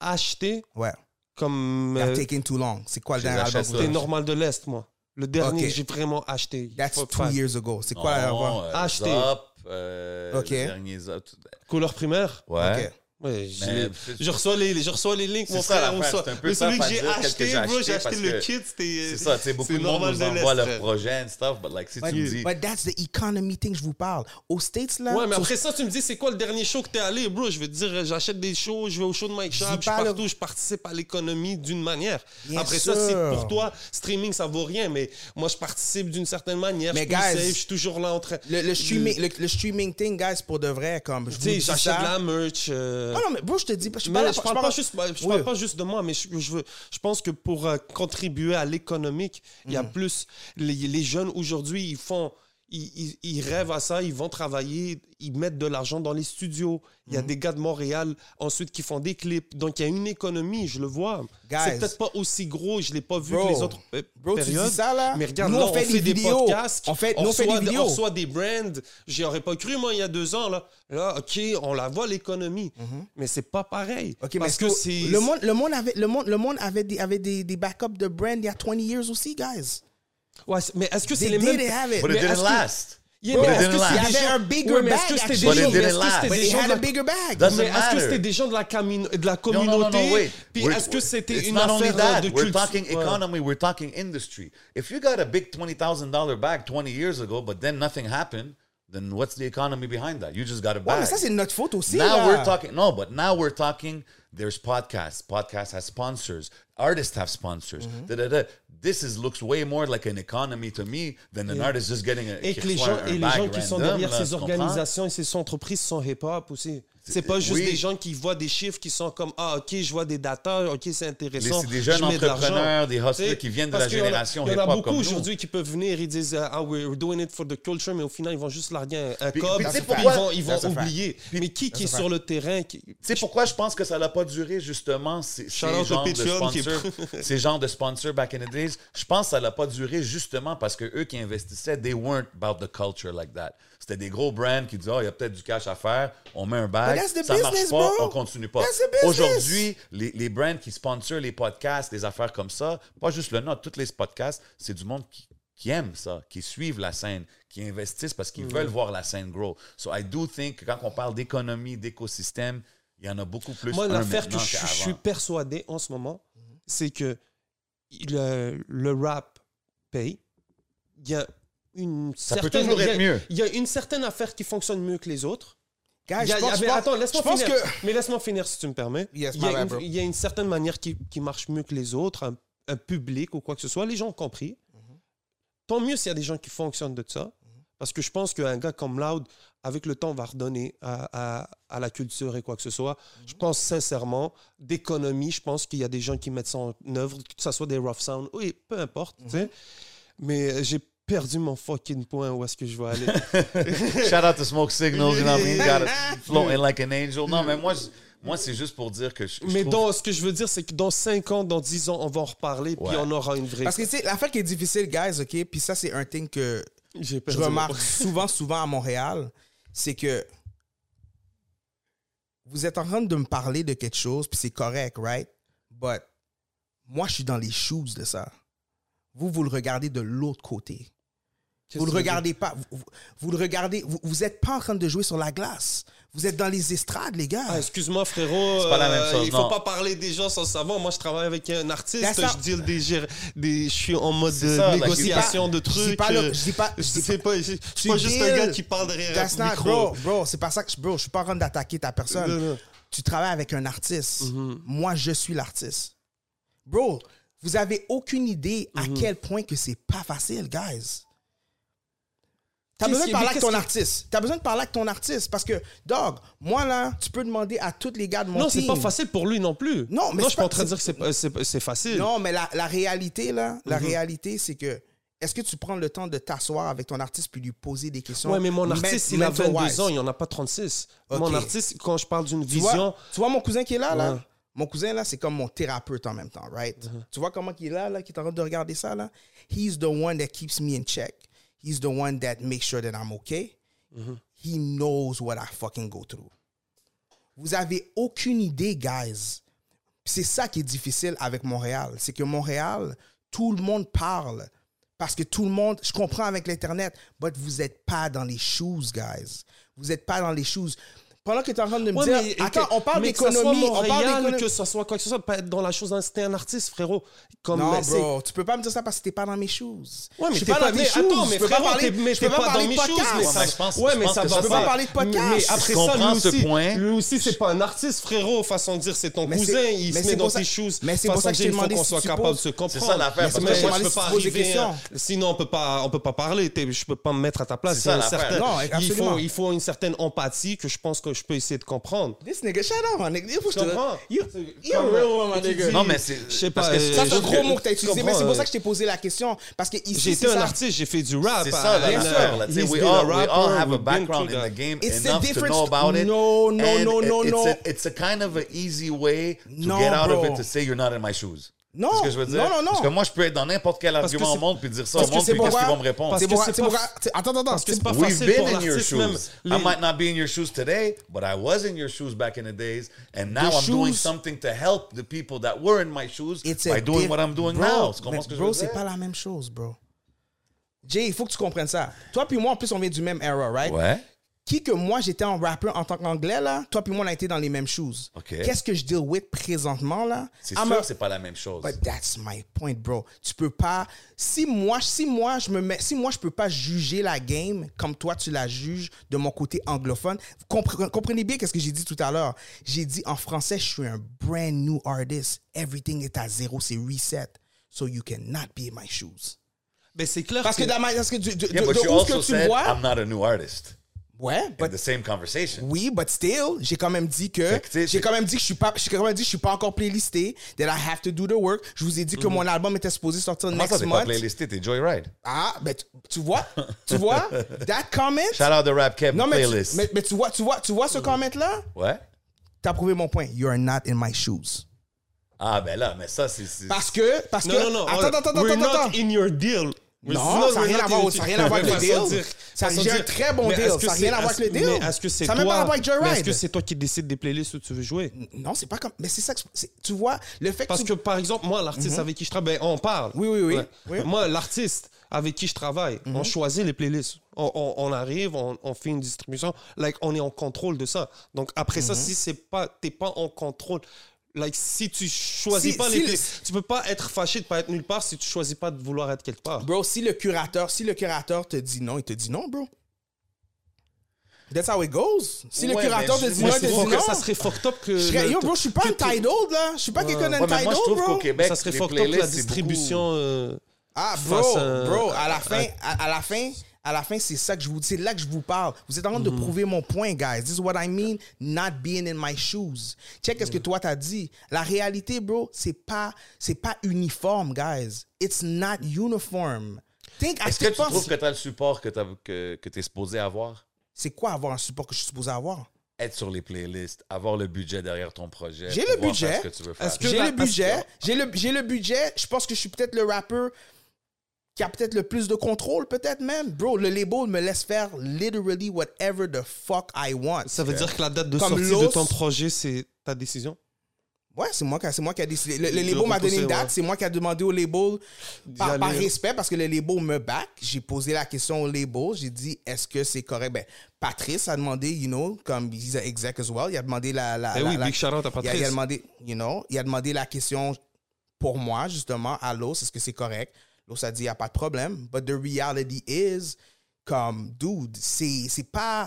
Acheter Ouais. comme. You're euh, taking too long. C'est quoi le dernier album? achète que vous C'était avez acheté? normal de l'Est, moi. Le dernier que j'ai vraiment acheté. That's two pas- years ago. C'est quoi l'album? euh, Acheter. Zop, euh, Ok. le dernier Zop. Couleur primaire? Ouais. Ok. Ouais, je, Mais l'ai- c'est- je reçois les, je reçois les links, C'est mon frère. on reçoit- c'est un peu Mais ça, celui que j'ai dire qu'est-ce que acheté, j'ai bro, j'ai acheté le kit. C'était. C'est ça, tu sais, beaucoup de monde normal nous de envoie leur projet and stuff, but like, si But, tu me dis... but that's the economy thing que je vous parle. Aux States, là. Ouais, mais après ça, tu me dis, c'est quoi le dernier show que t'es allé, bro? Je veux te dire, j'achète des shows, je vais au show de Mike Je Sharp, je suis pas le- partout, je participe à l'économie d'une manière. Bien après ça, si sûr. pour toi, streaming, ça vaut rien, mais moi, je participe d'une certaine manière. Mais je guys, je suis toujours là en train. le, le streaming, le, streaming thing, guys, pour de vrai, comme je Tu sais, j'achète la merch. Euh, Ah non, mais bro, je te dis. Je, parle pas juste, je Oui. parle pas juste de moi, mais je, je veux, je pense que pour euh, contribuer à l'économique, il y a Mm. plus les, les jeunes aujourd'hui, ils font ils, ils- ils rêvent à ça, ils vont travailler, ils mettent de l'argent dans les studios. Il y a Mhm. des gars de Montréal ensuite qui font des clips. Donc il y a une économie, je le vois. Guys. C'est peut-être pas aussi gros, je l'ai pas vu Bro. que les autres euh, Bro, tu dis ça, là? Mais regarde, Nous, là, on fait des podcasts. On fait- on fait reçoit des de- vidéos. On reçoit des brands. J'y aurais pas cru, moi, il y a deux ans. Là, là OK, on la voit, l'économie. Mais c'est pas pareil. OK, mais parce que c'est... le monde, le monde avait, le monde, le monde avait des, avait des, des backups de brand il y a 20 years aussi, guys? Ouais, c'est- mais est-ce que c'est les mêmes... have it. But Mais it didn't last. Yeah, But mais it est-ce didn't que last. c'est Il des gens- un bigger Ouais, mais est-ce bag, que c'était actually. des But it gens- mais didn't est-ce que last. c'était But des they gens had de a la- bigger bag. Doesn't Mais est-ce que matter. c'était des gens de la, commun- de la No, no, no, no, communauté? wait. Puis We're- est-ce que c'était it's une not only affaire that. de We're talking economy. We're talking industry. If you got a big twenty thousand dollar bag twenty years ago, but then nothing happened, then what's the economy behind that? You just got a Ouais, bag. mais ça, c'est notre faute aussi, now là. we're talking. No, but now we're talking. There's podcasts. Podcasts has sponsors. Artists have sponsors. Mm-hmm. Da, da, da. This is looks way more like an economy to me than an artist just getting a. Et que les gens, un et les bag gens qui sont derrière là, ces organisations et ces entreprises sont hip-hop aussi. C'est pas juste oui. des gens qui voient des chiffres qui sont comme Ah, ok, je vois des data, ok, c'est intéressant. C'est des jeunes je mets de entrepreneurs, des hustlers qui viennent de la génération Il y en a hip-hop beaucoup aujourd'hui qui peuvent venir et disent Ah, we're doing it for the culture, mais au final, ils vont juste larguer un, un Puis- pourquoi- ils vont, ils vont oublier. Mais qui, qui est sur le terrain qui- Tu sais pourquoi je pense que ça n'a pas duré justement ces, ces genres de est- sponsors, *laughs* ces genres de sponsors back in the days? Je pense que ça n'a pas duré justement parce que eux qui investissaient, they weren't about the culture like that. C'était des gros brands qui disaient, oh, il y a peut-être du cash à faire, on met un the ça marche pas, bro. on continue pas. Aujourd'hui, les, les brands qui sponsorent les podcasts, des affaires comme ça, pas juste le nôtre, tous les podcasts, c'est du monde qui qui aiment ça, qui suivent la scène, qui investissent parce qu'ils veulent voir la scène grow. So I do think que quand on parle d'économie, d'écosystème, il y en a beaucoup plus. Moi, l'affaire que je, suis persuadé en ce moment, c'est que le, le rap paye. Il y a une Ça peut certaine, toujours il y a- être mieux. Il y a une certaine affaire qui fonctionne mieux que les autres. Guys, Il y a- je pense- pense- attends, laisse-moi finir. que- Mais laisse-moi finir si tu me permets. Yes, il, y a une, bro. il y a une certaine manière qui, qui marche mieux que les autres, un, un public ou quoi que ce soit. Les gens ont compris. Mm-hmm. Tant mieux s'il y a des gens qui fonctionnent de ça. Parce que je pense qu'un gars comme Loud, avec le temps, va redonner à, à- à la culture et quoi que ce soit. Mm-hmm. Je pense sincèrement, d'économie, je pense qu'il y a des gens qui mettent ça en œuvre, que ce soit des rough sound, oui, peu importe. Mm-hmm. Mais j'ai perdu mon fucking point où est-ce que je vais aller. *laughs* Shout out to Smoke Signals, you know what I mean? Got it *laughs* floating like an angel. Non, mais moi, je- moi c'est juste pour dire que je, je Mais trouve- dans, ce que je veux dire, c'est que dans 5 ans, dans 10 ans, on va en reparler, puis Ouais. on aura une vraie. Parce que, tu sais, l'affaire qui est difficile, guys, OK, puis ça, c'est un thing que je remarque souvent, souvent à Montréal, c'est que vous êtes en train de me parler de quelque chose, puis c'est correct, right? But moi, je suis dans les shoes de ça. Vous, vous le regardez de l'autre côté. Qu'est-ce Vous le regardez pas. Vous, vous- vous le regardez. Vous, vous êtes pas en train de jouer sur la glace. Vous êtes dans les estrades, les gars. Ah, excuse-moi, frérot. C'est pas la même euh, chose, Il faut non. pas parler des gens sans savoir. Moi, je travaille avec un artiste. Not- Je deal des, des. Je suis en mode ça, négociation de je dis trucs. pas le- je dis pas- je dis C'est pas, je suis pas juste un gars qui parle derrière That's un not, micro. bro, bro, c'est pas ça que je, bro, je suis pas en train d'attaquer ta personne. Non, non. Tu travailles avec un artiste. Mhm. Moi, je suis l'artiste. Bro, vous avez aucune idée à Mhm. quel point que c'est pas facile, guys. T'as besoin de parler avec ton artiste. T'as besoin de parler avec ton artiste parce que, dog, moi là, tu peux demander à tous les gars de mon Non, team. c'est pas facile pour lui non plus. Non, mais je c'est suis pas en train de dire que c'est facile. Non, mais la, la réalité, là, la Mhm. réalité, c'est que est-ce que tu prends le temps de t'asseoir avec ton artiste puis lui poser des questions? Ouais, mais mon artiste, il a mental 22 wise? ans, il en a pas 36. Mon Ok. artiste, quand je parle d'une vois, vision. tu vois mon cousin qui est là, là? Mon cousin, là, c'est comme mon thérapeute en même temps, right? Uh-huh. Tu vois comment il est là, là, qui est en train de regarder ça, là? He's the one that keeps me in check. He's the one that makes sure that I'm okay. Uh-huh. He knows what I fucking go through. Vous avez aucune idée, guys. C'est ça qui est difficile avec Montréal. C'est que Montréal, tout le monde parle. Parce que tout le monde, je comprends avec l'Internet, but vous n'êtes pas dans les shoes, guys. Vous n'êtes pas dans les shoes. Pendant que tu es en train de me Ouais, dire, mais- attends, que- on parle d'économie, on parle d'économie. que ce soit quoi que ce soit, pas être dans la chose, c'était un artiste, frérot. Comme Non, c'est- bro, tu peux pas me dire ça parce que t'es pas dans mes shoes. Ouais, mais Je suis t'es pas, dans tes mais shoes. attends, mais je peux pas frérot, parler, t'es- mais je t'es peux pas pas parler dans de mes choses, podcast. mais ça, Ouais, je pense- ouais, mais ça va peux pas pas parler de podcast. Mais après ça, comprends lui ce aussi, point. lui aussi, c'est pas un artiste, frérot. Façon de dire, c'est ton cousin, il se met dans tes choses. mais c'est pour ça que je demandé qu'on si soit tu capable de se comprendre. C'est ça l'affaire, Mais parce que moi, je peux pas arriver, hein. Sinon, on peut pas, on peut pas parler. T'es- Je peux pas me mettre à ta place. C'est ça, l'affaire. il faut une certaine empathie que je pense que je peux essayer de comprendre. This nigga, shut up, my nigga. Que je comprends? You, you're a real one, my nigga. Non, mais c'est. Je sais parce pas, que euh, Ça, c'est un je- gros mot que t'as utilisé, mais c'est pour euh, ça que je t'ai posé la question. Parce que ici, été un artiste, j'ai fait du rap. C'est ça, bien sûr. Let's say He's we all, we all rapper, have a background in the game It's the enough to know about it. No, no, no, no, no. It's a kind of an easy way to get out of it to say you're not in my shoes. Non, ce que je veux dire? non, non, non. Parce que moi, je peux être dans n'importe quel que argument au c'est- monde puis dire ça Parce au que monde c'est puis qu'est-ce pourquoi- qu'ils vont me répondre? Parce que c'est c'est pas- pour, c'est- attends, attends, attends. Parce que c'est pas We've facile been pour in your l'artiste même. shoes. Les- I might not be in your shoes today, but I was in your shoes back in the days, and now The I'm doing shoes- something to help the people that were in my shoes It's by doing diff- what I'm doing Bro, now. Tu comprends mais ce que je Bro, veux c'est dire? pas la même chose, bro. Jay, il faut que tu comprennes ça. Toi puis moi, en plus, on vient du même era, right? Ouais. Qui que moi, j'étais en rappeur en tant qu'anglais, là, toi puis moi, on a été dans les mêmes. Ok. Qu'est-ce que je deal with présentement, là? C'est sûr a- c'est pas la même chose. But that's my point, bro. Tu peux pas. Si moi, si moi, je me mets, si moi, je peux pas juger la game comme toi, tu la juges de mon côté anglophone. Compre- comprenez bien qu'est-ce que j'ai dit tout à l'heure. J'ai dit en français, je suis un brand new artist. Everything est à zéro, c'est reset. So you cannot be in my shoes. Mais c'est clair Parce que, que- dans ma- parce que du- du- yeah, de, où que tu said vois, I'm not a new artist. Ouais, In but the same conversation. oui, but still, j'ai quand même dit que j'ai quand même dit que je suis pas, j'ai quand même dit que je suis pas encore playlisté. That I have to do the work. Je vous ai dit que mon album était supposé sortir Comment ça, next pas month. playlisté? T'es Joyride. Ah, ben tu, tu vois, tu vois, *laughs* that comment? Shout out the Rap Kev Non mais tu, playlist. mais, mais tu vois, tu vois, tu vois ce comment là. Ouais. T'as prouvé mon point. You are not in my shoes. Ah, ben là, mais ça, c'est. Parce que, parce Non, que. non, non. Attends, attends, attends, We're attends, not attends. in your deal. Non, ça n'a rien à voir, ça a rien à *laughs* voir avec le deal. Ça- un très bon deal. est-ce que Ça a c'est- rien à voir avec le deal. Ça toi n'a même pas à voir avec Joyride. Est-ce que c'est toi qui décides des playlists où tu veux jouer? Non, c'est pas comme. Mais c'est ça que. Tu vois, le fait que. Parce que par exemple, moi, l'artiste avec qui je travaille, ben, on parle. Oui, oui, oui. Moi, l'artiste avec qui je travaille, on choisit les playlists. On, arrive, on, on fait une distribution. Like, on est en contrôle de ça. Donc après ça, si c'est pas, t'es pas en contrôle. Like, si tu choisis Si- pas si les le- tu peux pas être fâché de pas être nulle part si tu choisis pas de vouloir être quelque part. Bro, si le curateur, si le curateur te dit non, il te dit non, bro. That's how it goes. Si le curateur te dit non, il te dit non. ça serait fucked up que. Je serais- yo, bro, je suis pas un titled, là. Je suis pas quelqu'un d'un Ouais, mais moi, je trouve qu'au bro. Québec, Ça serait les fucked up que la beaucoup- distribution. euh, Ah, face bro, bro, à la fin, à, à la fin, à la fin, c'est ça que je vous c'est là que je vous parle. Vous êtes en train de prouver mon point, guys. This is what I mean, not being in my shoes. Check ce que toi t'as dit. La réalité, bro, c'est pas, c'est pas uniforme, guys. It's not uniform. Think, Est-ce que tu pense- trouves que tu as le support que, t'as- que, que tu es supposé avoir? c'est quoi avoir un support que je suis supposé avoir? Être sur les playlists, avoir le budget derrière ton projet. J'ai le budget. J'ai le budget, j'ai le, j'ai le budget. Je pense que je suis peut-être le rappeur qui a peut-être le plus de contrôle, peut-être même. Bro, le label me laisse faire literally whatever the fuck I want. Ça veut dire que la date de sortie de ton projet, c'est ta décision? Ouais, c'est moi, qui- moi qui a décidé. Le, label m'a donné une date, ouais. c'est moi qui a demandé au label, par, respect, parce que le label me back. J'ai posé la question au label, j'ai dit, est-ce que c'est correct? Ben, Patrice a demandé, you know, comme he's a exec as well, il a demandé la. la, Eh la- oui, la- big out à il a, il a Patrice. demandé, you know, il a demandé la question pour moi, justement, à Los, est-ce que c'est correct? Los a dit, il n'y a pas de problème. But the reality is, comme, dude, c'est pas.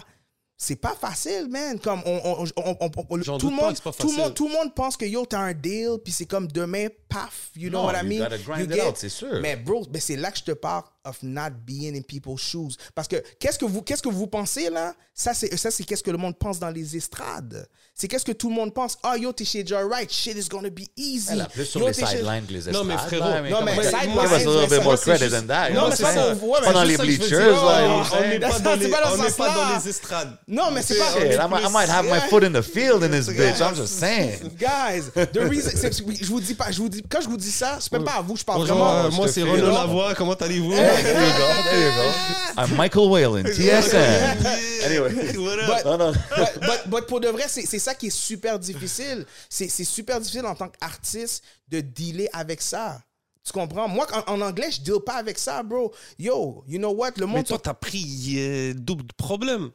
C'est pas facile, man. Comme on, on, on, tout le pas monde, pas tout le monde, facile. tout le monde pense que yo t'as un deal, puis c'est comme demain, paf, you know Non, what I mean? gotta grind You it get- out, c'est sûr. Mais bro, ben c'est là que je te parle of not being in people's shoes. Parce que qu'est-ce que vous, qu'est-ce que vous pensez là? Ça c'est, ça c'est qu'est-ce que le monde pense dans les estrades. C'est qu'est-ce que tout le monde pense? Ah yo t'es chez Joyride, shit is gonna be easy. Elle a plus sur Yo, les sidelines que les estrades. Non, mais frérot, non, mais come on, sidelines, give us a little mais bit ça, more c'est credit than that. Non, mais ça, on voit, Pas mais *laughs* dans les bleachers, là, On n'est pas dans les- pas dans on n'est pas dans les estrades. Non, mais c'est pas. I might, have my foot in the field in this bitch. I'm just saying. Guys, the reason, je vous dis pas, je vous dis, quand je vous dis ça, c'est même pas à vous, je parle vraiment. euh, moi c'est. Renaud Lavoie, comment allez-vous? There you go. There you go. I'm Michael Whalen, TSN. Anyway. What up? But- Non, non. but, but- but pour de vrai, c'est ça qui est super difficile. C'est c'est super difficile en tant qu'artiste de dealer avec ça. Tu comprends? Moi, en, en anglais, je deal pas avec ça, bro. Yo, you know what? Le Mais monde. toi, t'as pris euh, double problème.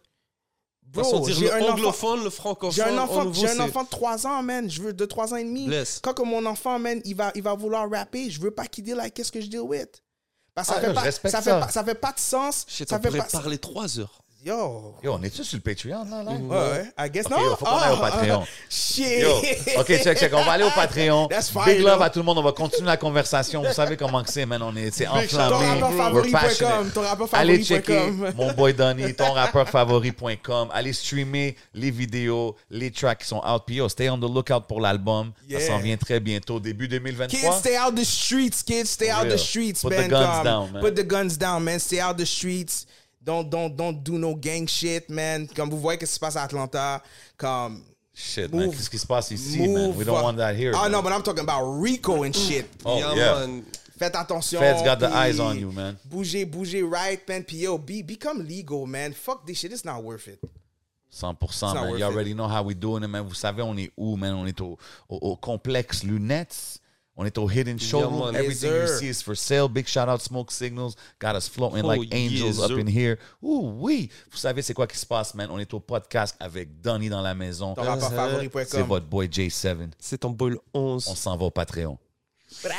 bro, j'ai le un enfant. anglophone, le francophone. J'ai un enfant, j'ai un enfant de 3 ans, man. Je veux de 3 ans et demi. Bless. Quand que mon enfant, man, il va, il va vouloir rapper, je veux pas qu'il deal avec qu'est-ce que je deal with. Parce que Ah, ça, fait je pas, ça, ça. fait pas, ça fait pas de sens. Shit, ça fait pourrait pas, parler trois heures. Yo. Yo, on est-tu sur le Patreon, là? là? Ouais, ouais. I guess Ok, non. yo, faut qu'on aille au Ah, Patreon. *laughs* Shit. Yo, ok, check, check. On va aller au Patreon. That's fire, Big love à tout le monde. On va continuer la conversation. Vous savez comment que c'est, man. On est, c'est Ton enflammé. favori.com. passionate. Ton rappeur Allez checker *laughs* mon boy Donny, ton rappeur favori.com. Allez streamer les vidéos, les tracks qui sont out. Puis yo, stay on the lookout pour l'album. Yeah. Ça s'en vient très bientôt, début Kids, 2023. stay out the streets, kids. Stay out the streets, Put the guns down, man. Put the guns down, man. Stay out the streets. Don't, don't, don't do no gang shit, man. Comme vous voyez ce qui se passe à Atlanta. Comme. Shit, man. Qu'est-ce qui se passe ici, man? We don't want that here. Oh, man. no, but I'm talking about Rico and shit. Oh, Yeah, yeah. man. Faites attention. Feds got the eyes on you, man. Bougez, bougez right, man. Puis yo, be, become legal, man. Fuck this shit. It's not worth it. 100%, not man. You it. already know how we doing it, man. Vous savez, on est où, man? On est au, au, au complexe Lunettes. On est au Hidden Showroom. man. Everything Yes, you see is for sale. Big shout out Smoke Signals. Got us floating like Oh, angels yes, up in here. Ouh, oui. Vous savez, c'est quoi qui se passe, man? On est au podcast avec Donny dans la maison. Ton rappeur. C'est votre boy J7. C'est ton bol 11. On s'en va au Patreon. Bra.